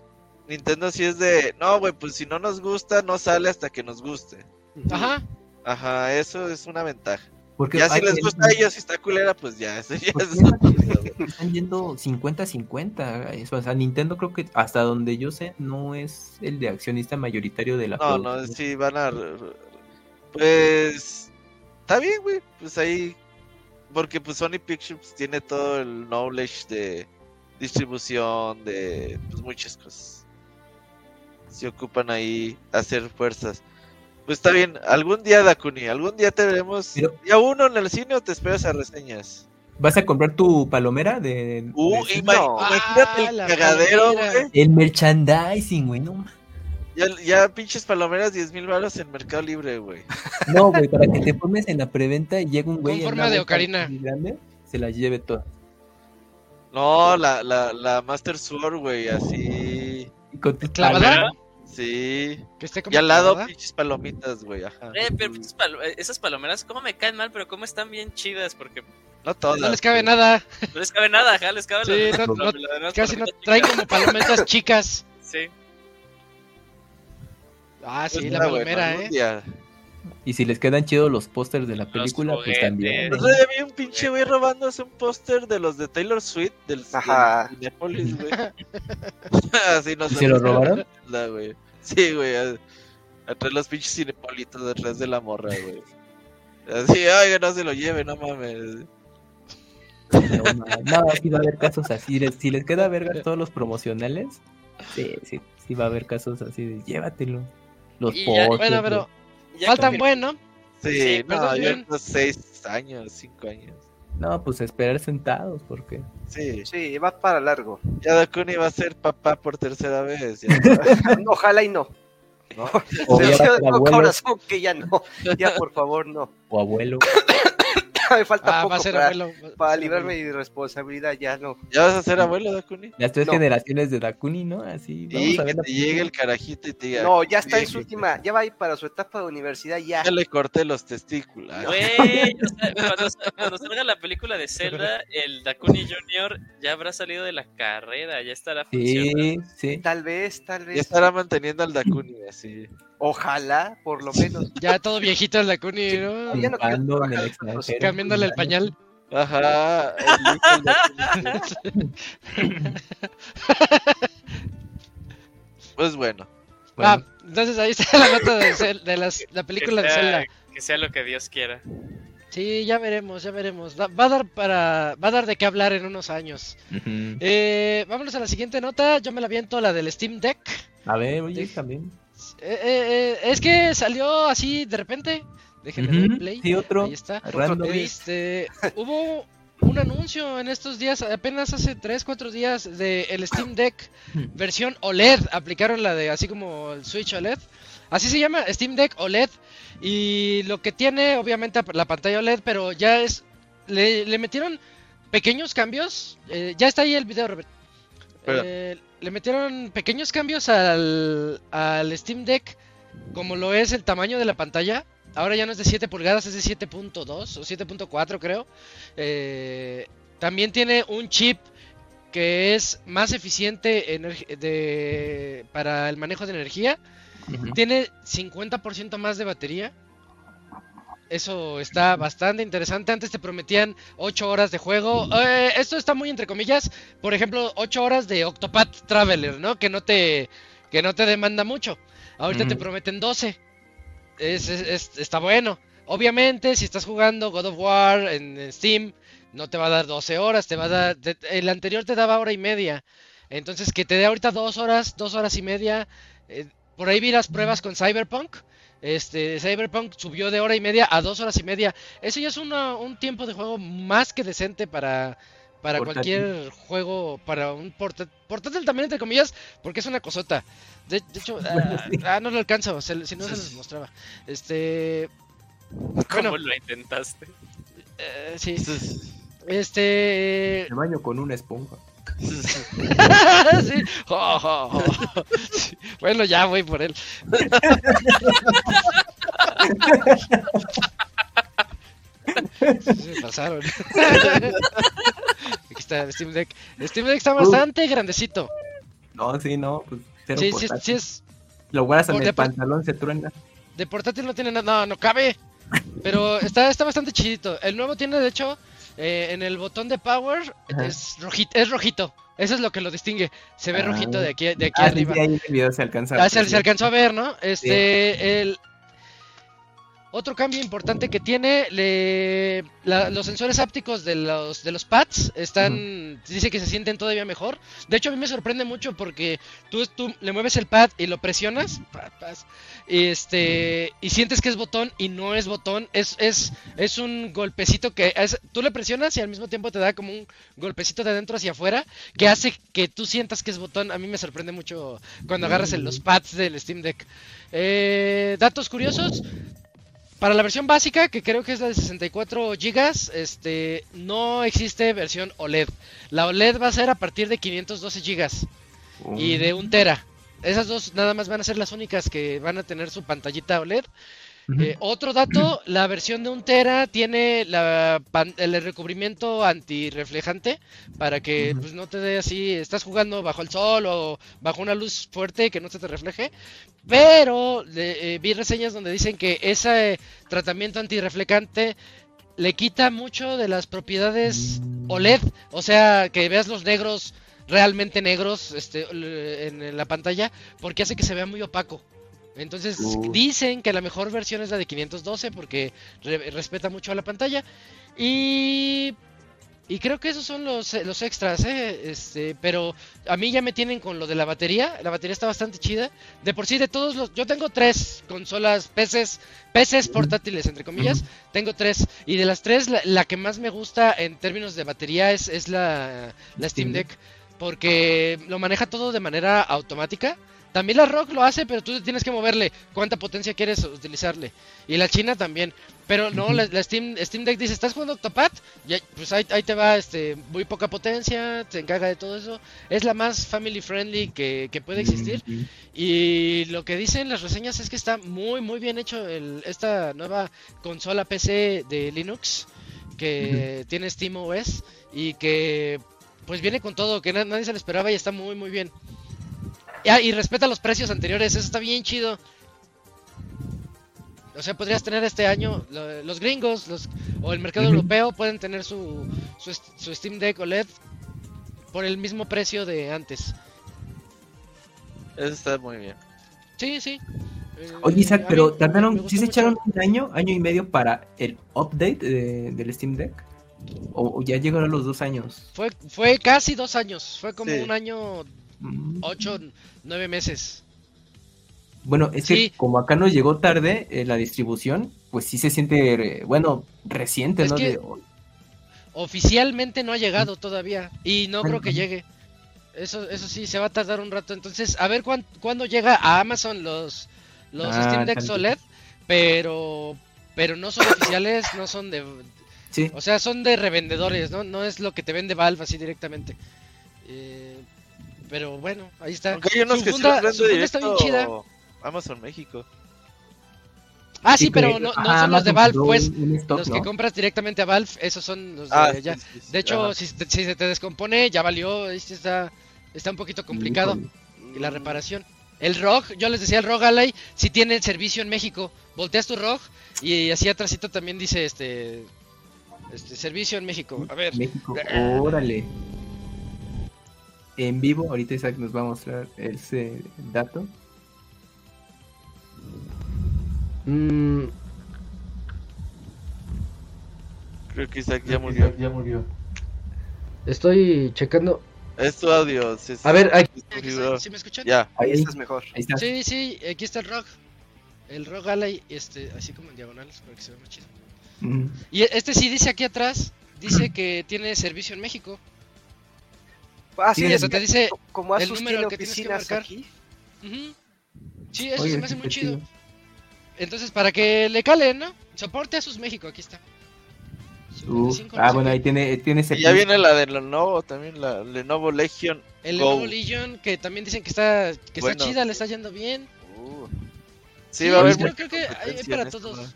Nintendo sí es de, no, güey, pues si no nos gusta, no sale hasta que nos guste.
Ajá.
Ajá, eso es una ventaja.
Porque
Ya si les gusta a ellos y está culera, pues ya, eso ya
Pues
es
que están yendo 50-50. Eso, o sea, Nintendo creo que hasta donde yo sé no es el de accionista mayoritario de la
No, no, sí van a... Pues... Está bien, güey. Pues ahí... Porque pues Sony Pictures tiene todo el knowledge de distribución, de pues muchas cosas. Se ocupan ahí hacer fuerzas. Pues está bien, algún día Dakuni, algún día te veremos
Pero-
ya uno en el cine o te esperas a reseñas.
¿Vas a comprar tu palomera de,
Uh,
de-
No.
imagínate
Ah,
el
la
cagadero, güey.
el merchandising, güey? No,
Ya, ya pinches palomeras 10 mil baros en Mercado Libre, güey. <laughs>
no, güey, para que te formes en la preventa y llegue un güey en
forma de ocarina.
grande, se las lleve todas.
No, la, la, la Master Sword, güey, así.
Y con tus
¿Clavada?
Sí.
Que esté como
Y al lado, pinches palomitas, güey, ajá.
Eh, pero palo- eh, esas palomeras, ¿cómo me caen mal? Pero ¿cómo están bien chidas? Porque
No todas.
No les cabe nada.
no les cabe nada, ajá, les cabe
Sí,
la-
no-
la-
no-
la- las
Casi no
palomitas
traen
chicas.
como palometas <laughs> chicas.
Sí.
Ah, sí,
Pues
la palomera, eh.
Y si les quedan chidos los pósters de la película, pues también.
Otro día vi un pinche güey robándose un póster de los de Taylor Swift del Cinépolis, güey. <laughs> <laughs> Así no
¿Y se lo robaron?
La, güey. Sí, güey. a- Atrás los pinches cinepolitos detrás de la morra, güey. Así, ay, no se lo lleve, no mames.
No, no, sí va a haber casos así. les- Si les queda verga todos los promocionales, sí, sí, sí va a haber casos así de llévatelo. Los
Y ya-
Bueno, pero
Ya
faltan
confirmé-
bueno.
Sí,
Sí,
no,
pues,
yo unos seis años, cinco años.
No, pues esperar sentados, porque.
Sí,
Sí, va para largo.
ya Dakuni va a ser papá por tercera vez. ya. <laughs>
Ojalá y no.
¿No? <laughs>
O abuelo
corazón que ya no. Ya, por favor, no.
o abuelo. <coughs>
ya <laughs> me falta
Ah,
poco
ser
para,
abuelo.
para librarme
abuelo.
de responsabilidad, ya no.
¿Ya vas a ser abuelo, Dakuni?
Las tres
No.
generaciones de Dakuni, ¿no? Así.
Y
Vamos a
que
ver la
te llegue el carajito y te diga.
No, ya está en
"Sí,
su última, ya va a ir para su etapa de universidad, ya.
Ya le corté los testículos.
Güey, <laughs> cuando, cuando salga la película de Zelda, el Dakuni Jr. ya habrá salido de la carrera, ya estará funcionando.
Sí, sí.
Tal vez, tal
Ya
vez.
estará manteniendo al Dakuni así.
Ojalá, por lo menos.
Ya todo viejito el Dakuni, ¿no?
Ya no
Triunfando en el.
Cambiándole el pañal.
Ajá. el pues <laughs> <laughs> bueno.
Ah,
Bueno,
entonces ahí está la nota de, de las- la película
que
de
sea,
Zelda.
Que sea lo que Dios quiera.
Sí, ya veremos, ya veremos. Va, va a dar para, va a dar de qué hablar en unos años.
ujú.
Eh, vámonos a la siguiente nota. Yo me la viento la del Steam Deck.
A ver, oye,
Sí.
también.
Eh, eh, eh, es que salió así de repente. Déjenme dar
Ujú,
play.
Sí, otro.
Ahí está.
Random.
Este, <laughs> hubo un anuncio en estos días, apenas hace 3, 4 días, de el Steam Deck <coughs> versión OLED. Aplicaron la de así como el Switch OLED. Así se llama, Steam Deck OLED. Y lo que tiene, obviamente, la pantalla OLED, pero ya es. Le, le metieron pequeños cambios. eh, ya está ahí el video, Robert. Eh, le metieron pequeños cambios al, al Steam Deck, como lo es el tamaño de la pantalla. Ahora ya no es de 7 pulgadas, es de 7.2 o 7.4 creo. Eh, también tiene un chip que es más eficiente de, para el manejo de energía. Tiene 50% más de batería. Eso está bastante interesante. Antes te prometían 8 horas de juego. Eh, esto está muy entre comillas. Por ejemplo, 8 horas de Octopath Traveler, ¿no? Que no te, que no te demanda mucho. Ahorita te prometen 12. Es, es- es- está bueno. Obviamente, si estás jugando God of War en, en Steam, no te va a dar 12 horas. Te va a dar. te- el anterior te daba hora y media. Entonces, que te dé ahorita 2 horas, 2 horas y media. eh, por ahí vi las pruebas con Cyberpunk. Este, Cyberpunk subió de hora y media a dos horas y media. Eso ya es una- un tiempo de juego más que decente para, para
Portátil.
cualquier juego, para un porta- portátil también entre comillas, porque es una cosota. De, de hecho, <laughs> ah, ah, no lo alcanzo, se- si no se los mostraba. Este,
¿Cómo
Bueno.
lo intentaste?
eh, sí, este,
Me baño con una esponja. <laughs>
sí. Sí. Bueno, ya voy por él. Se pasaron. Aquí está Steam Deck. Steam Deck está bastante grandecito.
No, sí, no. Pues, cero
Sí, sí, sí es.
Lo guardas en
Por-
el pantalón, se truena.
De portátil no tiene nada. No, no cabe. Pero está, está bastante chidito. El nuevo tiene, de hecho, eh, en el botón de power
Ajá.
es rojito, es rojito. Eso es lo que lo distingue. Se ve
Ah.
rojito de aquí, de aquí
Ah,
arriba.
sí, ahí en el video se alcanza.
Ah, se, alcanzó a ver, ¿no? Este, el otro cambio importante que tiene, le, la- los sensores ápticos de los de los pads están, dice que se sienten todavía mejor. De hecho, a mí me sorprende mucho porque tú, tú le mueves el pad y lo presionas, pa, este, y sientes que es botón y no es botón, es es es un golpecito que es- tú le presionas y al mismo tiempo te da como un golpecito de adentro hacia afuera que hace que tú sientas que es botón. A mí me sorprende mucho cuando agarras en los pads del Steam Deck. Eh, datos curiosos. Para la versión básica, que creo que es la de 64 GB, este, no existe versión OLED. La OLED va a ser a partir de 512 GB y de 1 tera. Esas dos nada más van a ser las únicas que van a tener su pantallita OLED. Eh, otro dato, la versión de 1 tera tiene la, pan- el recubrimiento antirreflejante para que pues, no te dé así, estás jugando bajo el sol o bajo una luz fuerte que no se te refleje. Pero eh, vi reseñas donde dicen que ese tratamiento antirreflectante le quita mucho de las propiedades
Mm.
OLED, o sea, que veas los negros realmente negros este, en la pantalla, porque hace que se vea muy opaco. Entonces
Uh.
dicen que la mejor versión es la de 512 porque re- respeta mucho a la pantalla. Y, y creo que esos son los, eh, los extras, ¿eh? Este, pero a mí ya me tienen con lo de la batería. La batería está bastante chida. De por sí, de todos los... Yo tengo tres consolas, PCs portátiles, entre comillas. Tengo tres. Y de las tres, la, la que más me gusta en términos de batería es, es la, la Steam
Steam
Deck. Porque lo maneja todo de manera automática. También la Rock lo hace, pero tú tienes que moverle cuánta potencia quieres utilizarle. Y la China también. Pero no, la, Steam, Steam Deck dice, ¿estás jugando Octopad? Ya, pues ahí, ahí, te va este muy poca potencia, se encarga de todo eso. Es la más family friendly que, que puede existir. Y lo que dicen las reseñas es que está muy, muy bien hecho el, esta nueva consola PC de Linux que tiene Steam OS y que pues viene con todo, que nadie se lo esperaba y está muy, muy bien. Ah, y respeta los precios anteriores, eso está bien chido. O sea, podrías tener este año, los gringos los, o el mercado europeo pueden tener su, su, Steam Deck OLED por el mismo precio de antes.
Eso está muy bien.
Sí, sí.
Eh, Oye, Isaac, pero tardaron, ¿sí se echaron un año, año y medio para el update del Steam Deck? ¿O, ya llegaron los dos años?
Fue, fue casi dos años, fue como un año, mm. ocho, nueve meses.
Bueno, es que como acá nos llegó tarde eh, la distribución, pues sí se siente, eh, bueno, reciente, ¿no?
Oficialmente no ha llegado todavía y no creo que llegue. Eso, eso sí, se va a tardar un rato. Entonces, a ver cuándo llega a Amazon los, los ah, Steam Deck OLED, pero, pero no son oficiales, no son de... Sí. O sea, son de revendedores, ¿no? No es lo que te vende Valve así directamente. Eh, pero bueno, ahí está.
Aunque hay unos su que funda, está bien chida. Amazon México.
Ah, sí, pero no, no son los de Valve, pues. los que compras directamente a Valve, esos son los de ah, allá. de hecho, si, si, se te descompone, ya valió. Este está, está un poquito complicado. Y la reparación. El ROG, yo les decía, el ROG Ally, si tiene servicio en México. Volteas tu ROG y así atrásito también dice este, este servicio en México. A ver.
México, órale. En vivo, ahorita Isaac nos va a mostrar ese dato.
Mm. Creo que Isaac ya murió.
ya murió.
Estoy checando.
Es tu audio.
a ver,
aquí.
¿Sí me escuchan?
Ya.
Ahí estás mejor.
Ahí Sí, sí, aquí está el rock. El rock Alley, este, así como en diagonales para que se vea más chido. Y este sí dice aquí atrás, dice que tiene servicio en México.
Ah, sí,
eso te dice
como el número que tienes que marcar.
Aquí. Sí, eso se me hace muy chido. Entonces, para que le cale, ¿no? Soporte a sus México, aquí está.
ah, bueno, ahí tiene, tiene
ese. Y ya viene la de Lenovo también, la Lenovo Legion.
El Lenovo Legion, que también dicen que está, que está chida, le está yendo bien. Uh.
Sí, va a haber.
Creo, creo que hay para todos.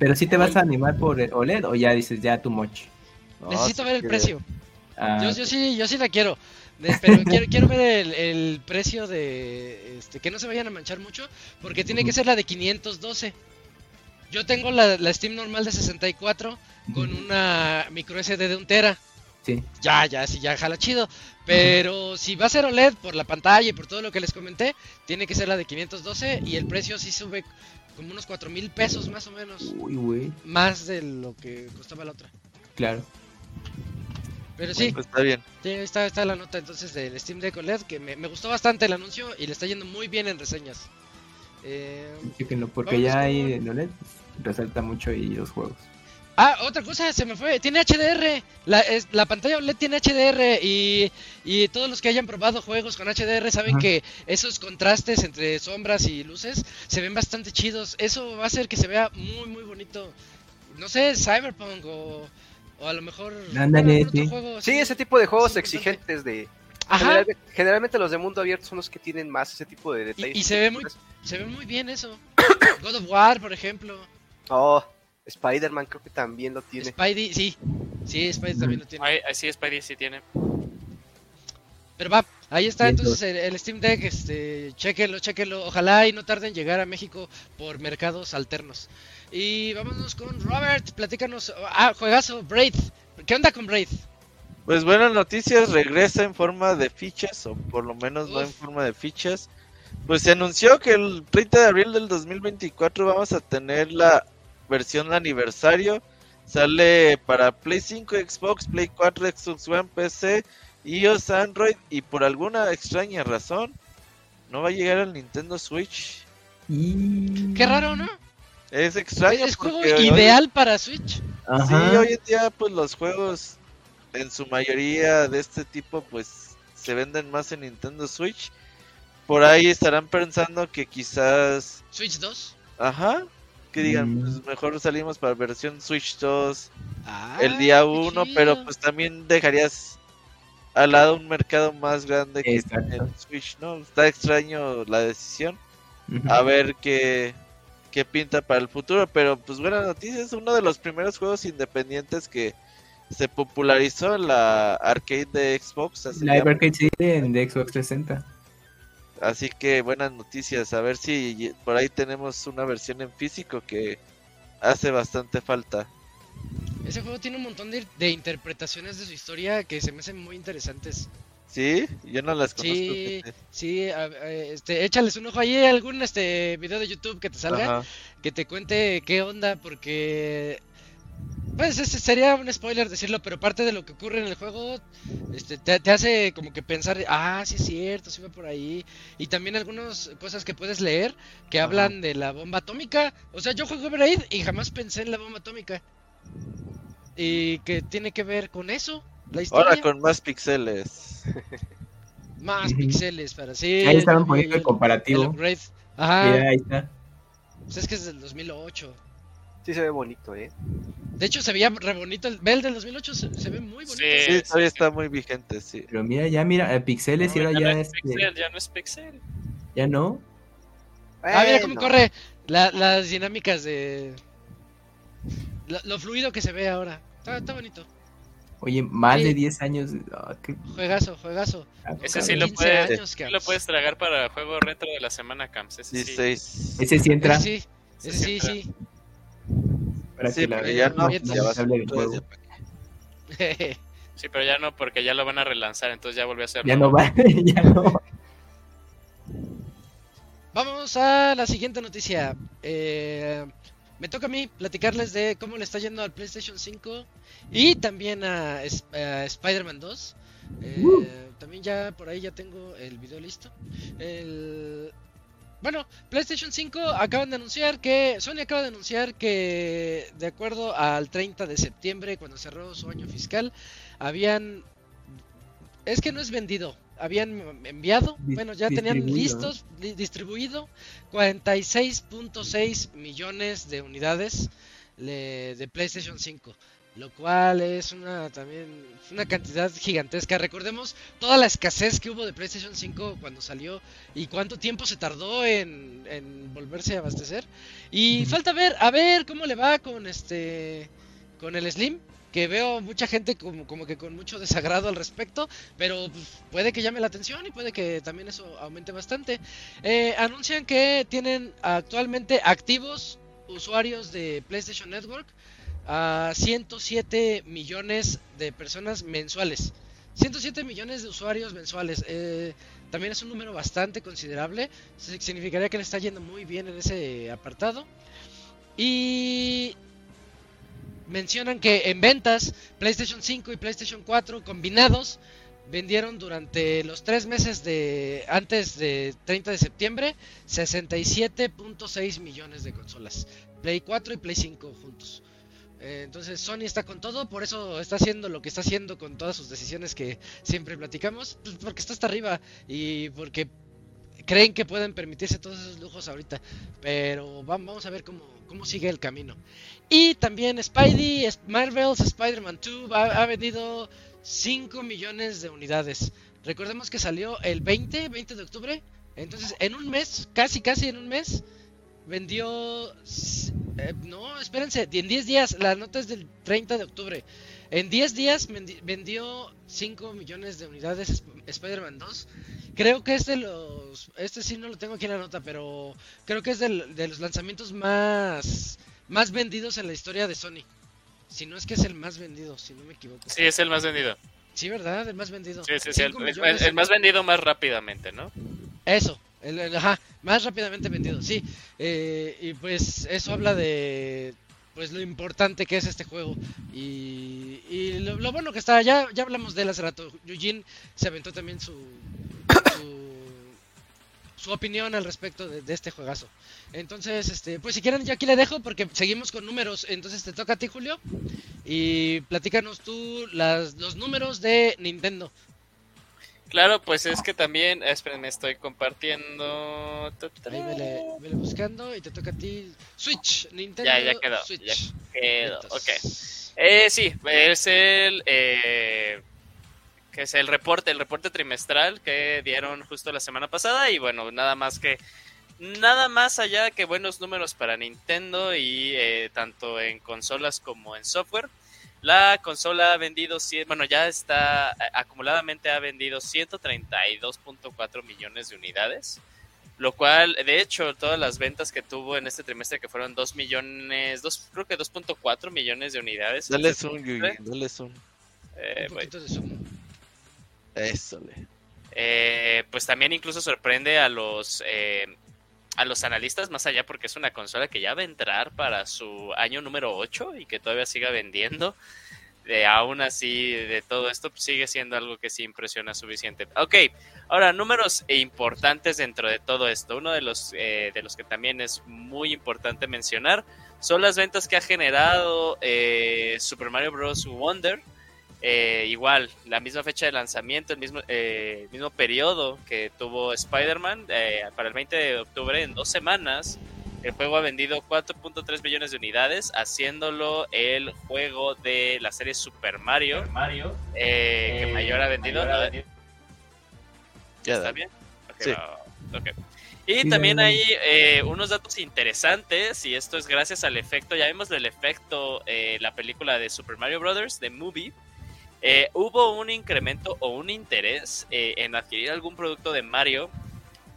Pero si te vas a animar por OLED o ya dices ya tu moch.
Necesito ver el precio. Ah, yo, yo, sí, yo sí la quiero. Pero <laughs> quiero, quiero ver el, precio de. Este, que no se vayan a manchar mucho. Porque tiene que ser la de 512. Yo tengo la, la Steam normal de 64 con una micro SD de 1 tera.
Sí.
Ya, ya, sí, ya jala chido. Pero si va a ser OLED por la pantalla y por todo lo que les comenté, tiene que ser la de 512 y el precio sí sube como unos 4 mil pesos más o menos.
Uy, güey.
Más de lo que costaba la otra.
Claro.
Pero sí,
pues está bien.
Sí, está, está la nota entonces del Steam Deck OLED que me, gustó bastante el anuncio y le está yendo muy bien en reseñas.
Eh, porque ya hay en OLED pues, resalta mucho ahí los juegos.
Ah, otra cosa, se me fue. Tiene HDR. La, es, la pantalla OLED tiene HDR. Y, y, todos los que hayan probado juegos con HDR saben que esos contrastes entre sombras y luces se ven bastante chidos. Eso va a hacer que se vea muy, muy bonito. No sé, Cyberpunk o, o a lo mejor.
sí. ese tipo de juegos exigentes de. Generalmente, los de mundo abierto son los que tienen más ese tipo de detalles.
Y, se ve muy se ve muy bien eso. <coughs> God of War, por ejemplo.
Oh, Spider-Man creo que también lo tiene.
Spidey, sí. Sí, Spidey también lo tiene.
sí, Spidey sí tiene.
Pero va, ahí está entonces el, Steam Deck, este, chequenlo, chequenlo. Ojalá y no tarden en llegar a México por mercados alternos. Y vámonos con Robert, platícanos. Ah, juegazo, Braid. ¿Qué onda con Braid?
Pues buenas noticias, regresa en forma de fichas, o por lo menos no en forma de fichas. Pues se anunció que el 30 de abril del 2024 vamos a tener la versión aniversario. Sale para Play 5, Xbox, Play 4, Xbox One, PC, iOS, Android y por alguna extraña razón no va a llegar al Nintendo Switch.
Qué raro, ¿no?
Es extraño.
Es juego ideal para Switch.
Sí, hoy en día pues los juegos en su mayoría de este tipo pues se venden más en Nintendo Switch. por ahí estarán pensando que quizás...
Switch 2.
Ajá. Que digan,
Mm.
pues mejor salimos para versión Switch 2
Ah,
el día
qué
1,
chido.
pero pues también dejarías al lado un mercado más grande que
Exacto.
el Switch, ¿no? Está extraño la decisión. A ver qué, qué pinta para el futuro, pero pues buena noticia, es uno de los primeros juegos independientes que se popularizó en la arcade de Xbox. Así,
Live
ya-
Arcade sí, en de Xbox 360.
Así que buenas noticias, a ver si por ahí tenemos una versión en físico que hace bastante falta.
Ese juego tiene un montón de, de interpretaciones de su historia que se me hacen muy interesantes.
¿Sí? Yo no las conozco.
Sí, sí, a- a- este, échales un ojo ahí, algún este video de YouTube que te salga,
Ajá.
que te cuente qué onda, porque pues ese sería un spoiler decirlo, pero parte de lo que ocurre en el juego este, te, te hace como que pensar, ah, sí es cierto, sí va por ahí, y también algunas cosas que puedes leer que
Ajá.
hablan de la bomba atómica, o sea, yo juego Braid y jamás pensé en la bomba atómica, y que tiene que ver con eso, la historia,
Ahora con más píxeles. <laughs>
más
Ujú.
píxeles para sí.
Ahí estaban poniendo el
el-
comparativo.
el upgrade. Ajá.
Mira, ahí está.
Pues es que es del 2008.
Sí se ve bonito, ¿eh?
De hecho, se veía re bonito. El, ve el del 2008 se, se ve muy bonito.
Sí.
Sí, todavía está muy vigente, sí.
Pero mira, ya mira, eh, pixeles y
No,
ahora
ya,
ya,
no es
este,
pixel, ya no es pixel.
ya no.
Ah, mira cómo corre. La- las dinámicas de. la- lo fluido que se ve ahora. Está, está bonito.
Oye, más
Sí.
de 10 años. ah, qué
Juegazo, juegazo.
Ese
cabrón.
sí lo
15
puedes,
años,
sí lo puedes tragar para juego retro de la semana, Camps. Ese sí.
16.
Ese sí entra.
Ese sí,
Ese
ese sí,
entra.
sí.
Para
Sí,
que la
pero
vean
ya no, ya va a
Lamentable del
todo
juego. <laughs>
Sí, pero ya no, porque ya lo van a relanzar, entonces ya volvió a ser.
Ya no va, <laughs> ya no.
Vamos a la siguiente noticia. Eh, me toca a mí platicarles de cómo le está yendo al PlayStation 5 y también a, a Spider-Man 2. Eh,
Uh.
También ya por ahí ya tengo el video listo. El- Bueno, PlayStation 5 acaban de anunciar que Sony acaba de anunciar que de acuerdo al 30 de septiembre cuando cerró su año fiscal habían es que no es vendido, habían enviado, bueno, ya tenían listos, di- distribuido 46.6 millones de unidades de PlayStation 5, lo cual es una también una cantidad gigantesca. Recordemos toda la escasez que hubo de PlayStation 5 cuando salió y cuánto tiempo se tardó en, en volverse a abastecer. Y falta ver, a ver cómo le va con este con el Slim, que veo mucha gente como, como que con mucho desagrado al respecto, pero pues, puede que llame la atención y puede que también eso aumente bastante. Eh, anuncian que tienen actualmente activos usuarios de PlayStation Network a 107 millones de personas mensuales. 107 millones de usuarios mensuales. eh, también es un número bastante considerable. Si- Significaría que le está yendo muy bien en ese apartado. Y mencionan que en ventas PlayStation 5 y PlayStation 4 combinados vendieron durante los tres meses de antes de 30 de septiembre 67.6 millones de consolas. Play 4 y Play 5 juntos. Eh, entonces Sony está con todo, por eso está haciendo lo que está haciendo con todas sus decisiones que siempre platicamos, pues porque está hasta arriba y porque creen que pueden permitirse todos esos lujos ahorita. Pero vam- vamos a ver cómo, cómo sigue el camino. Y también Spidey, Marvel's Spider-Man 2 ha, ha vendido 5 millones de unidades. Recordemos que salió el 20, 20 de octubre. Entonces, en un mes, casi, casi en un mes, vendió... eh, no, espérense, en 10 días, la nota es del 30 de octubre. En 10 días vendi- vendió 5 millones de unidades Sp- Spider-Man 2. Creo que es de los... Este sí no lo tengo aquí en la nota, pero creo que es del- de los lanzamientos más, más vendidos en la historia de Sony. Si no es que es el más vendido, si no me equivoco.
Sí, es el más vendido.
Sí, ¿verdad? El más vendido.
Sí, sí, sí. El, el- el más vendido más rápidamente, ¿no?
Eso, ajá, más rápidamente vendido, sí. Eh, y pues eso habla de pues lo importante que es este juego y, y lo, bueno que está, ya, ya hablamos de él hace rato. Eugene se aventó también su, su, opinión al respecto de, de este juegazo. Entonces, este, pues si quieren yo aquí le dejo porque seguimos con números. Entonces te toca a ti, Julio, y platícanos tú las, los números de Nintendo.
Claro, pues es que también, esperen, me estoy compartiendo.
Ahí vele, vele buscando y te toca a ti Switch, Nintendo
Ya, ya quedó,
Switch.
ya quedó, ok. Eh, sí, es el eh, que es el reporte, el reporte trimestral que dieron justo la semana pasada y bueno, nada más que nada más allá que buenos números para Nintendo y eh, tanto en consolas como en software. La consola ha vendido, bueno, ya está, eh, acumuladamente ha vendido 132.4 millones de unidades, lo cual, de hecho, todas las ventas que tuvo en este trimestre, que fueron 2 millones, dos, creo que 2.4 millones de unidades.
Dale zoom. Yugi, dale zoom.
Eh,
Un poquito de zoom.
Eso, le.
Eh, pues también incluso sorprende a los eh, a los analistas más allá porque es una consola que ya va a entrar para su año número 8 y que todavía siga vendiendo. De, aún así, de todo esto pues, sigue siendo algo que sí impresiona suficiente. Ok, ahora números importantes dentro de todo esto. Uno de los, eh, de los que también es muy importante mencionar son las ventas que ha generado eh, Super Mario Bros. Wonder. Eh, igual, la misma fecha de lanzamiento, el mismo, eh, mismo periodo que tuvo Spider-Man, eh, para el 20 de octubre, en dos semanas, el juego ha vendido 4.3 millones de unidades, haciéndolo el juego de la serie Super Mario, eh, que mayor ha vendido. ¿no?
Ya,
¿Está
dale.
bien? Ok,
Sí.
Y
Sí,
también hay eh, unos datos interesantes, y esto es gracias al efecto, ya vimos el efecto, eh, la película de Super Mario Brothers, de Movie. Eh, hubo un incremento o un interés eh, en adquirir algún producto de Mario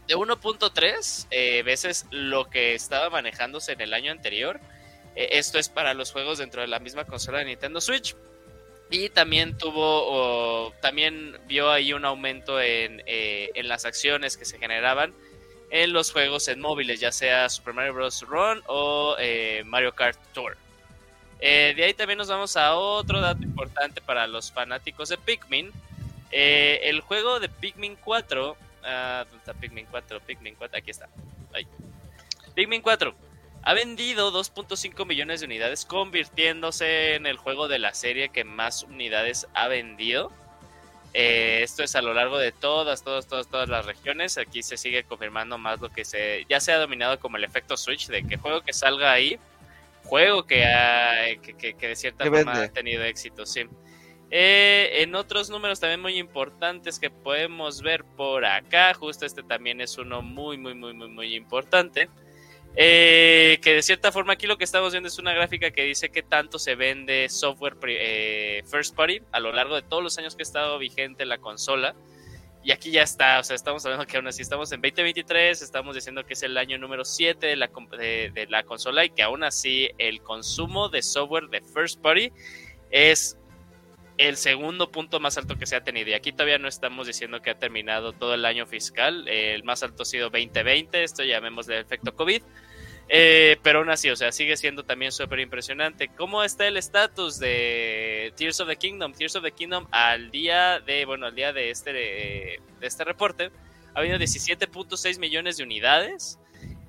de 1.3 eh, veces lo que estaba manejándose en el año anterior. Esto es para los juegos dentro de la misma consola de Nintendo Switch. Y también tuvo, también vio ahí un aumento en, en las acciones que se generaban en los juegos en móviles, ya sea Super Mario Bros. Run o Mario Kart Tour. Eh, de ahí también nos vamos a otro dato importante para los fanáticos de Pikmin. Eh, el juego de Pikmin 4. ah, ¿Dónde está Pikmin 4? Pikmin 4, aquí está. Pikmin 4 ha vendido 2.5 millones de unidades, convirtiéndose en el juego de la serie que más unidades ha vendido. Eh, esto es a lo largo de todas, todas, todas, todas las regiones. Aquí se sigue confirmando más lo que se ya se ha dominado como el efecto Switch de que juego que salga ahí, juego que, ha- que, que- que de cierta forma
vende.
ha tenido éxito, sí. Eh, en otros números también muy importantes que podemos ver por acá, justo este también es uno muy, muy, muy, muy, muy importante. Eh, que de cierta forma aquí lo que estamos viendo es una gráfica que dice que tanto se vende software eh, first party a lo largo de todos los años que ha estado vigente la consola. Y aquí ya está, o sea, estamos hablando que aún así estamos en 2023, estamos diciendo que es el año número 7 de la, de, de la consola y que aún así el consumo de software de first party es el segundo punto más alto que se ha tenido. Y aquí todavía no estamos diciendo que ha terminado todo el año fiscal. El más alto ha sido 2020, esto llamémosle efecto COVID. Eh, pero aún así, o sea, sigue siendo también súper impresionante. ¿Cómo está el estatus de Tears of the Kingdom? Tears of the Kingdom al día de, bueno, al día de este, de, este reporte, ha habido 17.6 millones de unidades.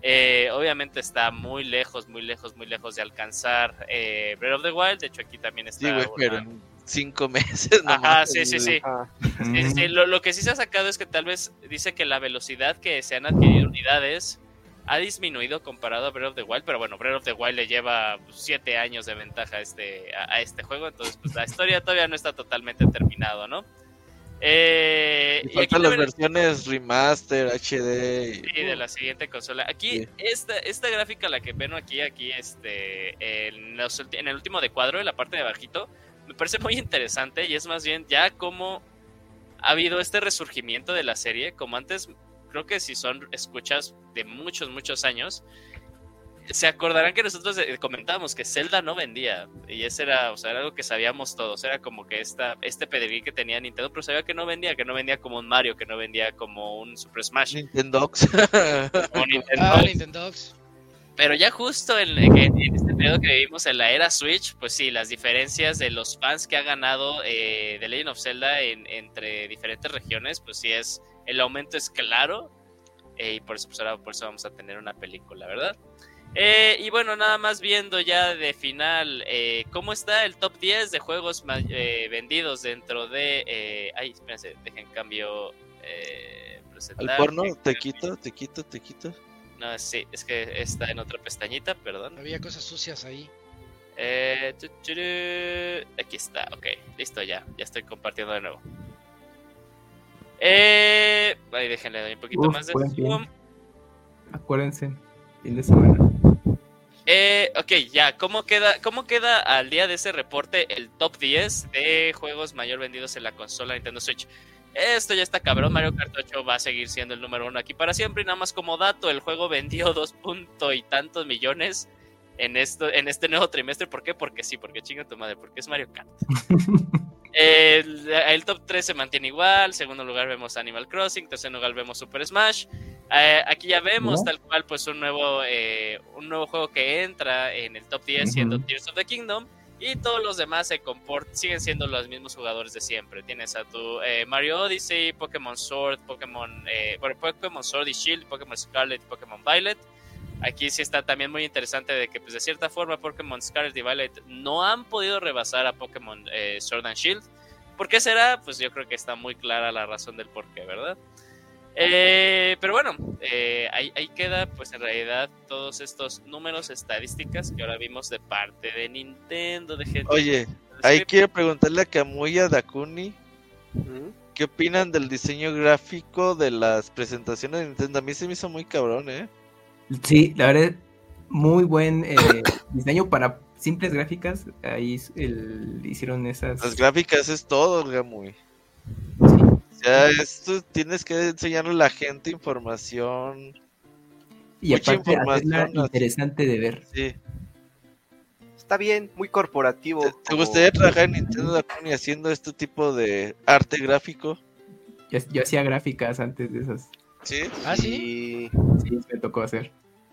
Eh, obviamente está muy lejos, muy lejos, muy lejos de alcanzar eh, Breath of the Wild. De hecho, aquí también está.
Sí, güey,
una-
pero en cinco <laughs> meses.
Ajá, sí, sí, sí.
Ah,
Sí, sí, Lo, lo que sí se ha sacado es que tal vez dice que la velocidad que se han adquirido unidades ha disminuido comparado a Breath of the Wild, pero bueno, Breath of the Wild le lleva 7 años de ventaja a este, a, a este juego, entonces pues la <laughs> historia todavía no está totalmente terminado, ¿no? Eh,
Y faltan las versiones remaster, HD. y-
Sí, de la siguiente consola. Aquí, esta, esta gráfica, la que ven aquí, aquí, este, en, los en el último de cuadro, en la parte de abajito, me parece muy interesante y es más bien ya como ha habido este resurgimiento de la serie, como antes, creo que si son escuchas de muchos, muchos años, se acordarán que nosotros eh, comentábamos que Zelda no vendía y ese era, o sea, era algo que sabíamos todos, era como que esta, este pedigrí que tenía Nintendo, pero sabía que no vendía, que no vendía como un Mario, que no vendía como un Super Smash.
Nintendox. <laughs>
o Nintendo.
Ah.
Pero ya justo en, en- en este periodo que vivimos en la era Switch, pues sí, las diferencias de los fans que ha ganado eh, The Legend of Zelda en- entre diferentes regiones, pues sí es, el aumento es claro eh, y por eso, pues ahora por eso vamos a tener una película, ¿verdad? Eh, y bueno, nada más viendo ya de final, eh, ¿cómo está el top 10 de juegos eh, vendidos dentro de... Eh, ay, espérense, dejen cambio... Eh,
¿El porno? ¿Te quito? ¿Te quito? ¿Te quito?
No, sí, es que está en otra pestañita, perdón.
Había cosas sucias ahí.
Eh, aquí está, ok, listo ya, ya estoy compartiendo de nuevo. Eh, ahí déjenle dar un poquito
Uf,
más de zoom.
Acuérdense, fin de semana.
Eh, ok, ya, ¿cómo queda, ¿cómo queda al día de ese reporte el top 10 de juegos mayor vendidos en la consola Nintendo Switch? Esto ya está cabrón, Mario Kart 8 va a seguir siendo el número uno aquí para siempre y nada más como dato, el juego vendió dos punto y tantos millones en, esto, en este nuevo trimestre. ¿Por qué? Porque sí, porque chinga tu madre, porque es Mario Kart. <laughs> El, el top 3 se mantiene igual. Segundo lugar vemos Animal Crossing. Tercer lugar vemos Super Smash. Eh, aquí ya vemos
¿No?
tal cual pues un nuevo, eh, un nuevo juego que entra en el top 10 siendo. Tears of the Kingdom. Y todos los demás se siguen siendo los mismos jugadores de siempre. Tienes a tu eh, Mario Odyssey, Pokémon Sword, Pokémon, eh, Pokémon Sword y Shield, Pokémon Scarlet, Pokémon Violet. Aquí sí está también muy interesante de que, pues, de cierta forma, Pokémon Scarlet y Violet no han podido rebasar a Pokémon eh, Sword and Shield. ¿Por qué será? Pues yo creo que está muy clara la razón del por qué, ¿verdad? Eh, pero bueno, eh, ahí, ahí queda, pues en realidad, todos estos números, estadísticas que ahora vimos de parte de Nintendo, de gente.
Oye, ahí quiero preguntarle a Kamuya Dakuni qué opinan del diseño gráfico de las presentaciones de Nintendo. A mí se me hizo muy cabrón, ¿eh?
Sí, la verdad, muy buen eh, <coughs> diseño para simples gráficas. Ahí el- hicieron esas.
Las gráficas es todo, Gamuy.
Sí.
O sea, esto tienes que enseñarle a la gente información.
Y
mucha
aparte,
información,
interesante de ver.
Sí.
Está bien, muy corporativo.
¿Te, te
como-
gustaría trabajar en Nintendo Dakuni haciendo este tipo de arte gráfico?
Yo, yo hacía gráficas antes de esas.
Sí.
Ah, sí.
Y
Sí, me tocó hacer.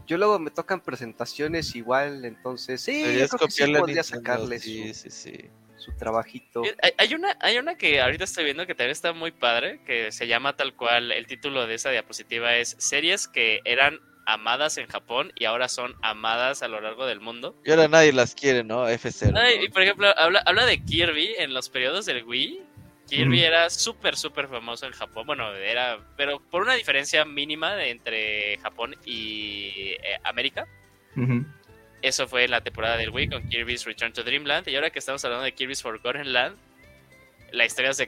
yo luego me tocan presentaciones igual, entonces sí, yo creo que sí podría
Nintendo,
sacarle
Sí,
su,
sí, sí.
su trabajito.
Hay, hay una, hay una que ahorita estoy viendo que también está muy padre, que se llama tal cual, el título de esa diapositiva es Series que eran amadas en Japón y ahora son amadas a lo largo del mundo.
Y ahora nadie las quiere, ¿no? F0.
Ay,
¿no?
y por ejemplo, habla, habla de Kirby en los periodos del Wii. Kirby era súper, súper famoso en Japón. Bueno, era, pero por una diferencia mínima de- entre Japón y eh, América. Eso fue en la temporada del Wii con Kirby's Return to Dreamland. Y ahora que estamos hablando de Kirby's Forgotten Land, la historia se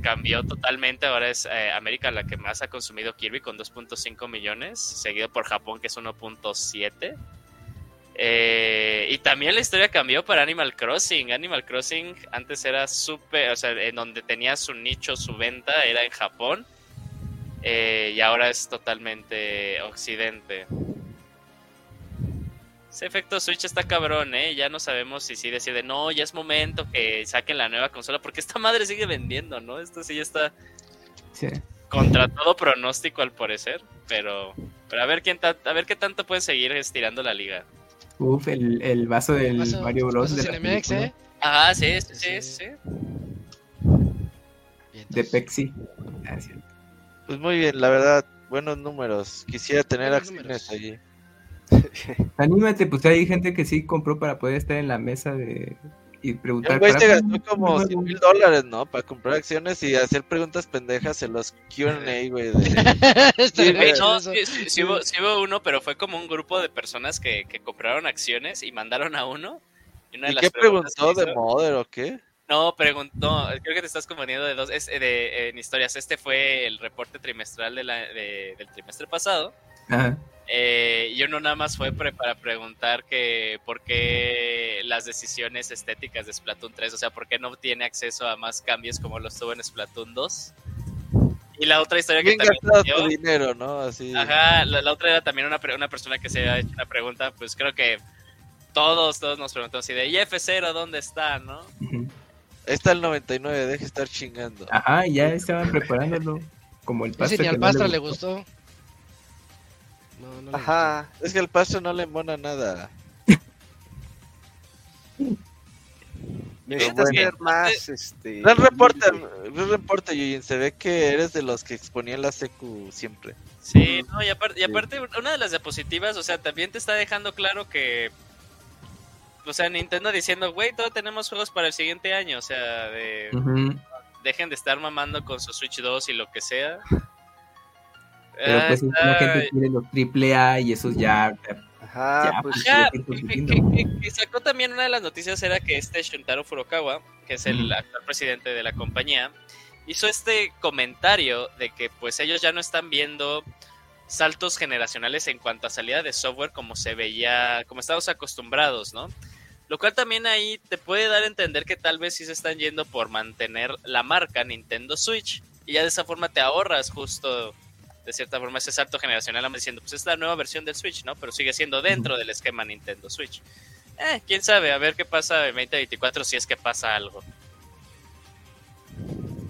cambió totalmente. Ahora es eh, América la que más ha consumido Kirby con 2.5 millones, seguido por Japón que es 1.7. Eh, y también la historia cambió para Animal Crossing. Animal Crossing antes era súper, o sea, en donde tenía su nicho, su venta, era en Japón. Eh, y ahora es totalmente occidente. Ese efecto Switch está cabrón, ¿eh? Ya no sabemos si sí decide, no, ya es momento que saquen la nueva consola, porque esta madre sigue vendiendo, ¿no? Esto sí ya está
Sí.
contra todo pronóstico al parecer, pero, pero a ver quién ta- a ver qué tanto puede seguir estirando la liga.
Uf, el, el vaso del
Vaso-
Mario Bros. de película,
¿eh?
Ajá, sí, sí, sí,
Sí.
sí.
Bien,
De Pepsi. Ah.
Pues muy bien, la verdad, buenos números. Quisiera tener acciones allí.
Anímate, pues hay gente que sí compró para poder estar en la mesa de y preguntar.
Un güey se
para-
gastó como 100 mil dólares, ¿no? Para comprar acciones y hacer preguntas pendejas en los QA, güey. de- <laughs> Sí, güey,
No, sí, sí, sí hubo, sí hubo uno, pero fue como un grupo de personas que, que compraron acciones y mandaron a uno. Y, una de
¿Y
las
qué preguntó de
hizo-
Mother o qué?
No, preguntó, creo que te estás confundiendo de dos, es, eh, de, en historias. Este fue el reporte trimestral de la- de- del trimestre pasado.
Ajá.
Eh, y uno nada más fue pre- para preguntar que por qué las decisiones estéticas de Splatoon 3, o sea, por qué no tiene acceso a más cambios como los tuvo en Splatoon 2. Y la otra historia que también dio-
tu dinero, ¿no? Así.
Ajá, la, la otra era también una, una persona que se había hecho una pregunta, pues creo que todos, todos nos preguntamos así de, ¿y F0 dónde está, no?
Está el 99, deje estar chingando.
Ajá, ya estaban preparándolo. Como el pastor.
ni al
no
Pastra le gustó. No, no le
Ajá.
Es que al paso no le embona nada.
Necesitas
bueno.
ver más, este...
Gran reporte, gran reporte, Yuyin. Se ve que eres de los que exponían la secu siempre.
Sí, no, y aparte, y aparte, una de las diapositivas, o sea, también te está dejando claro que. O sea, Nintendo diciendo, güey, todos tenemos juegos para el siguiente año, o sea, de. Dejen de estar mamando con su Switch 2 y lo que sea.
Pero pues la gente quiere los triple A y esos ya
Ajá, pues, que, sacó también una de las noticias era que este Shuntaro Furukawa, que es el actual presidente de la compañía, hizo este comentario de que pues ellos ya no están viendo saltos generacionales en cuanto a salida de software como se veía, como estábamos acostumbrados, ¿no? Lo cual también ahí te puede dar a entender que tal vez sí se están yendo por mantener la marca Nintendo Switch y ya de esa forma te ahorras justo de cierta forma ese salto generacional, vamos diciendo, pues es la nueva versión del Switch, ¿no? Pero sigue siendo dentro del esquema Nintendo Switch. Eh, quién sabe, a ver qué pasa en 2024 si es que pasa algo.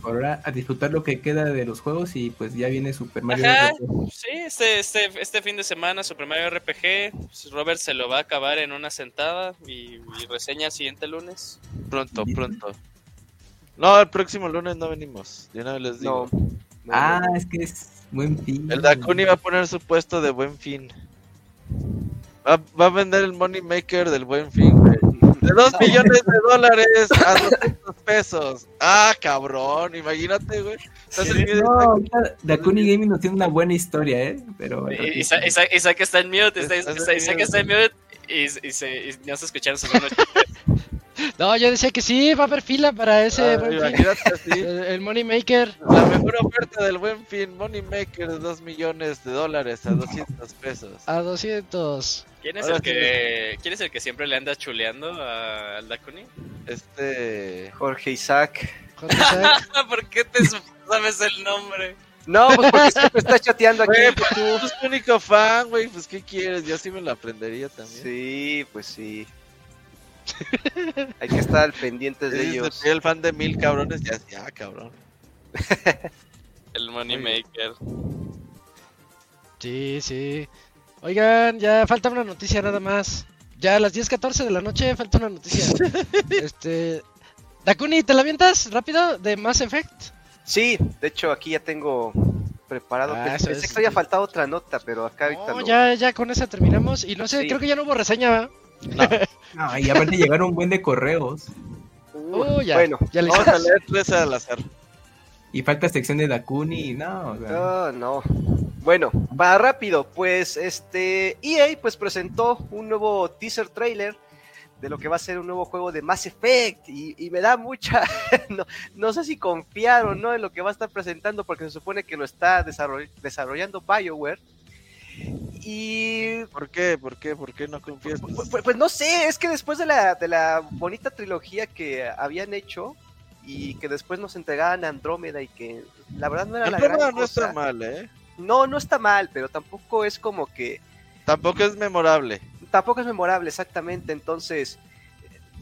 Ahora a disfrutar lo que queda de los juegos y pues ya viene Super Mario
RPG. Sí, este, este, este fin de semana Super Mario RPG, pues, Robert se lo va a acabar en una sentada y, reseña el siguiente lunes.
Pronto, pronto. No, el próximo lunes no venimos, ya no les digo.
ah, es que es Buen fin.
El Dakuni va a poner su puesto de buen fin. Va, a vender el money maker del buen fin, güey. De 2 millones de dólares a 200 pesos. Ah, cabrón, imagínate, güey.
No, Dakuni Gaming no tiene una buena historia, ¿eh? Pero.
Isaac, está en mute, Isaac está en mute y, y, se, y no se escucharon sus
No, yo decía que sí, va a haber fila para ese ah, <laughs> El, Money Maker.
La mejor oferta del buen fin, Money Maker de 2 millones de dólares a 200 pesos.
A 200.
¿Quién es, el que, ¿Quién es el que siempre le anda chuleando al Dakuni?
Este. Jorge Isaac.
Jorge Isaac. <laughs> ¿Por qué te sabes el nombre?
No, pues porque siempre está chateando aquí.
pues tú eres tu único fan, güey. Pues ¿qué quieres? Yo sí me lo aprendería también.
Sí, pues sí. Hay que estar pendientes de ellos.
Soy el fan de mil cabrones, ya, ya cabrón. <laughs>
el Money Maker.
Sí, sí. Oigan, ya falta una noticia nada más. Ya a las 10:14 de la noche falta una noticia. <laughs> este. Dakuni, ¿te la avientas rápido de Mass Effect?
Sí, de hecho aquí ya tengo preparado. Ah, Pensé que había faltado otra nota, pero acá ahorita.
No, ya, ya con esa terminamos. Y no sé, creo que ya no hubo reseña, <laughs>
No. y aparte llegaron un buen de correos.
Uh, ya, bueno,
ya vamos a leer tres al azar.
Y falta sección de Dakuni, no.
No, no. Bueno, va rápido. Pues este EA pues presentó un nuevo teaser trailer de lo que va a ser un nuevo juego de Mass Effect y, me da mucha, <laughs> no, no, sé si confiar o no en lo que va a estar presentando porque se supone que lo está desarrollando BioWare y...
¿Por qué? ¿Por qué? ¿Por qué no confías?
Pues, pues, pues, no sé, es que después de la, de la bonita trilogía que habían hecho y que después nos entregaban a Andrómeda y que la verdad no era la gran
no está mal, ¿eh?
No, no está mal, pero tampoco es como que...
Tampoco es memorable.
Tampoco es memorable, exactamente. Entonces,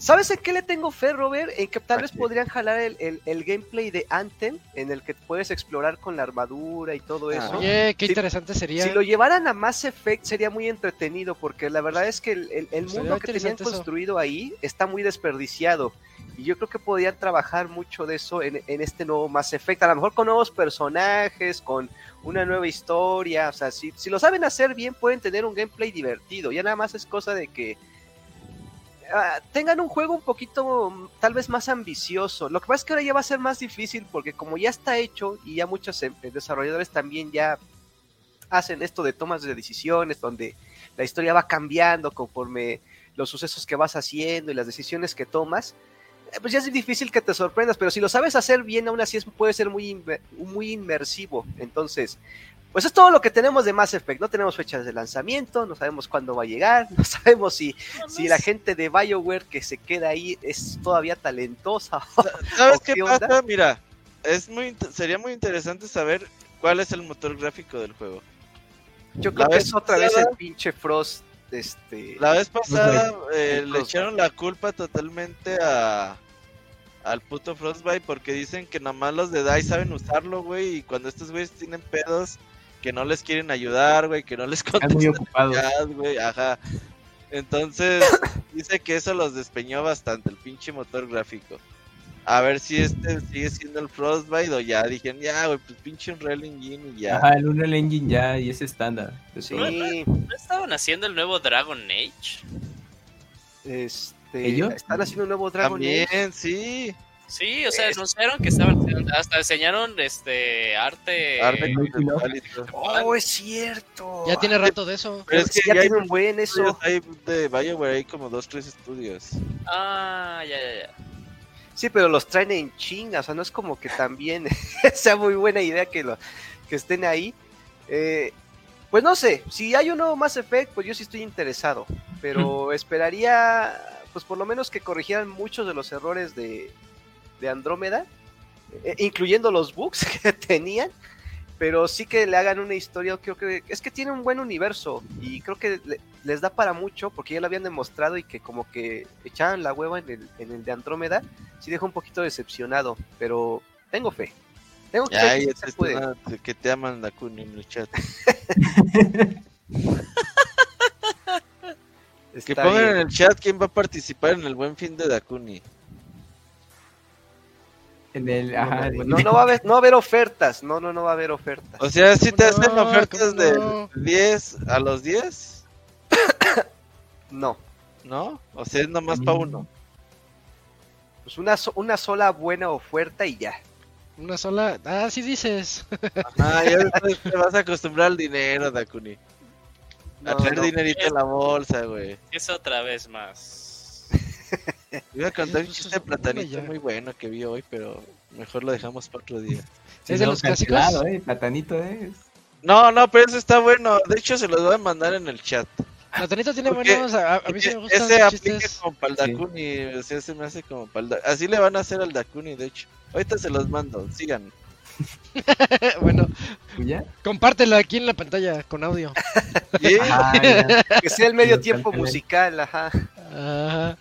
¿Sabes en qué le tengo fe, Robert? En que tal vez podrían jalar el, el, gameplay de Anthem, en el que puedes explorar con la armadura y todo eso.
Oye, qué interesante sería.
Si lo llevaran a Mass Effect sería muy entretenido, porque la verdad es que el, el mundo que tenían construido ahí está muy desperdiciado. Y yo creo que podrían trabajar mucho de eso en, en, este nuevo Mass Effect. A lo mejor con nuevos personajes, con una nueva historia. O sea, si, si lo saben hacer bien, pueden tener un gameplay divertido. Ya nada más es cosa de que Ah, tengan un juego un poquito tal vez más ambicioso. Lo que pasa es que ahora ya va a ser más difícil porque como ya está hecho y ya muchos em, desarrolladores también ya hacen esto de tomas de decisiones donde la historia va cambiando conforme los sucesos que vas haciendo y las decisiones que tomas, eh, pues ya es difícil que te sorprendas, pero si lo sabes hacer bien, aún así puede ser muy, muy inmersivo. Entonces, pues es todo lo que tenemos de Mass Effect. No tenemos fechas de lanzamiento, no sabemos cuándo va a llegar, <laughs> no sabemos si, si la gente de BioWare que se queda ahí es todavía talentosa. <laughs>
¿Sabes qué, pasa? Mira, es muy sería muy interesante saber cuál es el motor gráfico del juego.
Yo creo que es otra vez el pinche Frost. Este...
La vez pasada eh, le echaron la culpa totalmente a al puto Frostbite porque dicen que nada más los de DICE saben usarlo, güey, y cuando estos güeyes tienen pedos que no les quieren ayudar, güey, que no les <laughs>
contestan. muy ocupados.
güey, ajá. Entonces, <coughs> dice que eso los despeñó bastante, el pinche motor gráfico. A ver si este sigue siendo el Frostbite o ya dijeron, ya, güey, pues pinche Unreal Engine y ya.
Ajá, el Unreal Engine ya y es estándar.
Sí,
¿No estaban haciendo el nuevo Dragon Age?
este,
¿Ellos?
están haciendo un nuevo Dragon Age.
También, sí.
Sí, o sea, anunciaron que estaban hasta enseñaron este arte.
Arte conceptual y todo.
Oh, es cierto.
Ya tiene rato de eso.
Pero es que
ya
ya
tiene un buen eso.
Hay de BioWare hay como dos, tres estudios.
Ah, ya, ya, ya.
Sí, pero los traen en chinga, o sea, no es como que también <laughs> sea muy buena idea que, lo, que estén ahí. Eh, pues no sé, si hay un nuevo Mass Effect, pues yo sí estoy interesado, pero esperaría, pues por lo menos que corrigieran muchos de los errores de, de Andrómeda, eh, incluyendo los bugs <laughs> que tenían, pero sí que le hagan una historia, creo que es que tiene un buen universo y creo que le- les da para mucho porque ya lo habían demostrado y que como que echaban la hueva en el, en el de Andrómeda, sí deja un poquito decepcionado, pero tengo fe. Tengo fe
Ya,
que se puede.
que te aman Dakuni en el chat. <laughs> Que pongan
bien.
en el chat quién va a participar en el buen fin de Dakuni.
En el, ajá,
No, no va a haber, no va a haber ofertas, no, no, no va a haber ofertas.
O sea, si te
¿Cómo
hacen
no?
ofertas
¿Cómo
de
no?
10 a los 10,
No,
¿no? O sea, es nomás para uno.
pues una, so- una sola buena oferta y ya.
Una sola. Ah, sí dices.
Ah, ya después te vas a acostumbrar al dinero, Dakuni. A
no.
dinerito en la bolsa, güey.
Es otra vez más.
Iba a contar un
Pues,
chiste de platanito muy bueno que vi hoy, pero mejor lo dejamos para otro día.
Sí,
¿Es de
no,
los clásicos?
cancelado, eh, platanito es.
No, no, pero ese está bueno. De hecho, se los voy a mandar en el chat.
Platanito tiene
Porque
buenos. A, a mí sí me gustan
ese aplica
chistes.
como para el
Sí.
Dakuni. O sea, se me hace como para el Así le van a hacer al Dakuni, de hecho. Ahorita se los mando, sigan. <laughs>
bueno, compártelo aquí en la pantalla con audio. <laughs>
Ah.
Que sea el medio tiempo musical, ajá.
Ajá.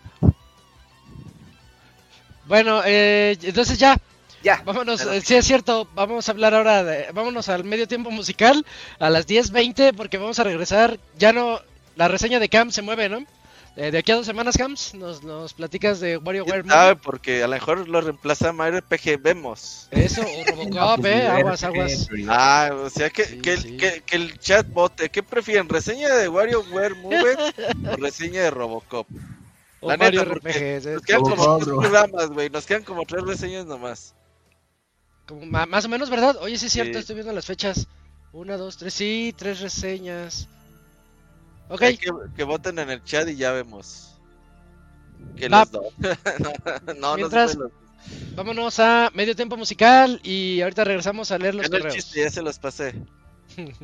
Bueno, eh, entonces ya,
Ya.
vámonos,
Claro.
eh, sí es cierto, vamos a hablar ahora de, vámonos al medio tiempo musical a las 10.20 porque vamos a regresar, ya no, la reseña de Cam se mueve, ¿no? Eh, de aquí a dos semanas, Cams, nos, nos platicas de WarioWare
sabe, porque a lo mejor lo reemplaza Mario RPG, vemos.
Eso, o Robocop, <laughs> eh, aguas, aguas.
Ah, o sea, que,
Sí,
que,
sí.
que, que el chat vote. ¿Qué prefieren? ¿Reseña de WarioWare Move o reseña de Robocop?
O
La
Mario
neta,
RPGs, eh,
Nos quedan como
Robocop,
tres programas, güey. Nos quedan como tres reseñas nomás.
como más o menos, ¿verdad? Oye, sí es cierto,
Sí.
estoy viendo las fechas. Una, dos, tres, sí, tres reseñas. Ok,
Hay que, que voten en el chat y ya vemos. Que los dos. <laughs> no, no, no,
Mientras-
se puede
vámonos a medio tiempo musical y ahorita regresamos a leer
los-
los
no el
correos.
chiste, ya se los pasé. <laughs>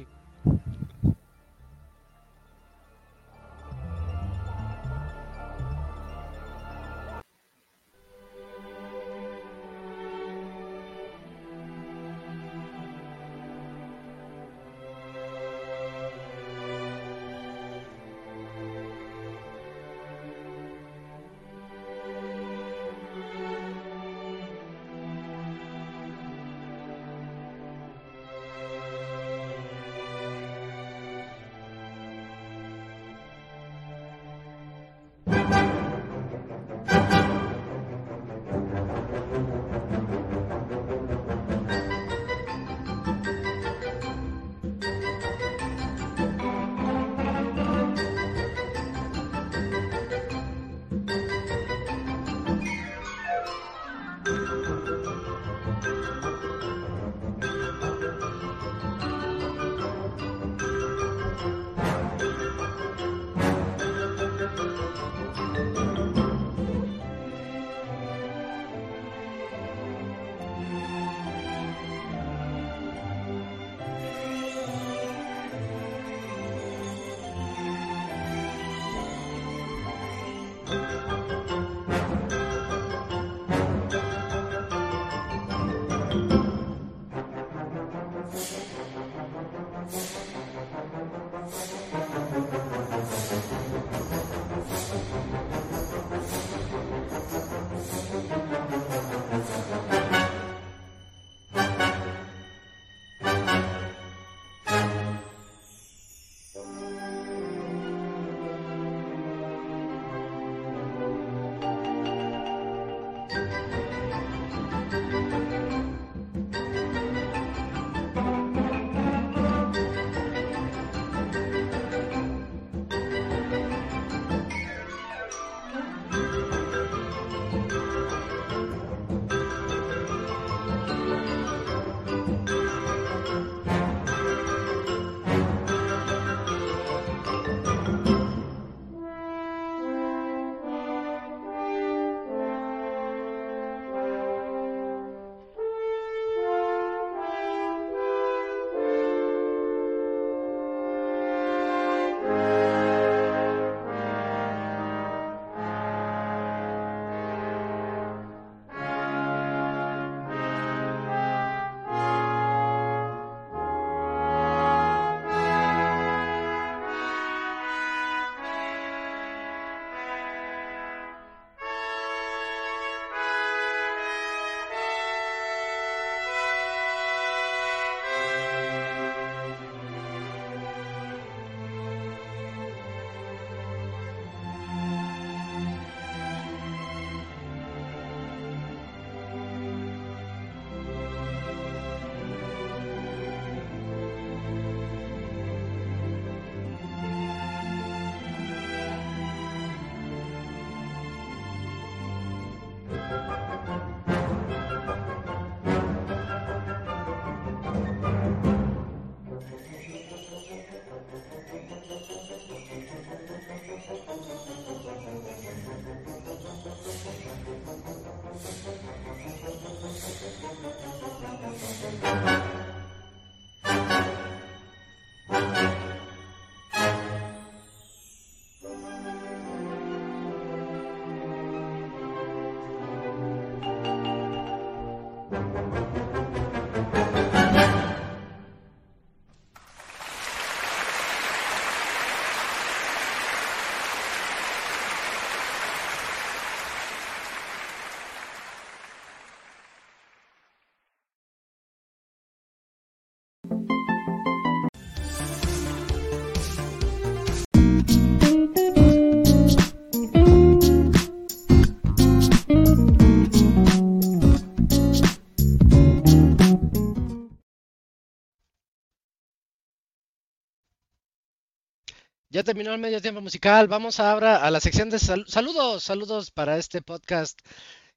Ya terminó el medio tiempo musical. Vamos ahora a la sección de sal- saludos. Saludos para este podcast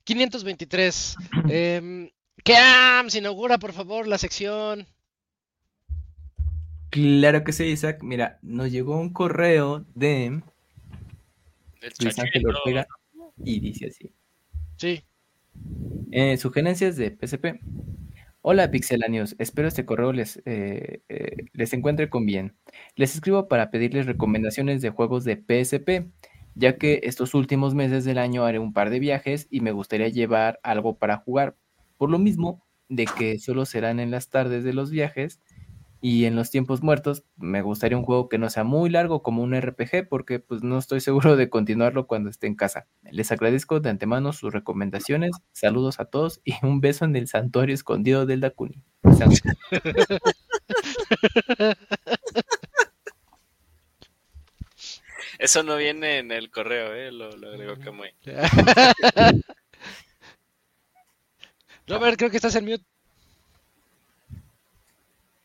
523. Eh, Keams, inaugura por favor la sección.
Claro que sí, Isaac. Mira, nos llegó un correo de
El
Luis Ángel. Ortega y dice así.
Sí.
Eh, sugerencias de PSP. Hola Pixelanios, espero este correo les, eh, eh, les encuentre con bien. Les escribo para pedirles recomendaciones de juegos de PSP, ya que estos últimos meses del año haré un par de viajes y me gustaría llevar algo para jugar. Por lo mismo de que solo serán en las tardes de los viajes y en los tiempos muertos, me gustaría un juego que no sea muy largo como un RPG, porque pues no estoy seguro de continuarlo cuando esté en casa. Les agradezco de antemano sus recomendaciones. Saludos a todos y un beso en el santuario escondido del Dakuni. <laughs>
Eso no viene en el correo, ¿eh? Lo, lo agregó Kamui.
Robert, <laughs> creo que estás en mute.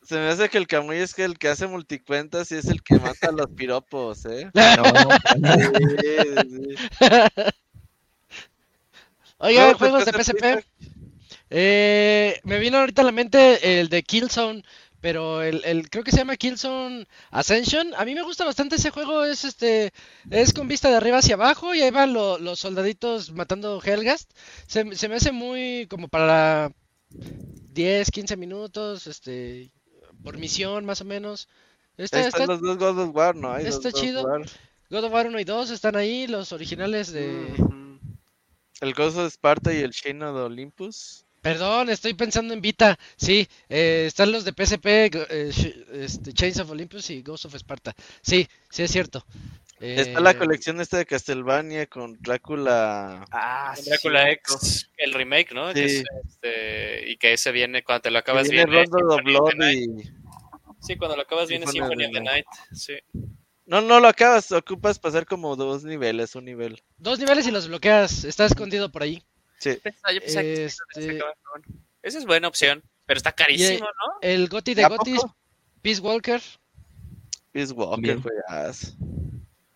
Se me hace que el Camuy es que el que hace multicuentas y es el que mata a los <laughs> piropos, ¿eh? <laughs>
No,
Sí, sí.
Oiga,
No, pues,
juegos de
¿qué hace
PSP. Eh, me vino ahorita a la mente el de Killzone, pero el, el creo que se llama Killzone Ascension. A mí me gusta bastante ese juego, es este es con vista de arriba hacia abajo y ahí van lo- los soldaditos matando Helgast. Se, se me hace muy como para 10, 15 minutos, este por misión más o menos. Está,
Ahí
está-
están los dos God of War, ¿no? Hay
está chido.
War.
God of War 1 y 2 están ahí, los originales de...
El Ghost of Sparta y el Chino de Olympus.
Perdón, estoy pensando en Vita. Sí, eh, están los de PSP, eh, este, Chains of Olympus y Ghost of Sparta. Sí, sí es cierto.
Está la
Eh,
colección esta de Castlevania con Drácula.
Ah, sí,
Drácula
cierto.
X, el remake, ¿no? Que
Sí.
es, este, y que ese viene, cuando te lo acabas
viene
viene
Rondo of
Symphony of the
Blood y...
Sí, cuando lo acabas viene
Symphony of the Night.
Sí.
No, no lo acabas, ocupas pasar como dos niveles, un nivel.
Dos niveles y los bloqueas. Está escondido por ahí.
Sí.
Yo pensaba que sí,
Este-.
Esa es buena opción, pero está carísimo, ¿no?
El Goti de
¿A
Gotis? Peace Walker.
Peace Walker,
Bien.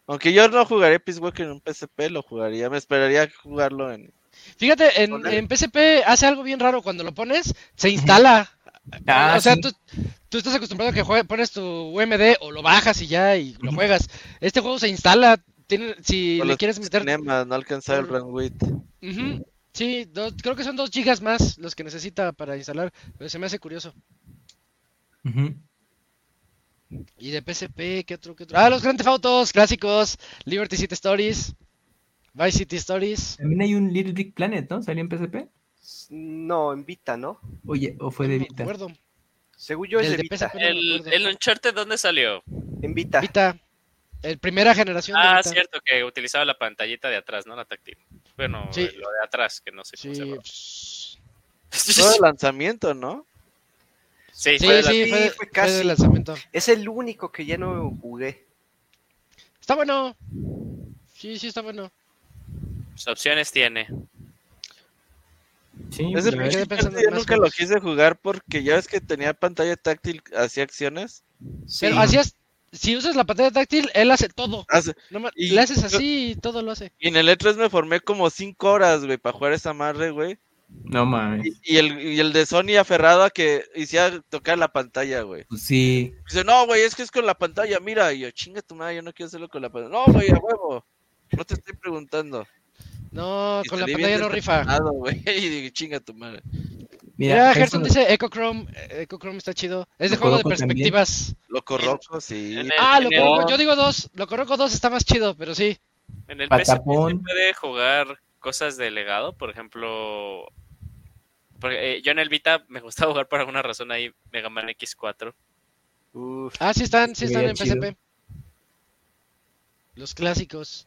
Aunque yo no jugaría Peace Walker en un PSP, lo jugaría. Me esperaría jugarlo en.
Fíjate, en, en PSP hace algo bien raro. Cuando lo pones, se instala.
Ah,
o sea,
sí.
tú, tú estás acostumbrado a que jue- pones tu UMD o lo bajas y ya y lo juegas. Este juego se instala. Tiene, si le quieres meter
cinemas, no alcanzar el
por-
run width.
Ujú, Sí, dos- creo que son dos gigas más los que necesita para instalar, pero se me hace curioso.
Ujú.
Y de PSP, ¿qué otro, qué otro? Ah, los Grand Theft Autos clásicos, Liberty City Stories, Vice City Stories.
También hay un Little Big Planet, ¿no? ¿Salió en PSP?
No, en Vita, ¿no?
Oye, o fue de
No me
Vita.
acuerdo.
Según yo es de
de
Vita.
PSP. no
El, el Uncharted, ¿dónde salió?
En Vita.
Vita, el primera generación de
Ah,
Vita.
cierto, que utilizaba la pantallita de atrás, ¿no? La táctil. Bueno,
Sí.
lo de atrás, que no sé cómo
Sí,
se llama.
pss,
Todo el lanzamiento, ¿no?
Sí,
sí,
fue de la-
sí,
sí,
fue,
fue
fue de
casi.
lanzamiento.
Es el único que ya no jugué.
Está bueno. Sí, sí, está bueno.
sus opciones tiene.
Sí,
pensando en
yo nunca lo quise jugar porque ya ves que tenía pantalla táctil, hacía acciones.
Sí.
Pero hacías, si usas la pantalla táctil, él hace todo.
Hace-
Nomás
Y-
le haces así y todo lo hace.
Y en el E3 me formé como 5 horas, güey, para jugar esa madre, güey.
No mames.
Y, y el, y el de Sony aferrado a que hiciera tocar la pantalla, güey.
Pues sí.
Dice, no, güey, es que es con la pantalla, mira. Y yo, chinga tu madre, yo no quiero hacerlo con la pantalla. No, güey, a huevo. No te estoy preguntando.
No,
Y
con la pantalla no rifa. <laughs>
güey. Y dije, chinga tu madre.
Mira,
Gerson dice Echochrome. eh, Echochrome está chido. Es de
Lo
juego de perspectivas.
Loco roco, sí.
El-
Ah, lo
en el-.
Yo digo dos. Lo conozco dos está más chido, pero sí.
En el
Patapón.
puede jugar cosas de legado, por ejemplo. Porque, eh, yo en el Vita me gustaba <laughs> jugar por alguna razón ahí Mega Man X4.
Uf.
Ah, sí están, sí están en
chido.
PSP. Los clásicos.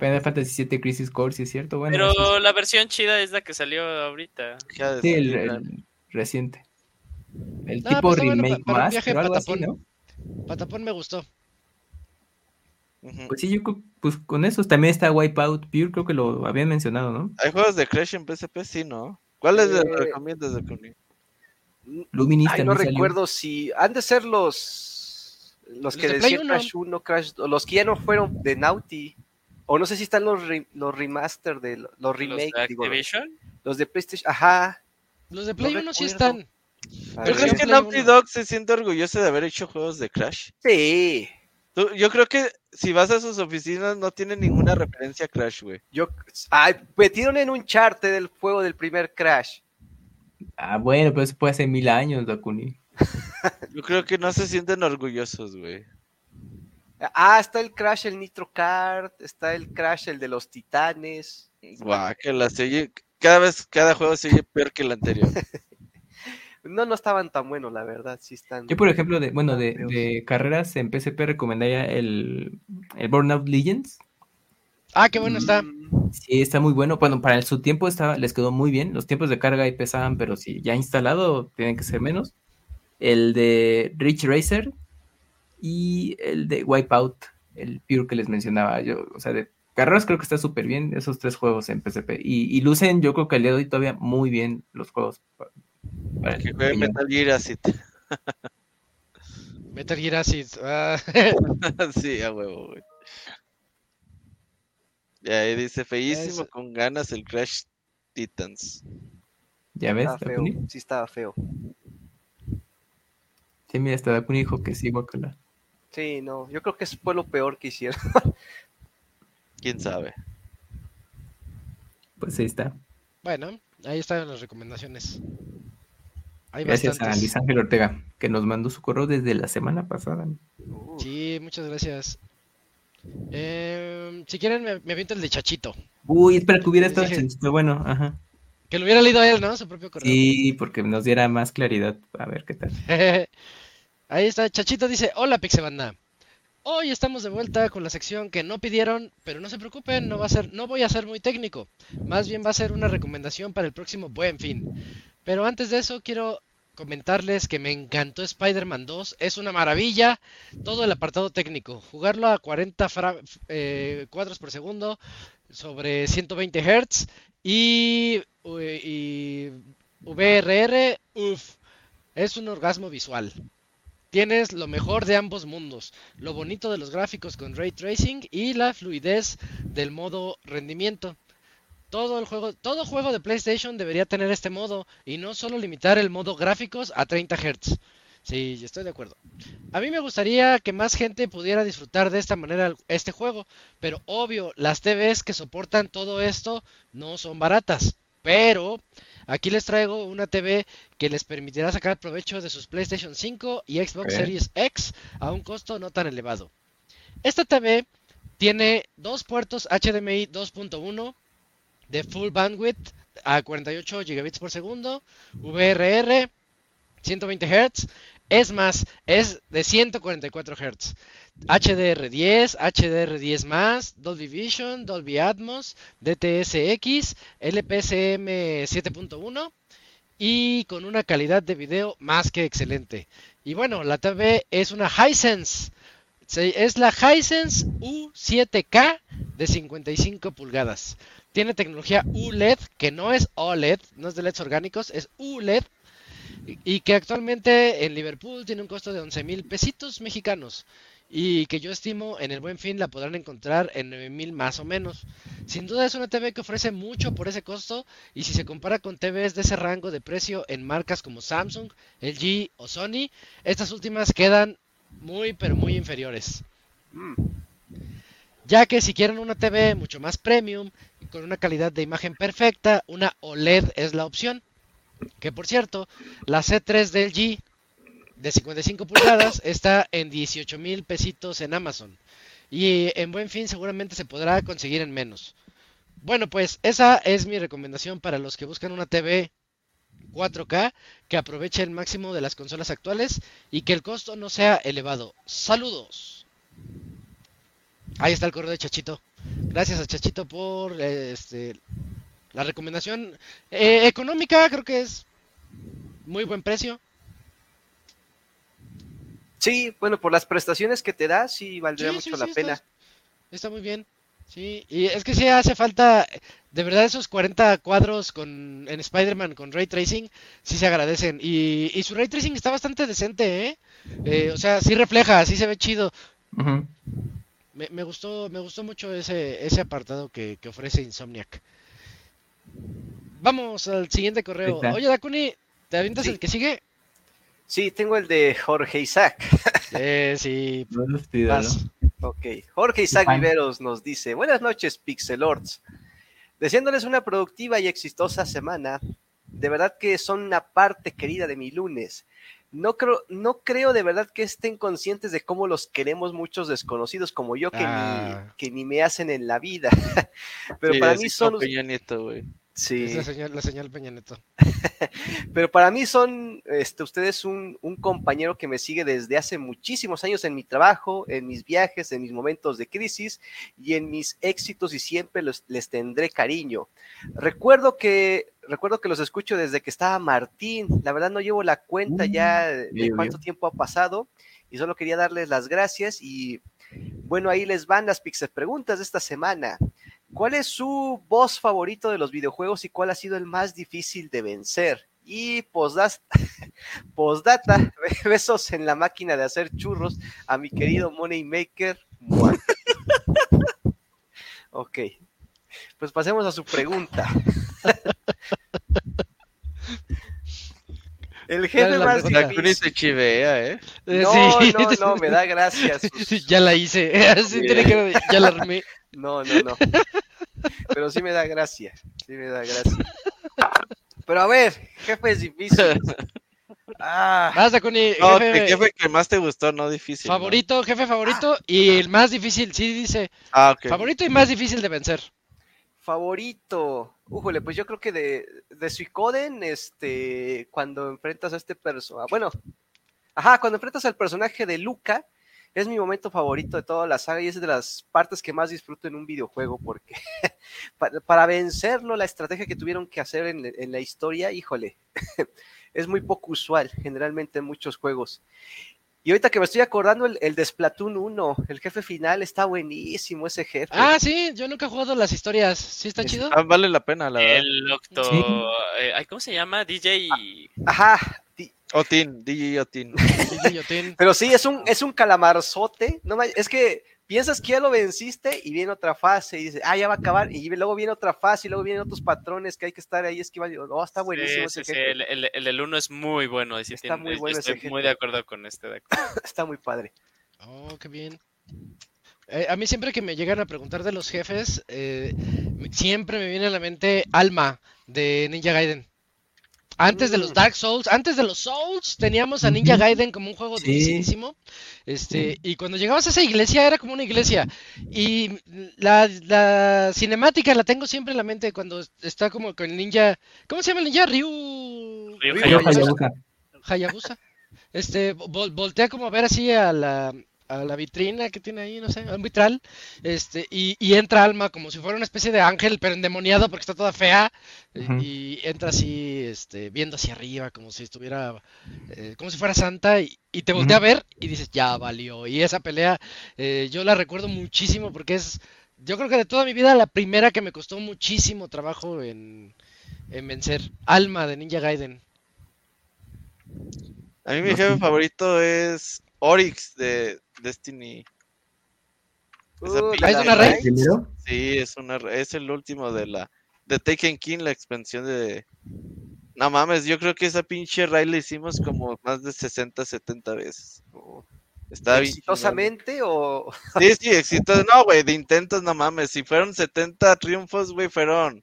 Final Fantasy VII Crisis Core, sí es cierto. Bueno,
Pero la versión chida es la que salió ahorita.
Sí, el,
salir,
el reciente. El
No,
tipo
pues bueno
remake
para
más,
viaje
pero algo así,
patapón.
¿no?
Patapón me gustó.
Pues sí, yo creo- pues con esos también está Wipeout Pure, creo que lo habían mencionado, ¿no?
¿Hay juegos de Crash en PSP? Sí, ¿no? ¿Cuáles
Eh,
recomiendas de Kuni?
Luminis
Ay, no
salió.
recuerdo si han de ser los Los, que decían Crash 1, Crash los que ya no fueron de Naughty. O no sé si están los, los remaster de los remake. ¿Los de Activision? los de PlayStation, ajá.
Los de Play 1 sí están.
¿Tú crees que Naughty Dog se siente orgulloso de haber hecho juegos de Crash?
Sí.
Yo creo que si vas a sus oficinas no tienen ninguna referencia a Crash, güey.
Yo, ay, metieron en un chart del juego del primer Crash.
Ah, bueno, pero eso puede hace mil años, Dakuni. <laughs>
Yo creo que no se sienten orgullosos, güey.
Ah, está el Crash, el Nitro Kart, está el Crash, el de los Titanes.
Guau, que la serie, cada vez, cada juego se oye peor que el anterior. <laughs>
no, no estaban tan buenos, la verdad, sí están.
Yo, por ejemplo, de, bueno, de, carreras en PSP recomendaría el, el Burnout Legends.
Ah, qué bueno está.
Mm. Sí, está muy bueno. Bueno, para su tiempo estaba, les quedó muy bien. Los tiempos de carga ahí pesaban, pero si ya instalado, tienen que ser menos el de Rich Racer y el de Wipeout, el Pure que les mencionaba yo. O sea, de carreras creo que está súper bien esos tres juegos en PSP. Y, lucen, yo creo que al día de hoy todavía muy bien los juegos.
Para, que juegue Metal Gear Acid. <laughs>
Metal Gear Acid. Ah. <laughs>
sí, a huevo, güey. Y ahí dice, feísimo, con ganas el Crash Titans.
¿Ya ves?
Sí estaba feo.
Sí, mira, hasta un hijo que sí, guacala.
Sí, no, yo creo que fue lo peor que hicieron. <laughs>
¿Quién sabe?
Pues ahí está.
Bueno, ahí están las recomendaciones.
Gracias a Luis Ángel Ortega, que nos mandó su correo desde la semana pasada.
Sí, muchas gracias. Em, si quieren, me, me aviento el de Chachito.
Uy, espera que hubiera estado Chachito, bueno, ajá.
Que lo hubiera leído él, ¿no? Su propio correo.
Sí, porque nos diera más claridad. A ver qué tal. <laughs>
Ahí está, Chachito dice, hola Pixebanda. Hoy estamos de vuelta con la sección que no pidieron, pero no se preocupen, no voy a ser muy técnico. Más bien va a ser una recomendación para el próximo Buen Fin. Pero antes de eso quiero comentarles que me encantó Spider-Man 2, es una maravilla, todo el apartado técnico, jugarlo a 40 eh, cuadros por segundo sobre 120 Hz y, y VRR, uff, es un orgasmo visual. Tienes lo mejor de ambos mundos, lo bonito de los gráficos con ray tracing y la fluidez del modo rendimiento. Todo el juego, todo juego de PlayStation debería tener este modo y no solo limitar el modo gráficos a 30 Hz. Sí, estoy de acuerdo. A mí me gustaría que más gente pudiera disfrutar de esta manera este juego, pero obvio, las TVs que soportan todo esto no son baratas. Pero aquí les traigo una TV que les permitirá sacar provecho de sus PlayStation 5 y Xbox Series X a un costo no tan elevado. Esta TV tiene dos puertos HDMI 2.1 de full bandwidth a 48 GB por segundo, VRR 120 Hz es más, es de 144 Hz. HDR10, HDR10 más, Dolby Vision, Dolby Atmos, DTSX, LPCM 7.1 y con una calidad de video más que excelente. Y bueno, la TV es una Hisense. Es la Hisense U7K de 55 pulgadas. Tiene tecnología ULED, que no es OLED, no es de LEDs orgánicos, es ULED y que actualmente en Liverpool tiene un costo de 11 mil pesitos mexicanos y que yo estimo en el buen fin la podrán encontrar en 9 mil más o menos. Sin duda es una TV que ofrece mucho por ese costo y si se compara con TVs de ese rango de precio en marcas como Samsung, LG o Sony, estas últimas quedan muy pero muy inferiores. Ya que si quieren una TV mucho más premium con una calidad de imagen perfecta, una OLED es la opción. Que por cierto, la C3 del G de 55 pulgadas <coughs> está en 18 mil pesitos en Amazon. Y en buen fin seguramente se podrá conseguir en menos. Bueno, pues esa es mi recomendación para los que buscan una TV 4K que aproveche el máximo de las consolas actuales y que el costo no sea elevado. Saludos. Ahí está el correo de Chachito. Gracias a Chachito por este, la recomendación eh, económica creo que es muy buen precio.
Sí, bueno, por las prestaciones que te da, sí valdría mucho la pena.
Está, muy bien. Sí, y es que sí hace falta, de verdad esos 40 cuadros con en Spider-Man con ray tracing, sí se agradecen. Y, y su ray tracing está bastante decente, ¿eh? Eh, o sea, sí refleja, sí se ve chido. Me, me gustó, me gustó mucho ese, ese apartado que, que ofrece Insomniac. Vamos al siguiente correo. Oye, Dakuni, ¿te avientas
Sí.
el que sigue?
Sí, tengo el de Jorge Isaac.
Eh, <laughs> sí,
Olvídalo.
vas.
Ok, Jorge Isaac. Viveros nos dice, buenas noches Pixelords, deseándoles una productiva y exitosa semana, de verdad que son una parte querida de mi lunes. No creo, no creo de verdad que estén conscientes de cómo los queremos muchos desconocidos como yo que,
Ah.
ni, que ni me hacen en la vida. <laughs> Pero
Sí,
para mí son...
Güey.
Sí.
Es la señal, la señal Peña Neto. <laughs>
Pero para mí son este, ustedes un, un compañero que me sigue desde hace muchísimos años en mi trabajo, en mis viajes, en mis momentos de crisis y en mis éxitos y siempre los- les tendré cariño. Recuerdo que, recuerdo que los escucho desde que estaba Martín. La verdad no llevo la cuenta ya de
bien,
cuánto
bien.
tiempo ha pasado y solo quería darles las gracias y bueno, ahí les van las pixel preguntas de esta semana. ¿Cuál es su boss favorito de los videojuegos y cuál ha sido el más difícil de vencer? Y <laughs> postdata, <laughs> besos en la máquina de hacer churros a mi querido Moneymaker. <laughs> Ok, pues pasemos a su pregunta. El jefe
la
más difícil.
chivea, ¿eh?
No,
sí.
no, no, me da gracias. sus-
ya la hice. Así tiene que ya la armé.
No, no, no. Pero sí me da gracia. Sí me da gracia. Pero a ver, jefes difíciles. Ah,
No,
jefe,
¿qué fue que más te gustó? No difícil. ¿no?
favorito, jefe favorito y el más difícil. Sí, dice.
Ah, ok.
Favorito y más difícil de vencer.
favorito. Újole, pues yo creo que de, de Suicoden, este, cuando enfrentas a este personaje. Bueno, ajá, cuando enfrentas al personaje de Luca, es mi momento favorito de toda la saga y es de las partes que más disfruto en un videojuego porque <laughs> para, para vencerlo, la estrategia que tuvieron que hacer en, en la historia, híjole, <laughs> es muy poco usual generalmente en muchos juegos. Y ahorita que me estoy acordando, el, el de Splatoon 1, el jefe final, está buenísimo ese jefe.
Ah, sí, yo nunca he jugado las historias. ¿Sí está chido?
Ah, vale la pena, la verdad.
El octo...
Sí.
eh, ¿Cómo se llama? DJ...
Ajá, ti-
Otin, DJ Otin.
Pero sí, es un, es un calamarzote. No es que piensas que ya lo venciste y viene otra fase y dices, ah, ya va a acabar. Y luego viene otra fase y luego vienen otros patrones que hay que estar ahí esquivando. No, está buenísimo
Sí,
ese
sí, sí,
jefe.
el, el, el uno es muy bueno. sí,
Está
tiene-
muy
yo
bueno ese
Estoy muy
jefe.
de acuerdo con este. de acuerdo. <laughs>
Está muy padre.
Oh, qué bien. Eh, a mí siempre que me llegan a preguntar de los jefes, eh, siempre me viene a la mente Alma de Ninja Gaiden. Antes de los
Mm.
Dark Souls, antes de los Souls, teníamos a Ninja. Gaiden como un juego
Sí.
dificilísimo. Este, y cuando llegabas a esa iglesia era como una iglesia. Y la, la cinemática la tengo siempre en la mente cuando está como con el ninja. ¿Cómo se llama el ninja? Ryu.
Ryu
Ryu
Hayabusa,
Hayabusa.
Hayabusa.
Hayabusa. Este, vol- voltea como a ver así a la, a la vitrina que tiene ahí, no sé, un vitral. Este, y, y entra Alma como si fuera una especie de ángel, pero endemoniado porque está toda fea. y- entra así, este, viendo hacia arriba, como si estuviera, eh, como si fuera santa. Y, y te voltea a ver y dices, ya valió. Y esa pelea, eh, yo la recuerdo muchísimo porque es, yo creo que de toda mi vida, la primera que me costó muchísimo trabajo en, en vencer. Alma de Ninja Gaiden.
A mí mi jefe favorito es Oryx de Destiny.
Uh,
pinche
¿es una
raid. Sí, es una es el último de la de Taken King, la expansión de No mames, yo creo que esa pinche raid la hicimos como más de 60, 70 veces. Está bien. chingón.
¿Exitosamente o...?
Sí, sí, exitoso. No, güey, de intentos, no mames. Si fueron 70 triunfos, güey, fueron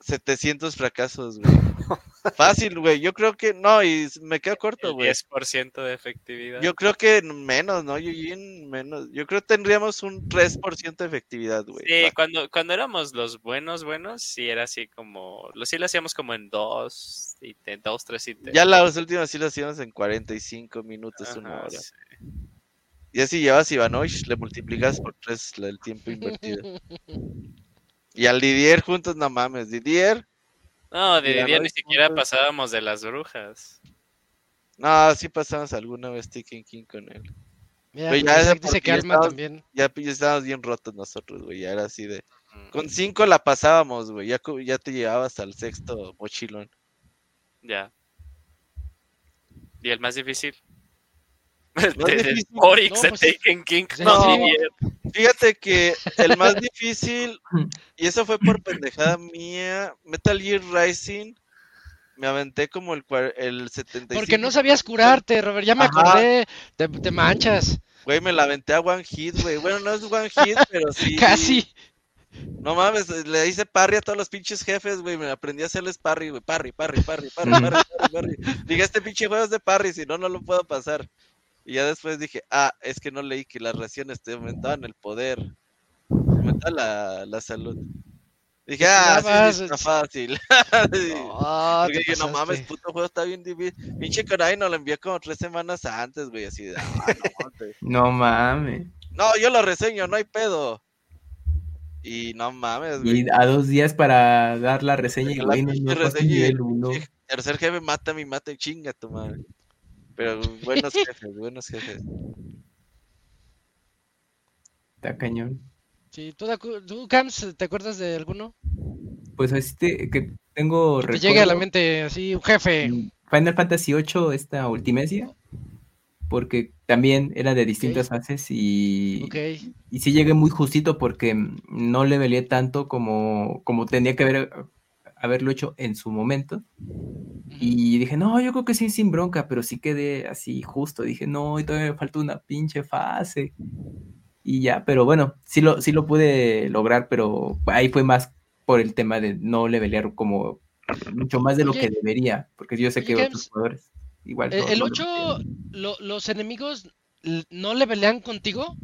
700 fracasos, güey. <laughs> Fácil, güey. Yo creo que no, y me quedo corto, güey.
10% de efectividad.
Yo creo que menos, ¿no? Yo en menos. Yo creo que tendríamos un 3% de efectividad, güey.
Sí, cuando, cuando éramos los buenos, buenos, sí era así como, lo sí lo hacíamos como en dos, y te- dos, tres intentos.
Ya las últimas sí las hacíamos en 45 minutos, una
Ajá,
hora.
sí.
Y así llevas Ivanovich, le multiplicas por 3 el tiempo invertido. <laughs> Y al Didier juntos, no mames. Didier,
No, de
no
ni siquiera
puntos.
pasábamos de las brujas.
no, sí pasamos alguna vez Taken King con él.
Mira,
ya
dice que Alma también.
Ya, ya estábamos bien rotos nosotros, güey. Ya era así de. Con cinco la pasábamos, güey. Ya, ya te llevabas al sexto mochilón.
Ya. ¿Y el más difícil?
Difícil?
Oryx,
No,
de
pues,
Taken King. No.
Fíjate que el más <laughs> difícil, y eso fue por pendejada mía, Metal Gear Rising, me aventé como el, el 75.
Porque no sabías curarte, Robert. Ya me
Ajá.
acordé. Te, te manchas.
Güey, me la aventé a One Hit, güey. Bueno, no es One Hit, pero sí. <laughs>
Casi.
No mames, le hice parry a todos los pinches jefes, güey. Me aprendí a hacerles parry, güey. Parry, parry, parry, parry, parry, <laughs> parry, parry. Dije, este pinche juego es de parry, si no, no lo puedo pasar. Y ya después dije, ah, es que no leí que las raciones te aumentaban el poder. Aumentaban la, la salud. Dije, ah, sí,
vas,
está fácil. <laughs>
No,
Porque
te
dije, no mames, puto juego está bien difícil. Pinche Konami nos lo envió como tres semanas antes, güey. Así de, ah, no, <laughs>
mames.
No, yo lo reseño, no hay pedo. Y no mames, güey.
Y a dos días para dar la reseña y
La
güey, no, no
reseña
uno.
sí, Tercer jefe, mata mi mata y chinga tu madre. Pero buenos <laughs> jefes, buenos jefes.
Está cañón.
Sí, ¿tú, tú, Cams, te acuerdas de alguno?
Pues este que tengo
Que te llegue a la mente así, un jefe.
mm, Final Fantasy VIII, esta Ultimecia, porque también era de distintas fases y,
Ok.
y sí llegué muy justito porque no le velé tanto como, como tenía que haber, haberlo hecho en su momento. Y dije, no, yo creo que sí, sin bronca, pero sí quedé así justo. Dije, no, y todavía me falta una pinche fase. Y ya, pero bueno, sí lo, sí lo pude lograr, pero ahí fue más por el tema de no levelear como mucho más de lo
Oye,
que debería, porque yo sé que
Games,
otros jugadores igual.
Eh,
no-
¿El
no lo
8,
levelean.
lo- los enemigos no le pelean contigo?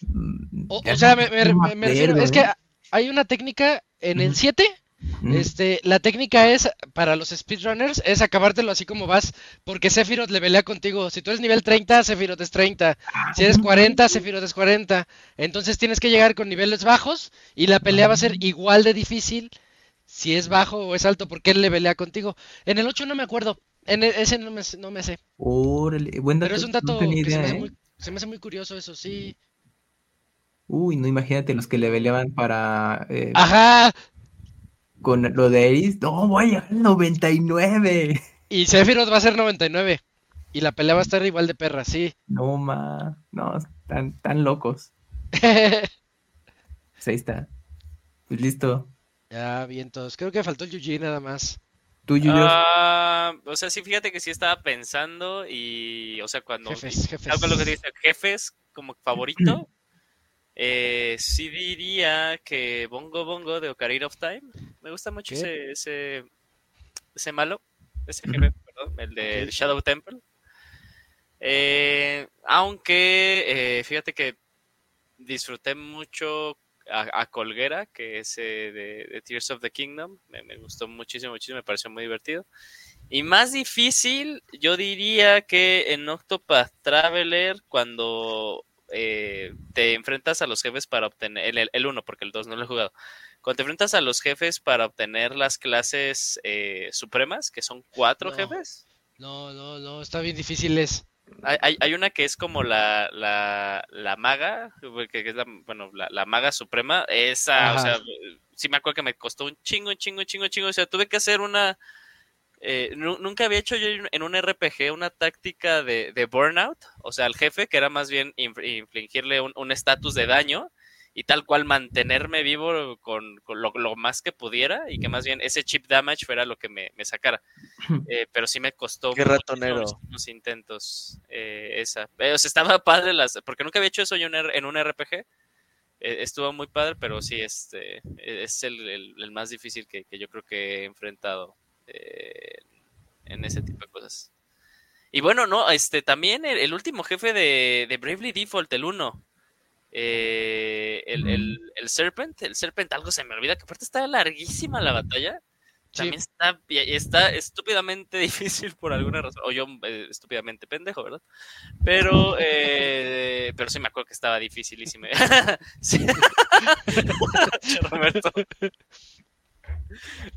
Mm,
O, sea,
no-
me, me-
no
me- me refiero,
acuerdo,
es que
¿eh?
hay una técnica en el
Ujú.
7 Este, la técnica es, para los speedrunners, es acabártelo así como vas, porque Sephiroth le pelea contigo. Si tú eres nivel 30, Sephiroth es 30. Si eres 40, Sephiroth es 40. Entonces tienes que llegar con niveles bajos y la pelea va a ser igual de difícil si es bajo o es alto, porque él le pelea contigo. En el 8 no me acuerdo, en e- ese no me, no me sé.
Órale, buen dato,
Pero es un dato que se me, hace
¿eh?
muy, se me hace muy curioso eso, sí.
Uy, no imagínate los que leveleaban para eh,
Ajá,
con lo de Eris. No, voy a llegar al 99.
y Sephiroth va a ser 99. Y la pelea va a estar igual de perra, sí.
No, ma. No, tan, tan locos. <laughs> Pues ahí está. Pues listo.
Ya, vientos. Creo que faltó el Yuji nada más.
Tú.
Ah, o sea, sí, fíjate que sí estaba pensando y, o sea, cuando...
Jefes, jefes.
Algo lo que dice, jefes como favorito, <clears throat> eh, sí diría que Bongo Bongo de Ocarina of Time. Me gusta mucho ese, ese, ese malo, ese jefe, perdón, el de. Shadow Temple. Eh, aunque, eh, fíjate que disfruté mucho a, a Colguera, que es eh, de, de Tears of the Kingdom. Me, me gustó muchísimo, muchísimo, me pareció muy divertido. Y más difícil, yo diría que en Octopath Traveler, cuando eh, te enfrentas a los jefes para obtener, el, el 1, porque el 2 no lo he jugado, cuando te enfrentas a los jefes para obtener las clases eh, supremas, que son cuatro
No.
jefes,
No, no, no, está bien difíciles.
hay, hay- hay una que es como la, la, la maga, que es la, bueno, la, la maga suprema, esa, o sea, sí me acuerdo que me costó un chingo, un chingo, un chingo, un chingo, o sea, tuve que hacer una, eh, nu- nunca había hecho yo en- un RPG una táctica de, de burnout, o sea, al jefe, que era más bien inf- infligirle un un estatus de daño y tal cual mantenerme vivo con, con lo, lo más que pudiera y que más bien ese chip damage fuera lo que me, me sacara. Eh, pero sí me costó
Qué ratonero.
intentos eh, esa. Eh, o sea, estaba <laughs> padre las, porque nunca había hecho eso yo en, un RPG. Eh, estuvo muy padre, pero sí, este es el, el- el más difícil que, que yo creo que he enfrentado eh, en ese tipo de cosas. Y bueno, no, este también el, el último jefe de, de Bravely Default, el 1. Eh, el, el, el Serpent, el Serpent, algo se me olvida, que aparte está larguísima la batalla.
Sí.
También está, está estúpidamente <laughs> difícil por alguna razón. O yo eh, estúpidamente pendejo, ¿verdad? Pero, eh, pero sí me acuerdo que estaba dificilísimo. <laughs> Sí. <laughs> Roberto.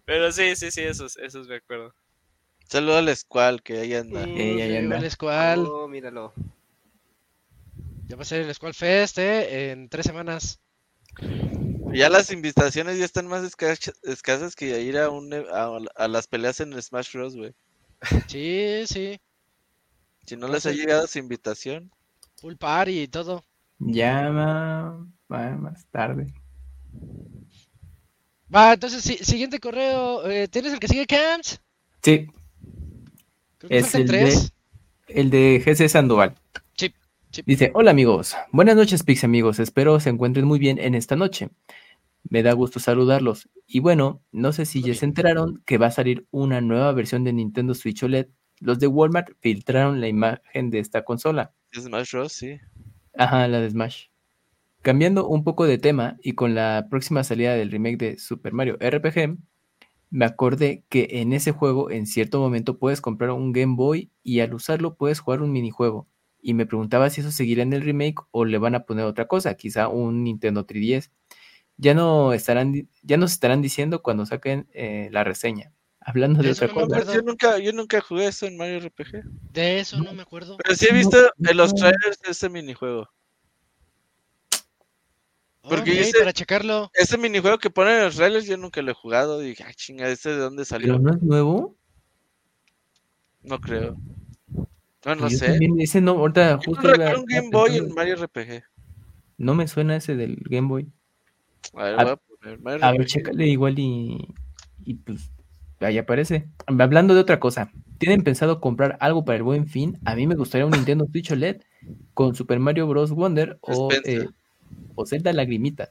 Pero sí, sí, sí, esos, esos me acuerdo.
Saludo al Squall que ahí anda.
Eh, ahí anda.
¿Cuál es cuál?
Oh, míralo.
Ya va a ser el Squall Fest, ¿eh? En tres semanas.
Ya las invitaciones ya están más esca- escasas que ir a, un, e- a, a las peleas en el Smash Bros, güey.
Sí, sí.
Si no les ha llegado su invitación.
Full party y todo.
Llama va más tarde.
Va, entonces, sí, siguiente correo. eh, ¿Tienes el que sigue, Camps?
Sí,
Creo que
Es el de-
tres.
el de GC Sandoval.
Sí.
Dice, hola amigos, buenas noches Pix amigos, espero se encuentren muy bien en esta noche. Me da gusto saludarlos. Y bueno, no sé si ya se enteraron que va a salir una nueva versión de Nintendo Switch OLED. Los de Walmart filtraron la imagen de esta consola.
Smash Bros, sí.
Ajá, la de Smash. Cambiando un poco de tema y con la próxima salida del remake de Super Mario RPG, me acordé que en ese juego en cierto momento puedes comprar un Game Boy y al usarlo puedes jugar un minijuego. Y me preguntaba si eso seguirá en el remake o le van a poner otra cosa, quizá un Nintendo 3DS. Ya no estarán, ya nos estarán diciendo cuando saquen eh, la reseña. Hablando de
Eso
otra
no
cosa.
acuerdo.
Yo nunca, yo nunca jugué eso en Mario RPG.
De eso no me acuerdo.
Pero sí he visto en los trailers ese minijuego. porque
Ok,
yo sé-
para checarlo.
Ese minijuego que ponen en los trailers yo nunca lo he jugado. Y dije, ah, chinga, ¿este de dónde salió?
¿Pero no es nuevo?
No creo. No, no
Pues yo
sé.
también, ese no, ahorita
Yo
justo
no recuerdo un Game Boy en Mario RPG.
No me suena ese del Game Boy.
A ver,
A-
voy a poner Mario
A ver, chécale igual y, y pues ahí aparece. Hablando de otra cosa, ¿tienen pensado comprar algo para el buen fin? A mí me gustaría un Nintendo <laughs> Switch OLED con Super Mario Bros. Wonder o, eh, o Zelda Lagrimitas.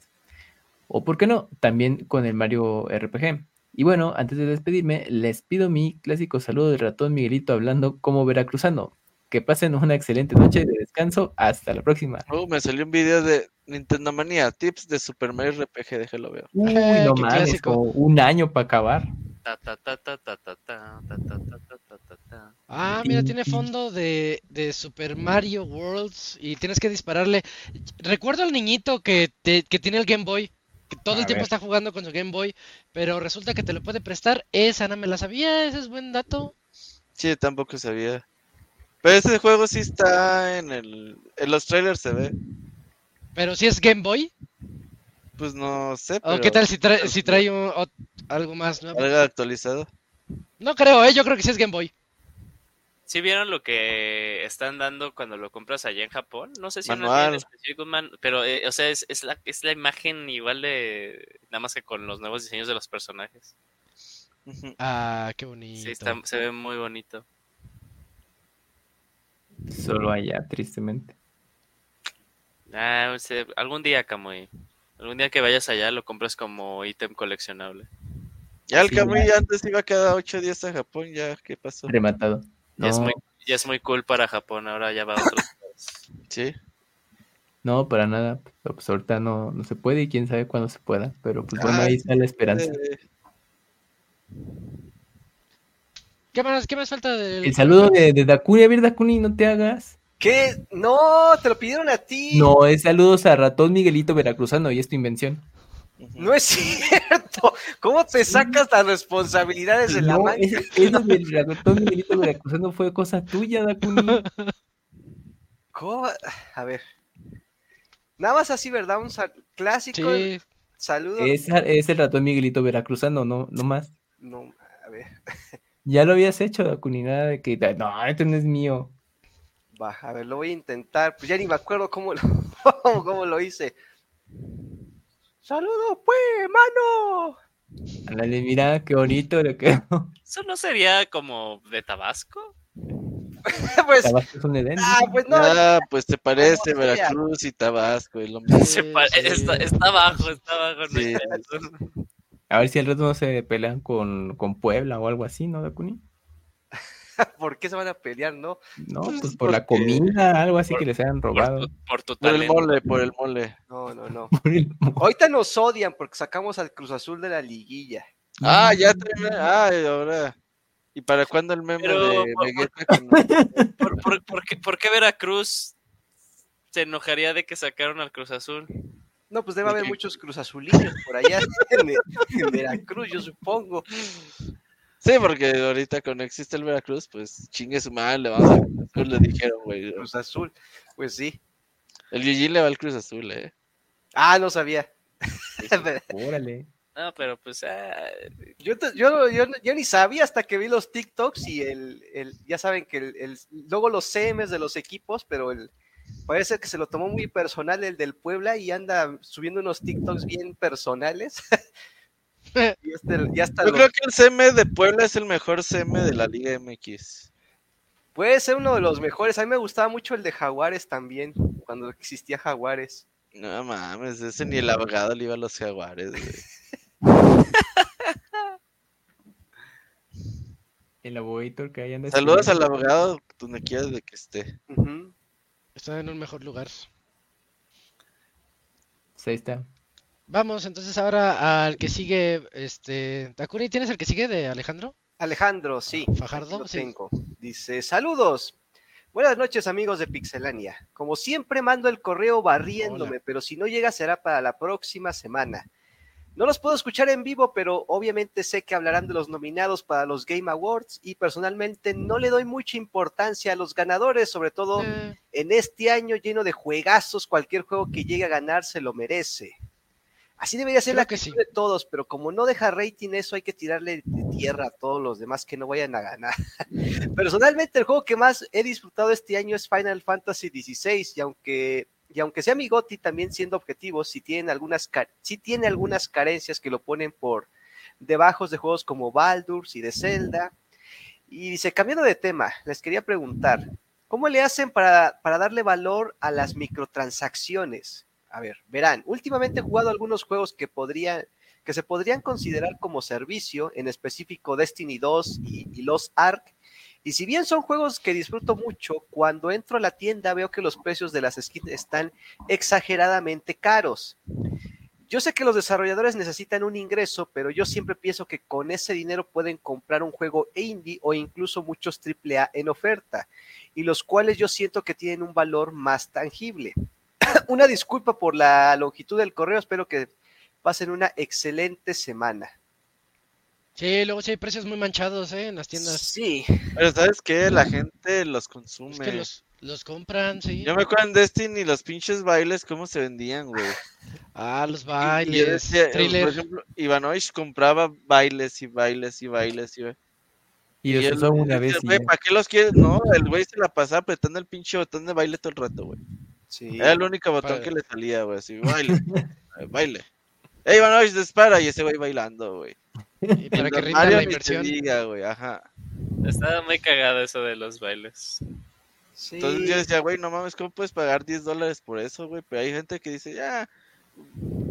O por qué no, también con el Mario RPG. Y bueno, antes de despedirme, les pido mi clásico saludo del ratón Miguelito hablando como veracruzano que pasen una excelente noche de descanso. Hasta la próxima.
Uh, me salió un video de Nintendo Manía, tips de Super Mario RPG, déjelo ver.
Uy, no mames, como un año para acabar.
Ah, mira, tiene fondo de, de, Super Mario Worlds y tienes que dispararle. Recuerdo al niñito que, te, que tiene el Game Boy, que todo el tiempo está jugando con su Game Boy, pero resulta que te lo puede prestar. Esa no me la sabía, ese es buen dato.
Sí, tampoco sabía. Pero ese juego sí está en el... En los trailers se ve.
Pero si es Game Boy,
Pues no sé,
¿o
pero...
qué tal si trae, si trae un- ot- algo más nuevo?
Algo actualizado.
No creo, eh, yo creo que sí es Game Boy.
¿Sí vieron lo que están dando cuando lo compras allá en Japón? No sé si no es
Manual.
específico, man- pero eh, o sea, es, es la, es la imagen igual de nada más que con los nuevos diseños de los personajes.
Ah, qué bonito.
Sí, está- se ve muy bonito.
Solo allá, tristemente.
Ah, se- algún día, Kamui. Algún día que vayas allá lo compras como ítem coleccionable.
Ya el
Sí, ya.
antes iba cada ocho días a Japón, ya, ¿qué pasó?
Rematado.
Ya, es muy, ya es muy cool para Japón, ahora ya va a otros <laughs> lados.
Sí.
no, para nada. Pero, Pues ahorita no, no se puede y quién sabe cuándo se pueda. Pero pues bueno,
Ah,
ahí está la esperanza.
Eh,
¿Qué más, qué más falta del...
El saludo de, de Dakuni. A ver, Dakuni, no te hagas.
¿Qué? No, te lo pidieron a ti.
No, es saludos a Ratón Miguelito Veracruzano y es tu invención.
No es cierto. ¿Cómo te sacas las responsabilidades de la mano?
ese, ese del Ratón Miguelito Veracruzano fue cosa tuya, Dakuni.
¿Cómo? A ver. Nada más así, ¿verdad? Un sal- clásico
Sí,
saludo.
Es, es el Ratón Miguelito Veracruzano, no, no más.
No, a ver. <laughs>
Ya lo habías hecho, Dakuni, nada de que. No, este no es mío.
Va, a ver, lo voy a intentar. Pues ya ni me acuerdo cómo lo, <laughs> cómo lo hice. ¡Saludos, pues, mano!
Ándale, mira, qué bonito le quedó. <laughs>
¿Eso no sería como de Tabasco? <laughs>
pues,
Tabasco es un Edén.
ah, pues no.
Ah, pues te parece. Veracruz y Tabasco, es lo mismo.
Sí, sí.
está, está abajo, está abajo. no
Sí.
razón.
A ver si al rato no se pelean con, con Puebla o algo así, ¿no, Dakuni? <laughs>
¿Por qué se van a pelear, no?
No,
Pues
pues por la comida, algo así
Por-
que les hayan robado.
por tu
Por el mole, por el mole.
No, no, no. <laughs> Ahorita nos odian porque sacamos al Cruz Azul de la liguilla.
Ah, ya terminé. Ah, y ahora. ¿Y para cuándo el meme
Pero,
de
por-
Vegeta? con- <laughs>
¿Por, por- por qué, por qué Veracruz se enojaría de que sacaron al Cruz Azul?
No, pues debe
¿Por
haber muchos Cruz Azulinos por allá en, en Veracruz, yo supongo.
Sí, porque ahorita cuando existe el Veracruz, pues chingue su madre, le vamos a Cruz Azul, le dijeron, güey.
Cruz Azul, pues sí.
El Gigi le va al Cruz Azul, ¿eh?
Ah, no sabía. <laughs>
Órale.
No, pero pues. ah,
Yo, yo, yo, yo ni sabía hasta que vi los TikToks y el, el ya saben que el, el- luego los CMs de los equipos, pero el parece que se lo tomó muy personal el del Puebla y anda subiendo unos TikToks bien personales. <laughs> y este, ya
Yo
lo-
creo que el CM de Puebla es el mejor CM de la Liga MX.
puede ser uno de los mejores. A mí me gustaba mucho el de Jaguares también, cuando existía Jaguares.
No mames, ese ni el abogado le iba a los jaguares, güey. <laughs>
El abogator que anda.
Saludos al abogado donde quieras de que esté.
Ujú.
Está en un mejor lugar.
Pues ahí está.
Vamos entonces ahora al que sigue, este, Takuri, ¿tienes el que sigue de Alejandro?
Alejandro, sí.
Fajardo, sí.
tengo. Dice, saludos. Buenas noches amigos de Pixelania. Como siempre mando el correo barriéndome,
Hola.
pero si no llega será para la próxima semana. No los puedo escuchar en vivo, pero obviamente sé que hablarán de los nominados para los Game Awards y personalmente no le doy mucha importancia a los ganadores, sobre todo
Eh,
en este año lleno de juegazos, cualquier juego que llegue a ganar se lo merece. Así debería ser
Creo
la
que sí.
de todos, pero como no deja rating eso, hay que tirarle de tierra a todos los demás que no vayan a ganar. <laughs> Personalmente, el juego que más he disfrutado este año es Final Fantasy XVI, y aunque, y aunque sea mi GOTY, también siendo objetivos, si tienen algunas, sí tiene algunas carencias que lo ponen por debajo de juegos como Baldur's y de Zelda. Y dice, cambiando de tema, les quería preguntar, ¿Cómo le hacen para, para darle valor a las microtransacciones? A ver, verán, últimamente he jugado algunos juegos que podrían que se podrían considerar como servicio, en específico Destiny 2 y, y Los Ark. Y si bien son juegos que disfruto mucho, cuando entro a la tienda veo que los precios de las skins están exageradamente caros. Yo sé que los desarrolladores necesitan un ingreso, pero yo siempre pienso que con ese dinero pueden comprar un juego indie o incluso muchos AAA en oferta y los cuales yo siento que tienen un valor más tangible. <clears throat> una disculpa por la longitud del correo, espero que pasen una excelente semana.
Sí, luego sí hay precios muy manchados, ¿eh? En las tiendas.
Sí,
Pero ¿sabes qué? La gente los consume.
Es que los, los compran, sí.
Yo me acuerdo en Destiny los pinches bailes cómo se vendían, güey.
Ah, los
Y
bailes,
decía,
thriller.
Por ejemplo, Ivanovich compraba bailes y bailes y bailes y
Y los
él
usó una
decía,
vez y
güey. ¿para qué los quieres? No, el güey se la pasaba apretando el pinche botón de baile todo el rato, güey.
sí.
Era el único botón
Para-
que le salía, güey, así, baile, <laughs> baile. Ey, Ivanovich, dispara, y ese güey bailando, güey.
Y <laughs> para que rinda la inversión.
diga, güey, ajá.
Estaba muy cagado eso de los bailes.
sí.
Entonces yo decía, güey, no mames, ¿cómo puedes pagar 10 dólares por eso, güey? Pero hay gente que dice, ya.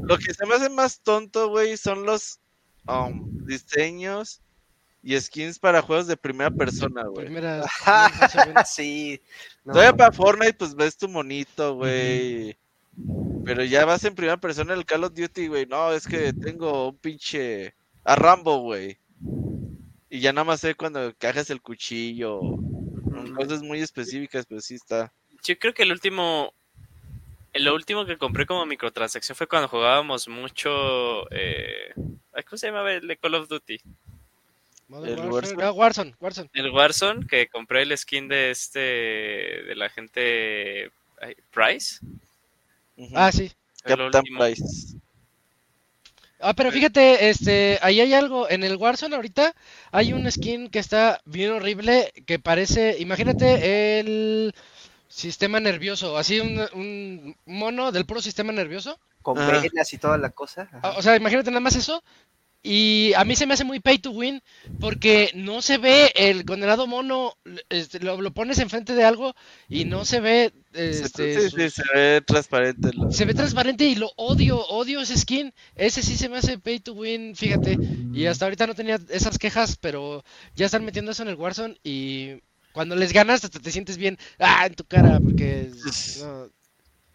Lo que se me hace más tonto, güey, son los um, diseños y skins para juegos de primera persona, güey.
Primera- <laughs>
sí. no.
Todavía para Fortnite, pues ves tu monito, güey. Pero ya vas en primera persona en el Call of Duty, güey. No, es que tengo un pinche. A Rambo, güey. Y ya nada más sé cuando cajas el cuchillo. Cosas muy específicas, pero sí está.
Yo creo que el último. Lo último que compré como microtransacción fue cuando jugábamos mucho. Eh, ¿Cómo se llamaba el de Call of Duty?
El. Warzone.
Ah, Warzone, Warzone.
El Warzone, que compré el skin de este. de la gente. ay,
Ah, sí.
Captain. Price.
Ah, pero fíjate, este, ahí hay algo, en el Warzone ahorita hay un skin que está bien horrible, que parece, imagínate el sistema nervioso, así un, un mono del puro sistema nervioso.
Con
Ajá.
venas y toda la cosa.
Ah,
Ajá.
O sea, imagínate nada más eso. Y a mí se me hace muy pay to win porque no se ve el condenado mono, este, lo, lo pones enfrente de algo y no se ve, este,
sí, sí, se ve transparente. lo-
se ve transparente y lo odio, odio ese skin. Ese sí se me hace pay to win, fíjate. Y hasta ahorita no tenía esas quejas, pero ya están metiendo eso en el Warzone y cuando les ganas hasta te sientes bien, ah, en tu cara, porque <laughs> no,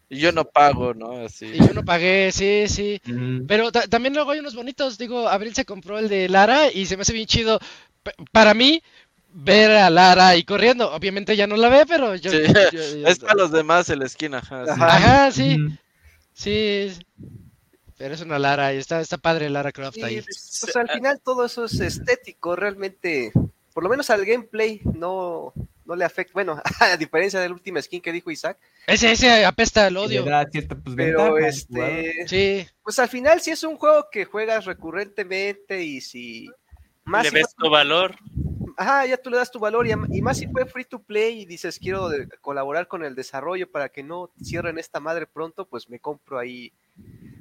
Y yo no pago, ¿no? Así.
y yo no pagué, sí, sí.
Mm,
Pero ta- también luego hay unos bonitos, digo, Abril se compró el de Lara y se me hace bien chido. P- para mí, ver a Lara y corriendo, obviamente ya no la ve, pero yo...
Sí,
yo- yo-
Es para los demás el skin, ajá. sí.
Ajá.
Ajá, sí.
mm.
Sí, pero es una Lara y está, está padre Lara Croft
Sí,
ahí.
pues, o sea, al final todo eso es estético, realmente, por lo menos al gameplay no, no le afecta. Bueno, <laughs> a diferencia del último skin que dijo Isaac.
Ese, ese apesta el odio.
pues,
pero este. Sí. Pues al final, si es un juego que juegas recurrentemente y si.
Más le ves tu valor.
Ajá, ya tú le das tu valor y, más si fue free to play y dices quiero colaborar con el desarrollo para que no cierren esta madre pronto, pues me compro ahí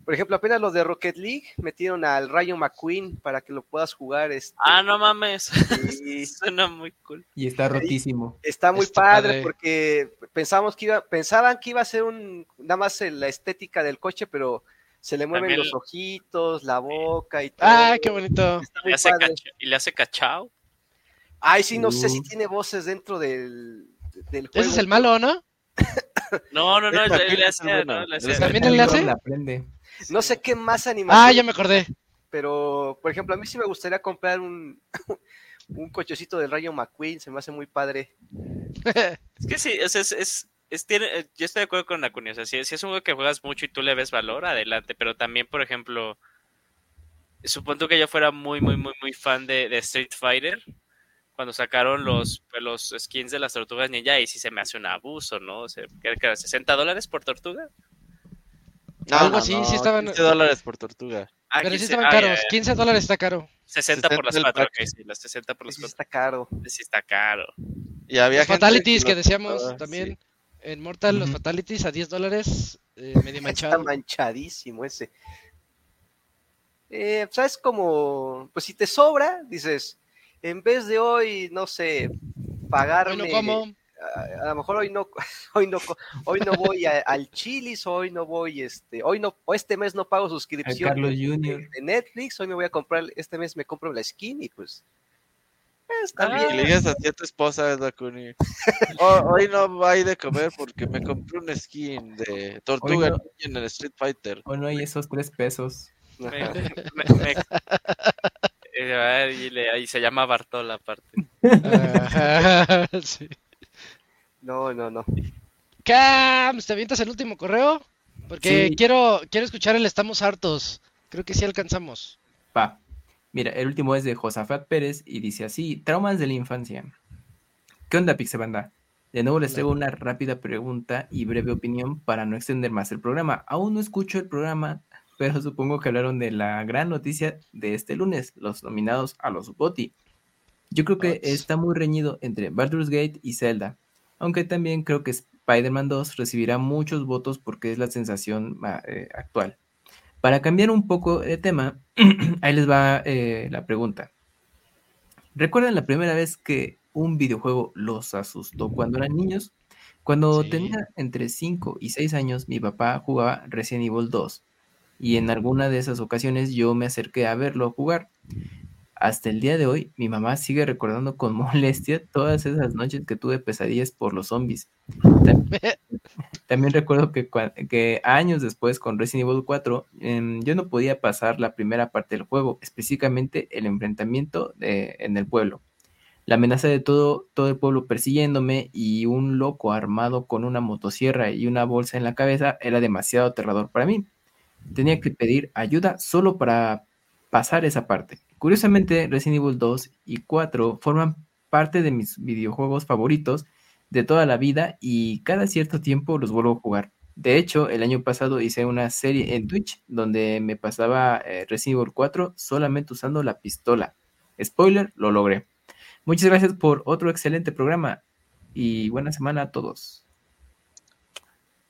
por ejemplo, apenas los de Rocket League metieron al Rayo McQueen para que lo puedas jugar. Este,
ah, no mames. <laughs> Suena muy cool.
Y está rotísimo.
Está muy padre, porque pensamos que iba, pensaban que iba a ser un nada más la estética del coche, pero se le mueven los ojitos, la boca y todo.
Ah, qué bonito.
y le hace cachao.
Ay, sí, no sé si uh. tiene voces dentro del, del
juego. Ese es el malo, ¿no?
no, no, no, le, hace,
¿También le hace?
No sé qué más animación.
Ah, ya me acordé.
Pero, por ejemplo, a mí sí me gustaría comprar un, <laughs> un cochecito del Rayo McQueen, se me hace muy padre. <laughs>
es que sí, es, es, es, tiene, eh, yo estoy de acuerdo con la O sea, si, es un juego que juegas mucho y tú le ves valor, adelante. Pero también, por ejemplo, supongo que yo fuera muy, muy, muy, muy fan de, de Street Fighter cuando sacaron los, pues, los skins de las tortugas ninja y sí se me hace un abuso, ¿no? O sea, ¿qué era? ¿60 dólares por tortuga?
Algo así, sí estaban.
15 dólares por tortuga.
Ah, pero sí estaban caros. 15 dólares está caro.
60, por las cuatro, ok, sí, las 60 por las
cuatro. Sí está caro.
Sí está caro.
Y había
los fatalities que, decíamos también. En Mortal, los fatalities a 10 dólares, eh, <laughs> medio manchado.
Está manchadísimo ese. Eh, ¿Sabes como, pues si te sobra, dices, en vez de hoy, no sé, pagarme... a, lo mejor hoy no, <laughs> hoy no, hoy no voy al Chilis, hoy no voy, este, hoy no, este mes no pago suscripción de, Netflix, hoy me voy a comprar, este mes me compro la skin y pues
Está ah, bien. le digas a tu esposa, Dakuni. hoy no hay de comer porque me compré un skin de tortuga en el Street Fighter.
Hoy no hay esos tres pesos.
Eh, y, se llama Bartola aparte. <laughs>
No, no, no.
Cam, ¿te avientas el último correo? Porque quiero, quiero escuchar el Estamos hartos. Creo que sí alcanzamos.
Va. Mira, el último es de Josafat Pérez y dice así: Traumas de la infancia. ¿Qué onda, Pixebanda? De nuevo les traigo una rápida pregunta y breve opinión para no extender más el programa. Aún no escucho el programa, pero supongo que hablaron de la gran noticia de este lunes, los nominados a los BOTI. Yo creo que está muy reñido entre Baldur's Gate y Zelda, aunque también creo que Spider-Man 2 recibirá muchos votos porque es la sensación eh, actual. Para cambiar un poco de tema, <clears throat> ahí les va eh, la pregunta. ¿Recuerdan la primera vez que un videojuego los asustó cuando eran niños? Cuando tenía entre 5 y 6 años, mi papá jugaba Resident Evil 2 y en alguna de esas ocasiones yo me acerqué a verlo jugar. Hasta el día de hoy, mi mamá sigue recordando con <laughs> molestia todas esas noches que tuve pesadillas por los zombies. <laughs> También, recuerdo que, que, años después, con Resident Evil 4, em, yo no podía pasar la primera parte del juego, específicamente el enfrentamiento en el pueblo. La amenaza de todo, todo el pueblo persiguiéndome y un loco armado con una motosierra y una bolsa en la cabeza era demasiado aterrador para mí tenía que pedir ayuda solo para pasar esa parte. Curiosamente, Resident Evil 2 y 4 forman parte de mis videojuegos favoritos de toda la vida y cada cierto tiempo los vuelvo a jugar. De hecho, el año pasado hice una serie en Twitch donde me pasaba eh, Resident Evil 4 solamente usando la pistola. Spoiler, lo logré. Muchas gracias por otro excelente programa y buena semana a todos.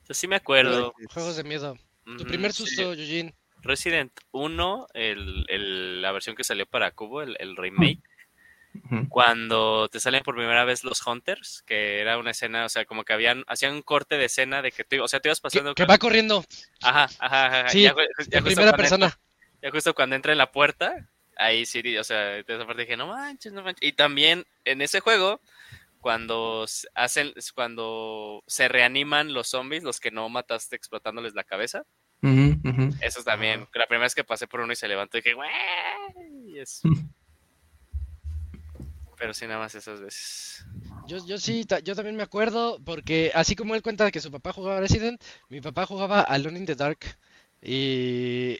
Yo sí me acuerdo.
Juegos de miedo. Tu primer susto, Eugene.
Resident 1, el, la versión que salió para Cubo, el, remake. Cuando te salen por primera vez los Hunters, que era una escena, o sea, como que habían, hacían un corte de escena de que tú, o sea, te ibas pasando.
Que, va corriendo.
Ajá, ajá, ajá.
Sí, ya, primera persona.
ya justo cuando entra en la puerta, ahí sí, o sea, de esa parte dije, no manches, no manches. Y también en ese juego, cuando hacen, cuando se reaniman los zombies, los que no mataste explotándoles la cabeza. Eso también. La primera vez que pasé por uno y se levantó, dije, güey. Pero sí, nada más esas veces.
Yo, yo sí, yo también me acuerdo, porque así como él cuenta que su papá jugaba Resident, mi papá jugaba Alone in the Dark. Y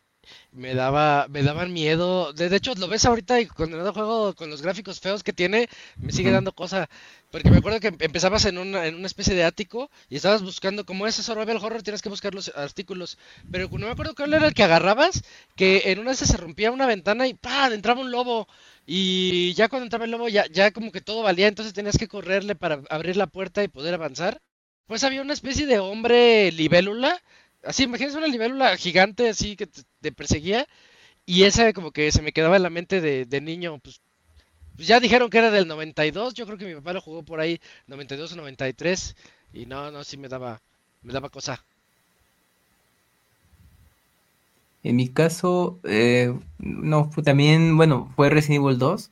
me daba, me daban miedo. De, hecho, lo ves ahorita y cuando no juego con los gráficos feos que tiene, me sigue dando cosa. Porque me acuerdo que empezabas en una, en una especie de ático y estabas buscando, como es survival horror, tienes que buscar los artículos. Pero no me acuerdo cuál era el que agarrabas, que en una se rompía una ventana y ¡pah! entraba un lobo. Y ya cuando entraba el lobo, ya, ya como que todo valía, entonces tenías que correrle para abrir la puerta y poder avanzar. Pues había una especie de hombre libélula Así, imagínense una libélula gigante así que te, perseguía. Y esa como que se me quedaba en la mente de, niño. Pues, pues, ya dijeron que era del 92. Yo creo que mi papá lo jugó por ahí 92 o 93. Y no, no, sí me daba, me daba cosa.
En mi caso, eh, no, fue también, bueno, fue Resident Evil 2.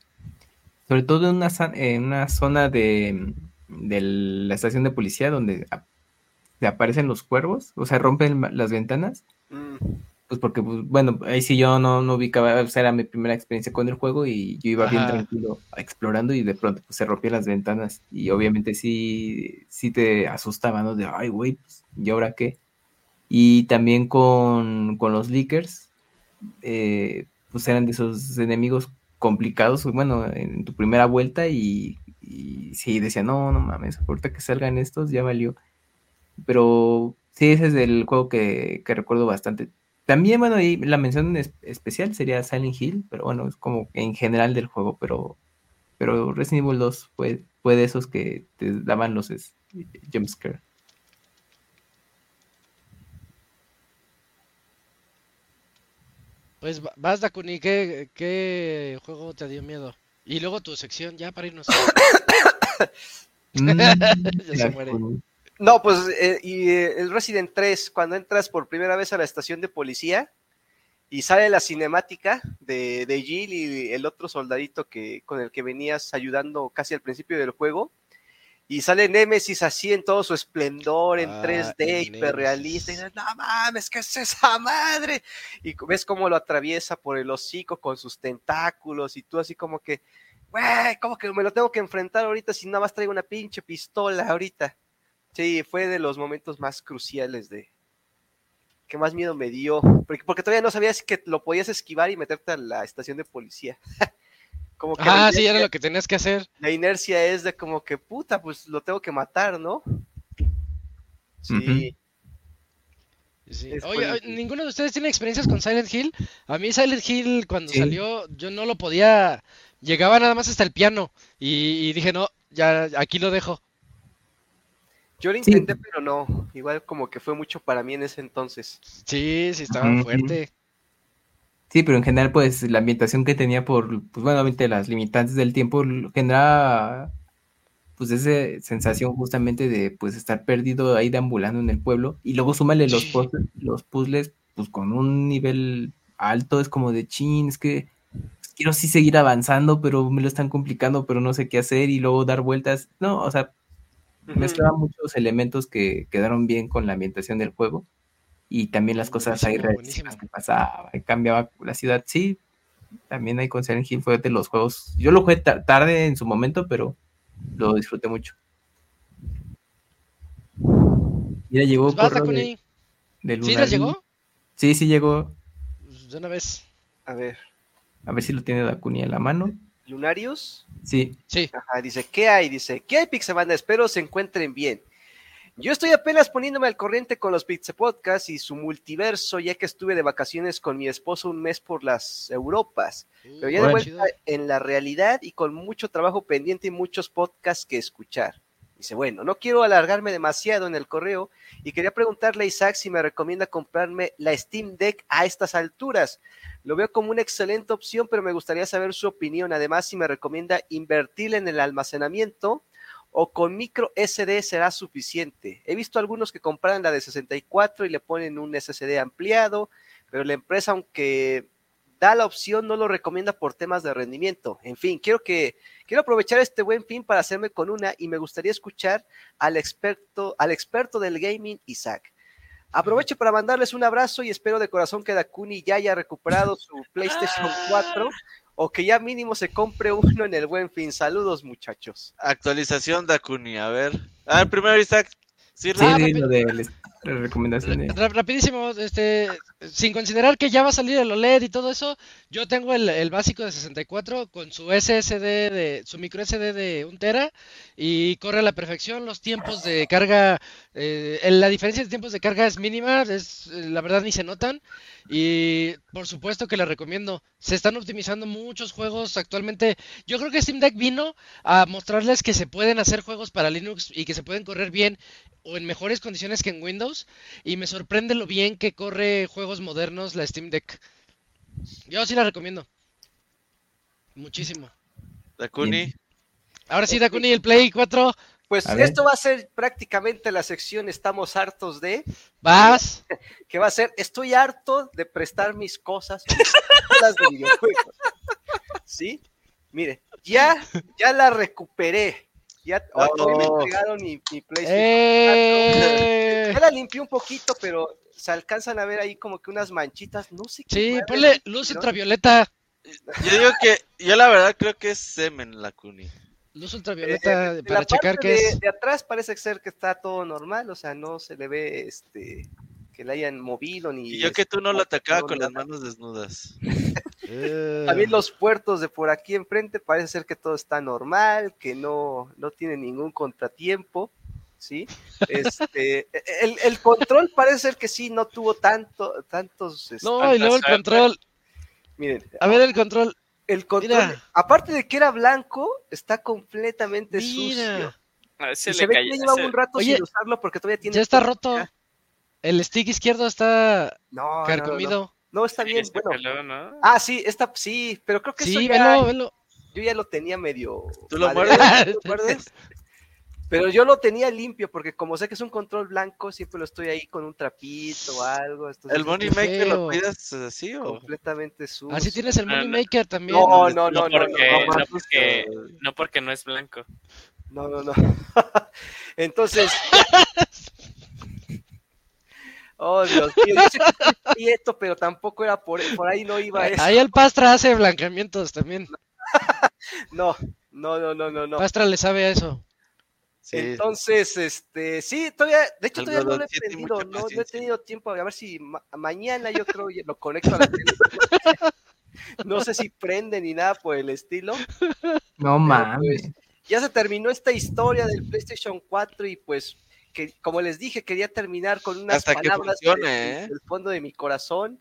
Sobre todo en una, en una zona de, de la estación de policía donde aparecen los cuervos, o sea, rompen las ventanas. Mm. Pues porque, pues, bueno, ahí sí yo no, no ubicaba, o sea, era mi primera experiencia con el juego y yo iba bien tranquilo explorando y de pronto pues, se rompían las ventanas y obviamente sí, sí te asustaba, ¿no? De, ay, güey, pues, ¿y ahora qué? Y también con, los leakers, eh, pues eran de esos enemigos complicados, bueno, en tu primera vuelta y, y sí, decía, no, no mames, ahorita que salgan estos ya valió. Pero sí, ese es el juego que, recuerdo bastante. También, bueno, y la mención especial sería Silent Hill, pero bueno, es como en general del juego, pero, pero Resident Evil 2 fue, fue de esos que te daban los jumpscare.
Pues vas, Dakuni, ¿qué, ¿qué juego te dio miedo? Y luego tu sección, ya para irnos. <coughs> <laughs>
Ya se muere. No, pues eh, y eh, el Resident 3, cuando entras por primera vez a la estación de policía y sale la cinemática de, de Jill y el otro soldadito que, con el que venías ayudando casi al principio del juego, y sale Nemesis así en todo su esplendor, en 3D, ah, hiperrealista, y dices, no mames, ¿qué es esa madre? Y ves cómo lo atraviesa por el hocico con sus tentáculos, y tú así como que, güey, como que me lo tengo que enfrentar ahorita si nada más traigo una pinche pistola ahorita. Sí, fue de los momentos más cruciales de que más miedo me dio, porque, porque todavía no sabías que lo podías esquivar y meterte a la estación de policía. <laughs>
como que ah, sí, era lo que tenías que hacer.
La inercia es de como que puta, pues lo tengo que matar, ¿no? Sí.
Oye, ¿ninguno de ustedes tiene experiencias con Silent Hill? A mí Silent Hill cuando salió yo no lo podía, llegaba nada más hasta el piano y dije, no, ya aquí lo dejo.
Yo lo intenté, pero no. Igual como que fue mucho para mí en ese entonces.
Sí, sí, estaba fuerte.
Sí, pero en general, pues la ambientación que tenía por, pues bueno, obviamente las limitantes del tiempo generaba, pues esa sensación justamente de, pues estar perdido ahí deambulando en el pueblo. Y luego súmale los, puzzles, los puzzles, pues con un nivel alto, es como de chin, es que pues, quiero sí seguir avanzando, pero me lo están complicando, pero no sé qué hacer y luego dar vueltas. No, o sea, Mezclaba muchos elementos que quedaron bien con la ambientación del juego y también las cosas ahí que pasaba, cambiaba la ciudad. Sí, también hay con Silent Hill fue de los juegos. Yo lo jugué tarde en su momento, pero lo disfruté mucho. Mira, llegó
pues de, ¿Sí llegó?
Sí, sí llegó.
Pues, de una vez.
A ver.
A ver si lo tiene Dakuni en la mano.
Lunarius.
Sí.
Sí.
Ajá, dice, ¿qué hay? Dice, ¿qué hay, Pixabanda? Espero se encuentren bien. Yo estoy apenas poniéndome al corriente con los Pizza Podcast y su multiverso, ya que estuve de vacaciones con mi esposo un mes por las Europas. Pero ya de vuelta en la realidad y con mucho trabajo pendiente y muchos podcasts que escuchar. Dice, bueno, no quiero alargarme demasiado en el correo y quería preguntarle a Isaac si me recomienda comprarme la Steam Deck a estas alturas. Lo veo como una excelente opción, pero me gustaría saber su opinión. Además, si me recomienda invertir en el almacenamiento o con micro SD será suficiente. He visto algunos que compran la de 64 y le ponen un SSD ampliado, pero la empresa, aunque da la opción, no lo recomienda por temas de rendimiento. En fin, quiero que quiero aprovechar este buen fin para hacerme con una y me gustaría escuchar al experto, al experto del gaming, Isaac. Aprovecho para mandarles un abrazo y espero de corazón que Dakuni ya haya recuperado su <laughs> PlayStation 4 o que ya mínimo se compre uno en el buen fin. Saludos, muchachos.
Actualización Dakuni, a ver. A ver, primero Isaac.
Sí, sí, lo de recomendaciones.
Rapidísimo, este, sin considerar que ya va a salir el OLED y todo eso, yo tengo el, el básico de 64 con su SSD de su micro SD de 1 tera y corre a la perfección. Los tiempos de carga, eh, la diferencia de tiempos de carga es mínima, es la verdad ni se notan y por supuesto que la recomiendo. Se están optimizando muchos juegos actualmente. Yo creo que Steam Deck vino a mostrarles que se pueden hacer juegos para Linux y que se pueden correr bien o en mejores condiciones que en Windows y me sorprende lo bien que corre juegos modernos la Steam Deck. Yo sí la recomiendo. Muchísimo.
Dakuni.
Ahora sí, Dakuni, el Play 4.
Pues
A ver.
esto va a ser prácticamente la sección Estamos hartos de,
Vas. <laughs>
que va a ser Estoy harto de prestar mis cosas a mis consolas de videojuegos. ¿Sí? Mire, ya, ya la recuperé. Ya, hoy me
Oh.
entregaron mi, mi PlayStation.
Eh,
Ya la limpié un poquito, pero se alcanzan a ver ahí como que unas manchitas. No sé qué.
Sí,
madre,
ponle luz
¿no?
ultravioleta.
Yo digo que, yo la verdad creo que es semen la Kuni.
Luz
Eh,
ultravioleta
de
para
la
checar
parte
que
de,
es.
de atrás parece ser que está todo normal, o sea, no se le ve este que le hayan movido ni.
Y yo que tú no lo atacaba con las manos desnudas.
Eh, <laughs>
También los puertos de por aquí enfrente parece ser que todo está normal, que no, no tiene ningún contratiempo, ¿sí? Este, el, el control parece ser que sí, no tuvo tanto, tantos... este,
No, y luego el control.
miren,
A ver el control.
el control,
mira.
aparte de que era blanco, está completamente sucio.
Mira.
A ver si
Y
le
se ve
cae-
que lleva
ese-
un rato
Oye,
sin usarlo porque todavía tiene...
Ya está
todo-
roto. El stick izquierdo está
No, no, no, no.
carcomido.
No, está
sí,
bien,
este
bueno. Ah, sí, está, sí, pero creo que eso
Sí,
ya,
velo, velo.
yo ya lo tenía medio...
¿Tú lo
muerdes?
¿tú lo muerdes? Pero yo lo tenía limpio porque como sé que es un control blanco, siempre lo estoy ahí con un trapito o algo. entonces
¿El Money Maker lo cuidas así o?
completamente sucio.
Así tienes el Money
no.
Maker también.
No, no, no,
No,
no,
porque,
no,
no,
no,
porque, no porque no es blanco.
no, no, no. <laughs> Entonces. <laughs> Oh, Dios mío, yo sé que estoy prieto, pero tampoco era por, por ahí no iba eso.
Ahí el Pastra hace blancamientos también.
No, <laughs> no, no, no, no, no.
Pastra le sabe a eso.
Sí.
Entonces, este, sí, todavía, de hecho todavía no lo he prendido, no, no he tenido tiempo, a ver si ma- mañana yo creo ya lo conecto a la tele. <laughs> No sé si prende ni nada por el estilo.
No mames.
pues, ya se terminó esta historia del PlayStation 4 y pues, que, como les dije, quería terminar con unas
Hasta que
palabras
funcione, ¿eh?
del fondo de mi corazón.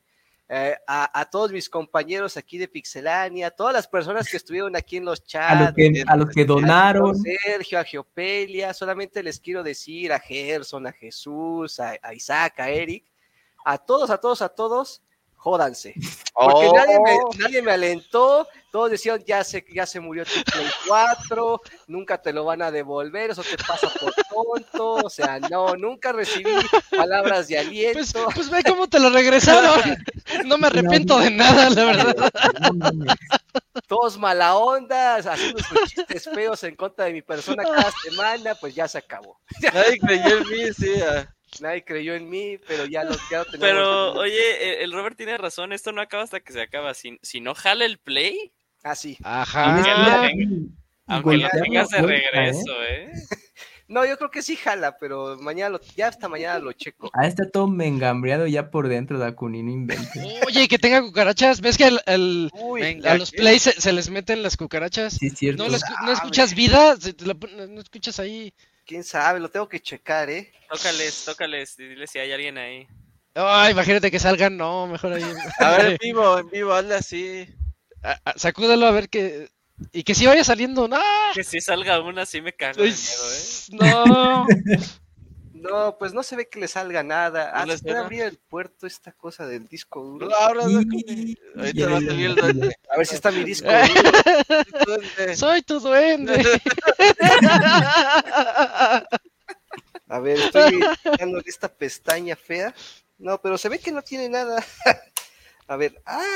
Eh, a, a todos mis compañeros aquí de Pixelania, a todas las personas que estuvieron aquí en los <laughs> chats,
A los que, a los que donaron.
a Sergio, a Geopelia, solamente les quiero decir a Gerson, a Jesús, a, a Isaac, a Eric, a todos, a todos, a todos, jódanse. <laughs> Porque
Oh.
nadie, me, nadie me alentó, todos decían, ya se, ya se murió tu Play 4, nunca te lo van a devolver, eso te pasa por tonto, o sea, no, nunca recibí palabras de aliento.
Pues, pues ve cómo te lo regresaron. <laughs> No me arrepiento de nada, la verdad.
Todos mala onda, haciendo sus chistes feos en contra de mi persona cada semana, pues ya se acabó.
Nadie creyó en mí, sí. ah.
Nadie creyó en mí, pero ya lo, ya lo tenemos.
Pero, oye, el- Robert tiene razón, esto no acaba hasta que se acaba. Si, si no jala el play,
Ah, sí.
Ajá.
Ah, aunque lo
golpear
tengas de
¿eh?
regreso, ¿eh? <laughs>
No, yo creo que sí jala, pero mañana lo, ya hasta mañana lo checo.
Ah, está todo mengambreado ya por dentro, Dakuni, no inventes.
Oye, que tenga cucarachas. ¿Ves que el- el-
Uy,
Venga.
a los plays se, se les meten las cucarachas?
Sí, es cierto.
¿No, lo escu- no escuchas vida? ¿No escuchas ahí?
Quién sabe, lo tengo que checar, ¿eh?
Tócales, tócales, dile si hay alguien ahí.
Ay, imagínate que salgan. No, mejor ahí.
A ver, en <laughs> vivo, en vivo, hazle así.
A- a- Sacúdelo a ver que. Y que sí vaya saliendo. ¡No!
Que si salga una, sí me cago de
Uy,
miedo, ¿eh?
No. <laughs>
No, pues no se ve que le salga nada. Ah,
No
se puede abrir el puerto esta cosa del disco duro.
No, ahora Dakuni. Ahorita va a salir el duende.
A ver si está mi disco <laughs> duro.
Soy tu duende. <laughs>
A ver, estoy dándole esta pestaña fea. No, pero se ve que no tiene nada. <laughs> A ver, ah,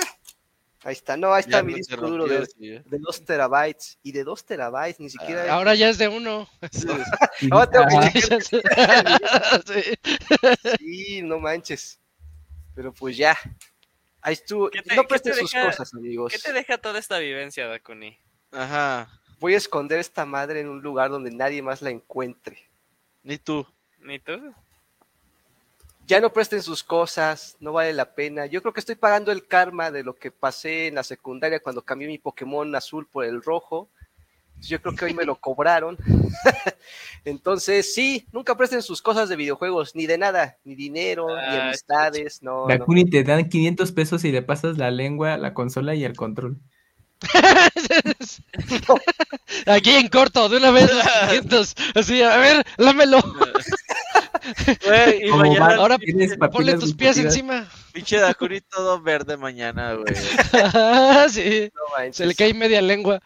ahí está. No, ahí está
Ya
mi
no
disco duro de,
sí, ¿eh?
de 2 terabytes. Y de 2 terabytes, ni siquiera.
Ahora ya es de uno. <laughs>
Ahora tengo que
ah. <laughs>
Sí.
Sí, no manches. Pero pues ya. Ahí estuvo.
¿Qué te-
no presten
te
sus
deja-
cosas, amigos.
¿Qué te deja toda esta vivencia, Dakuni?
Ajá.
Voy a esconder esta madre en un lugar donde nadie más la encuentre.
Ni tú.
¿Ni tú?
Ya no presten sus cosas, no vale la pena. Yo creo que estoy pagando el karma de lo que pasé en la secundaria cuando cambié mi Pokémon azul por el rojo. Yo creo que hoy me lo <laughs> cobraron. <laughs> Entonces, sí, nunca presten sus cosas de videojuegos, ni de nada, ni dinero, ni
Ah,
amistades, no.
La
no.
Kuni te dan 500 pesos y le pasas la lengua, la consola y el control. <laughs>
Aquí en corto, de una vez los 500. Así, a ver, lámelo.
Güey, y
Como
mañana
va-
Ahora
tienes
ponle tus pies encima.
pinche Dakuni todo verde mañana, güey. <laughs>
sí,
No
se le cae media lengua.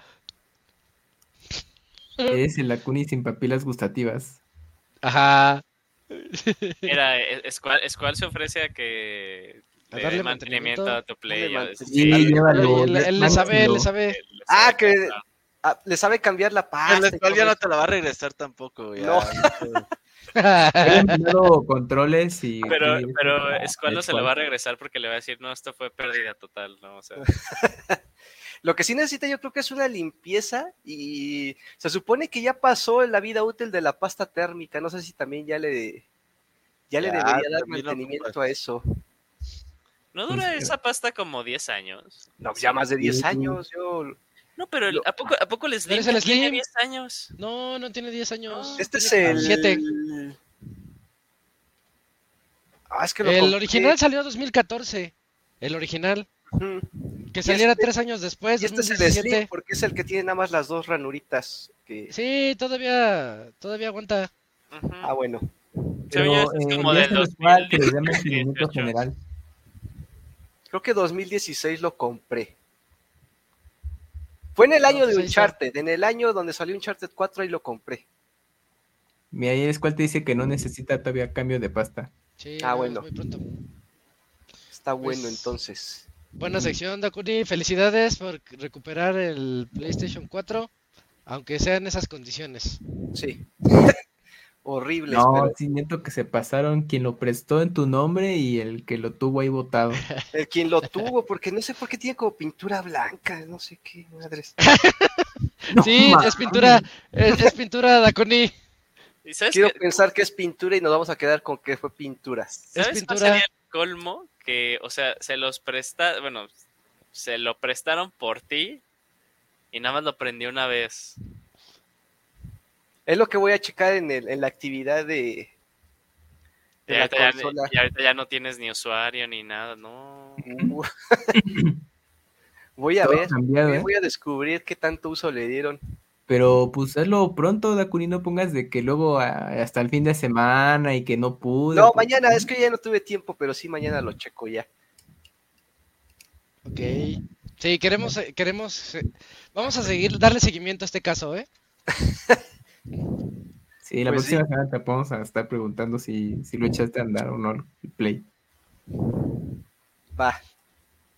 Es el Akuni sin papilas gustativas.
Ajá.
Mira, Squall, Squall se ofrece a que
A
le
darle
dé mantenimiento
mantenimiento.
a tu play.
Sí, llévalo.
Él, él le sabe, él le sabe.
Ah, que ah, le sabe cambiar la pasta.
El Squall ya no te la va a regresar tampoco, güey.
No.
He enviado <laughs> controles y.
Pero,
y-
pero no
a
se lo va a regresar porque le va a decir, no, esto fue pérdida total, ¿no? O sea, <laughs>
Lo que sí necesita yo creo que es una limpieza y se supone que ya pasó la vida útil de la pasta térmica. No sé si también ya le ya, le
Ya,
debería dar mantenimiento a eso.
¿no dura esa pasta como 10 años?
No, ya más de 10
Sí.
años. Yo
No, pero ¿a poco, ¿a poco el Slim
eres el
ya tiene
Slim?
10 años?
No, no tiene 10 años.
este es el
7.
Ah, es que lo
El
compré.
original salió en 2014. El original. Que saliera
este-
tres años después,
Y este es el
2017.
Slim porque es el que tiene nada más las dos ranuritas. Que...
Sí, todavía, todavía aguanta.
Ujú.
Ah, bueno.
Pero
es
eh,
como
ya
del
se nos va que le dé
2018.
mantenimiento general.
Creo que 2016 lo compré. Fue en el
No,
año de
pues ahí.
Uncharted, en el año donde salió Uncharted 4 y lo compré.
Mira, ahí es cual te dice que no necesita todavía cambio de pasta.
Sí,
Ah,
no,
bueno.
muy pronto.
Está bueno
Pues-
entonces.
Buena sección, Dakuni. Felicidades por recuperar el PlayStation 4, aunque sea en esas condiciones.
Sí. <laughs> Horribles,
No,
pero
siento que se pasaron quien lo prestó en tu nombre y el que lo tuvo ahí votado. <laughs>
el quien lo tuvo, porque no sé por qué tiene como pintura blanca, no sé qué madres. <laughs>
sí,
No
es pintura, es, es pintura, Dakuni.
¿Y sabes,
Quiero pensar que es pintura y nos vamos a quedar con que fue pintura.
¿sabes cuál
pintura.
sería el colmo? Que, o sea, se los presta, bueno, se lo prestaron por ti y nada más lo prendió una vez.
Es lo que voy a checar en, el, en la actividad de,
Y
de la
ahorita, ya,
consola.
y ahorita ya no tienes ni usuario ni nada, no. <laughs>
Voy a
Todo
ver,
cambiado, ¿eh?
voy a descubrir qué tanto uso le dieron.
Pero pues hazlo pronto, Dakuni, no pongas de que luego a- hasta el fin de semana y que no pude.
No,
porque-
mañana, es que ya no tuve tiempo, pero sí, mañana lo checo ya.
Ok. Sí, queremos, eh, queremos, eh, vamos a seguir, darle seguimiento a este caso, ¿eh? <laughs>
Sí, la
Pues
próxima semana te vamos a estar preguntando si, si lo echaste a andar o no el play.
Va.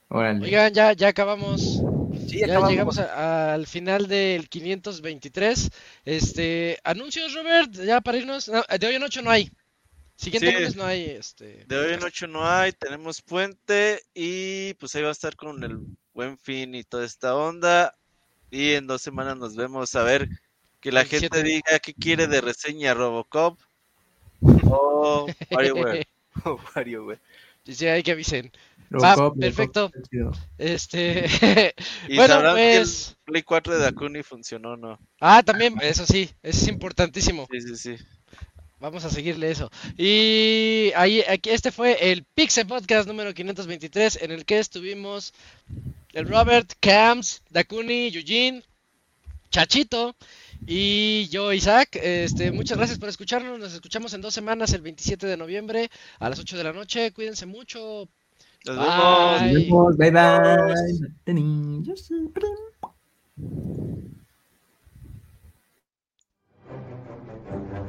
Órale.
Oigan, ya, ya acabamos.
Sí,
Ya
acabamos.
llegamos a- al final del 523. Este, anuncios, Robert, ya para irnos. No, de hoy en ocho no hay. Siguiente
Sí.
lunes no hay. Este,
De hoy en ocho no hay, tenemos puente y pues ahí va a estar con el buen fin y toda esta onda. Y en dos semanas nos vemos a ver que la gente
27.
diga qué quiere de reseña Robocop o WarioWare. <laughs>
Wario, güey.
Sí, hay que avisen.
Robocop,
perfecto. Este, <laughs>
Y <laughs>
bueno,
sabrán que
pues.
el Play 4 de Dakuni funcionó o no.
Ah, también, eso sí, eso es importantísimo.
Sí, sí, sí.
Vamos a seguirle eso. Y ahí, aquí, este fue el Pixel Podcast número 523, en el que estuvimos el Robert, Cams, Dakuni, Eugene, Chachito y yo, Isaac. Este, muchas gracias por escucharnos. Nos escuchamos en dos semanas, el 27 de noviembre, a las 8 de la noche. Cuídense mucho.
Nos
Bye.
vemos.
Nos vemos, bye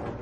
bye.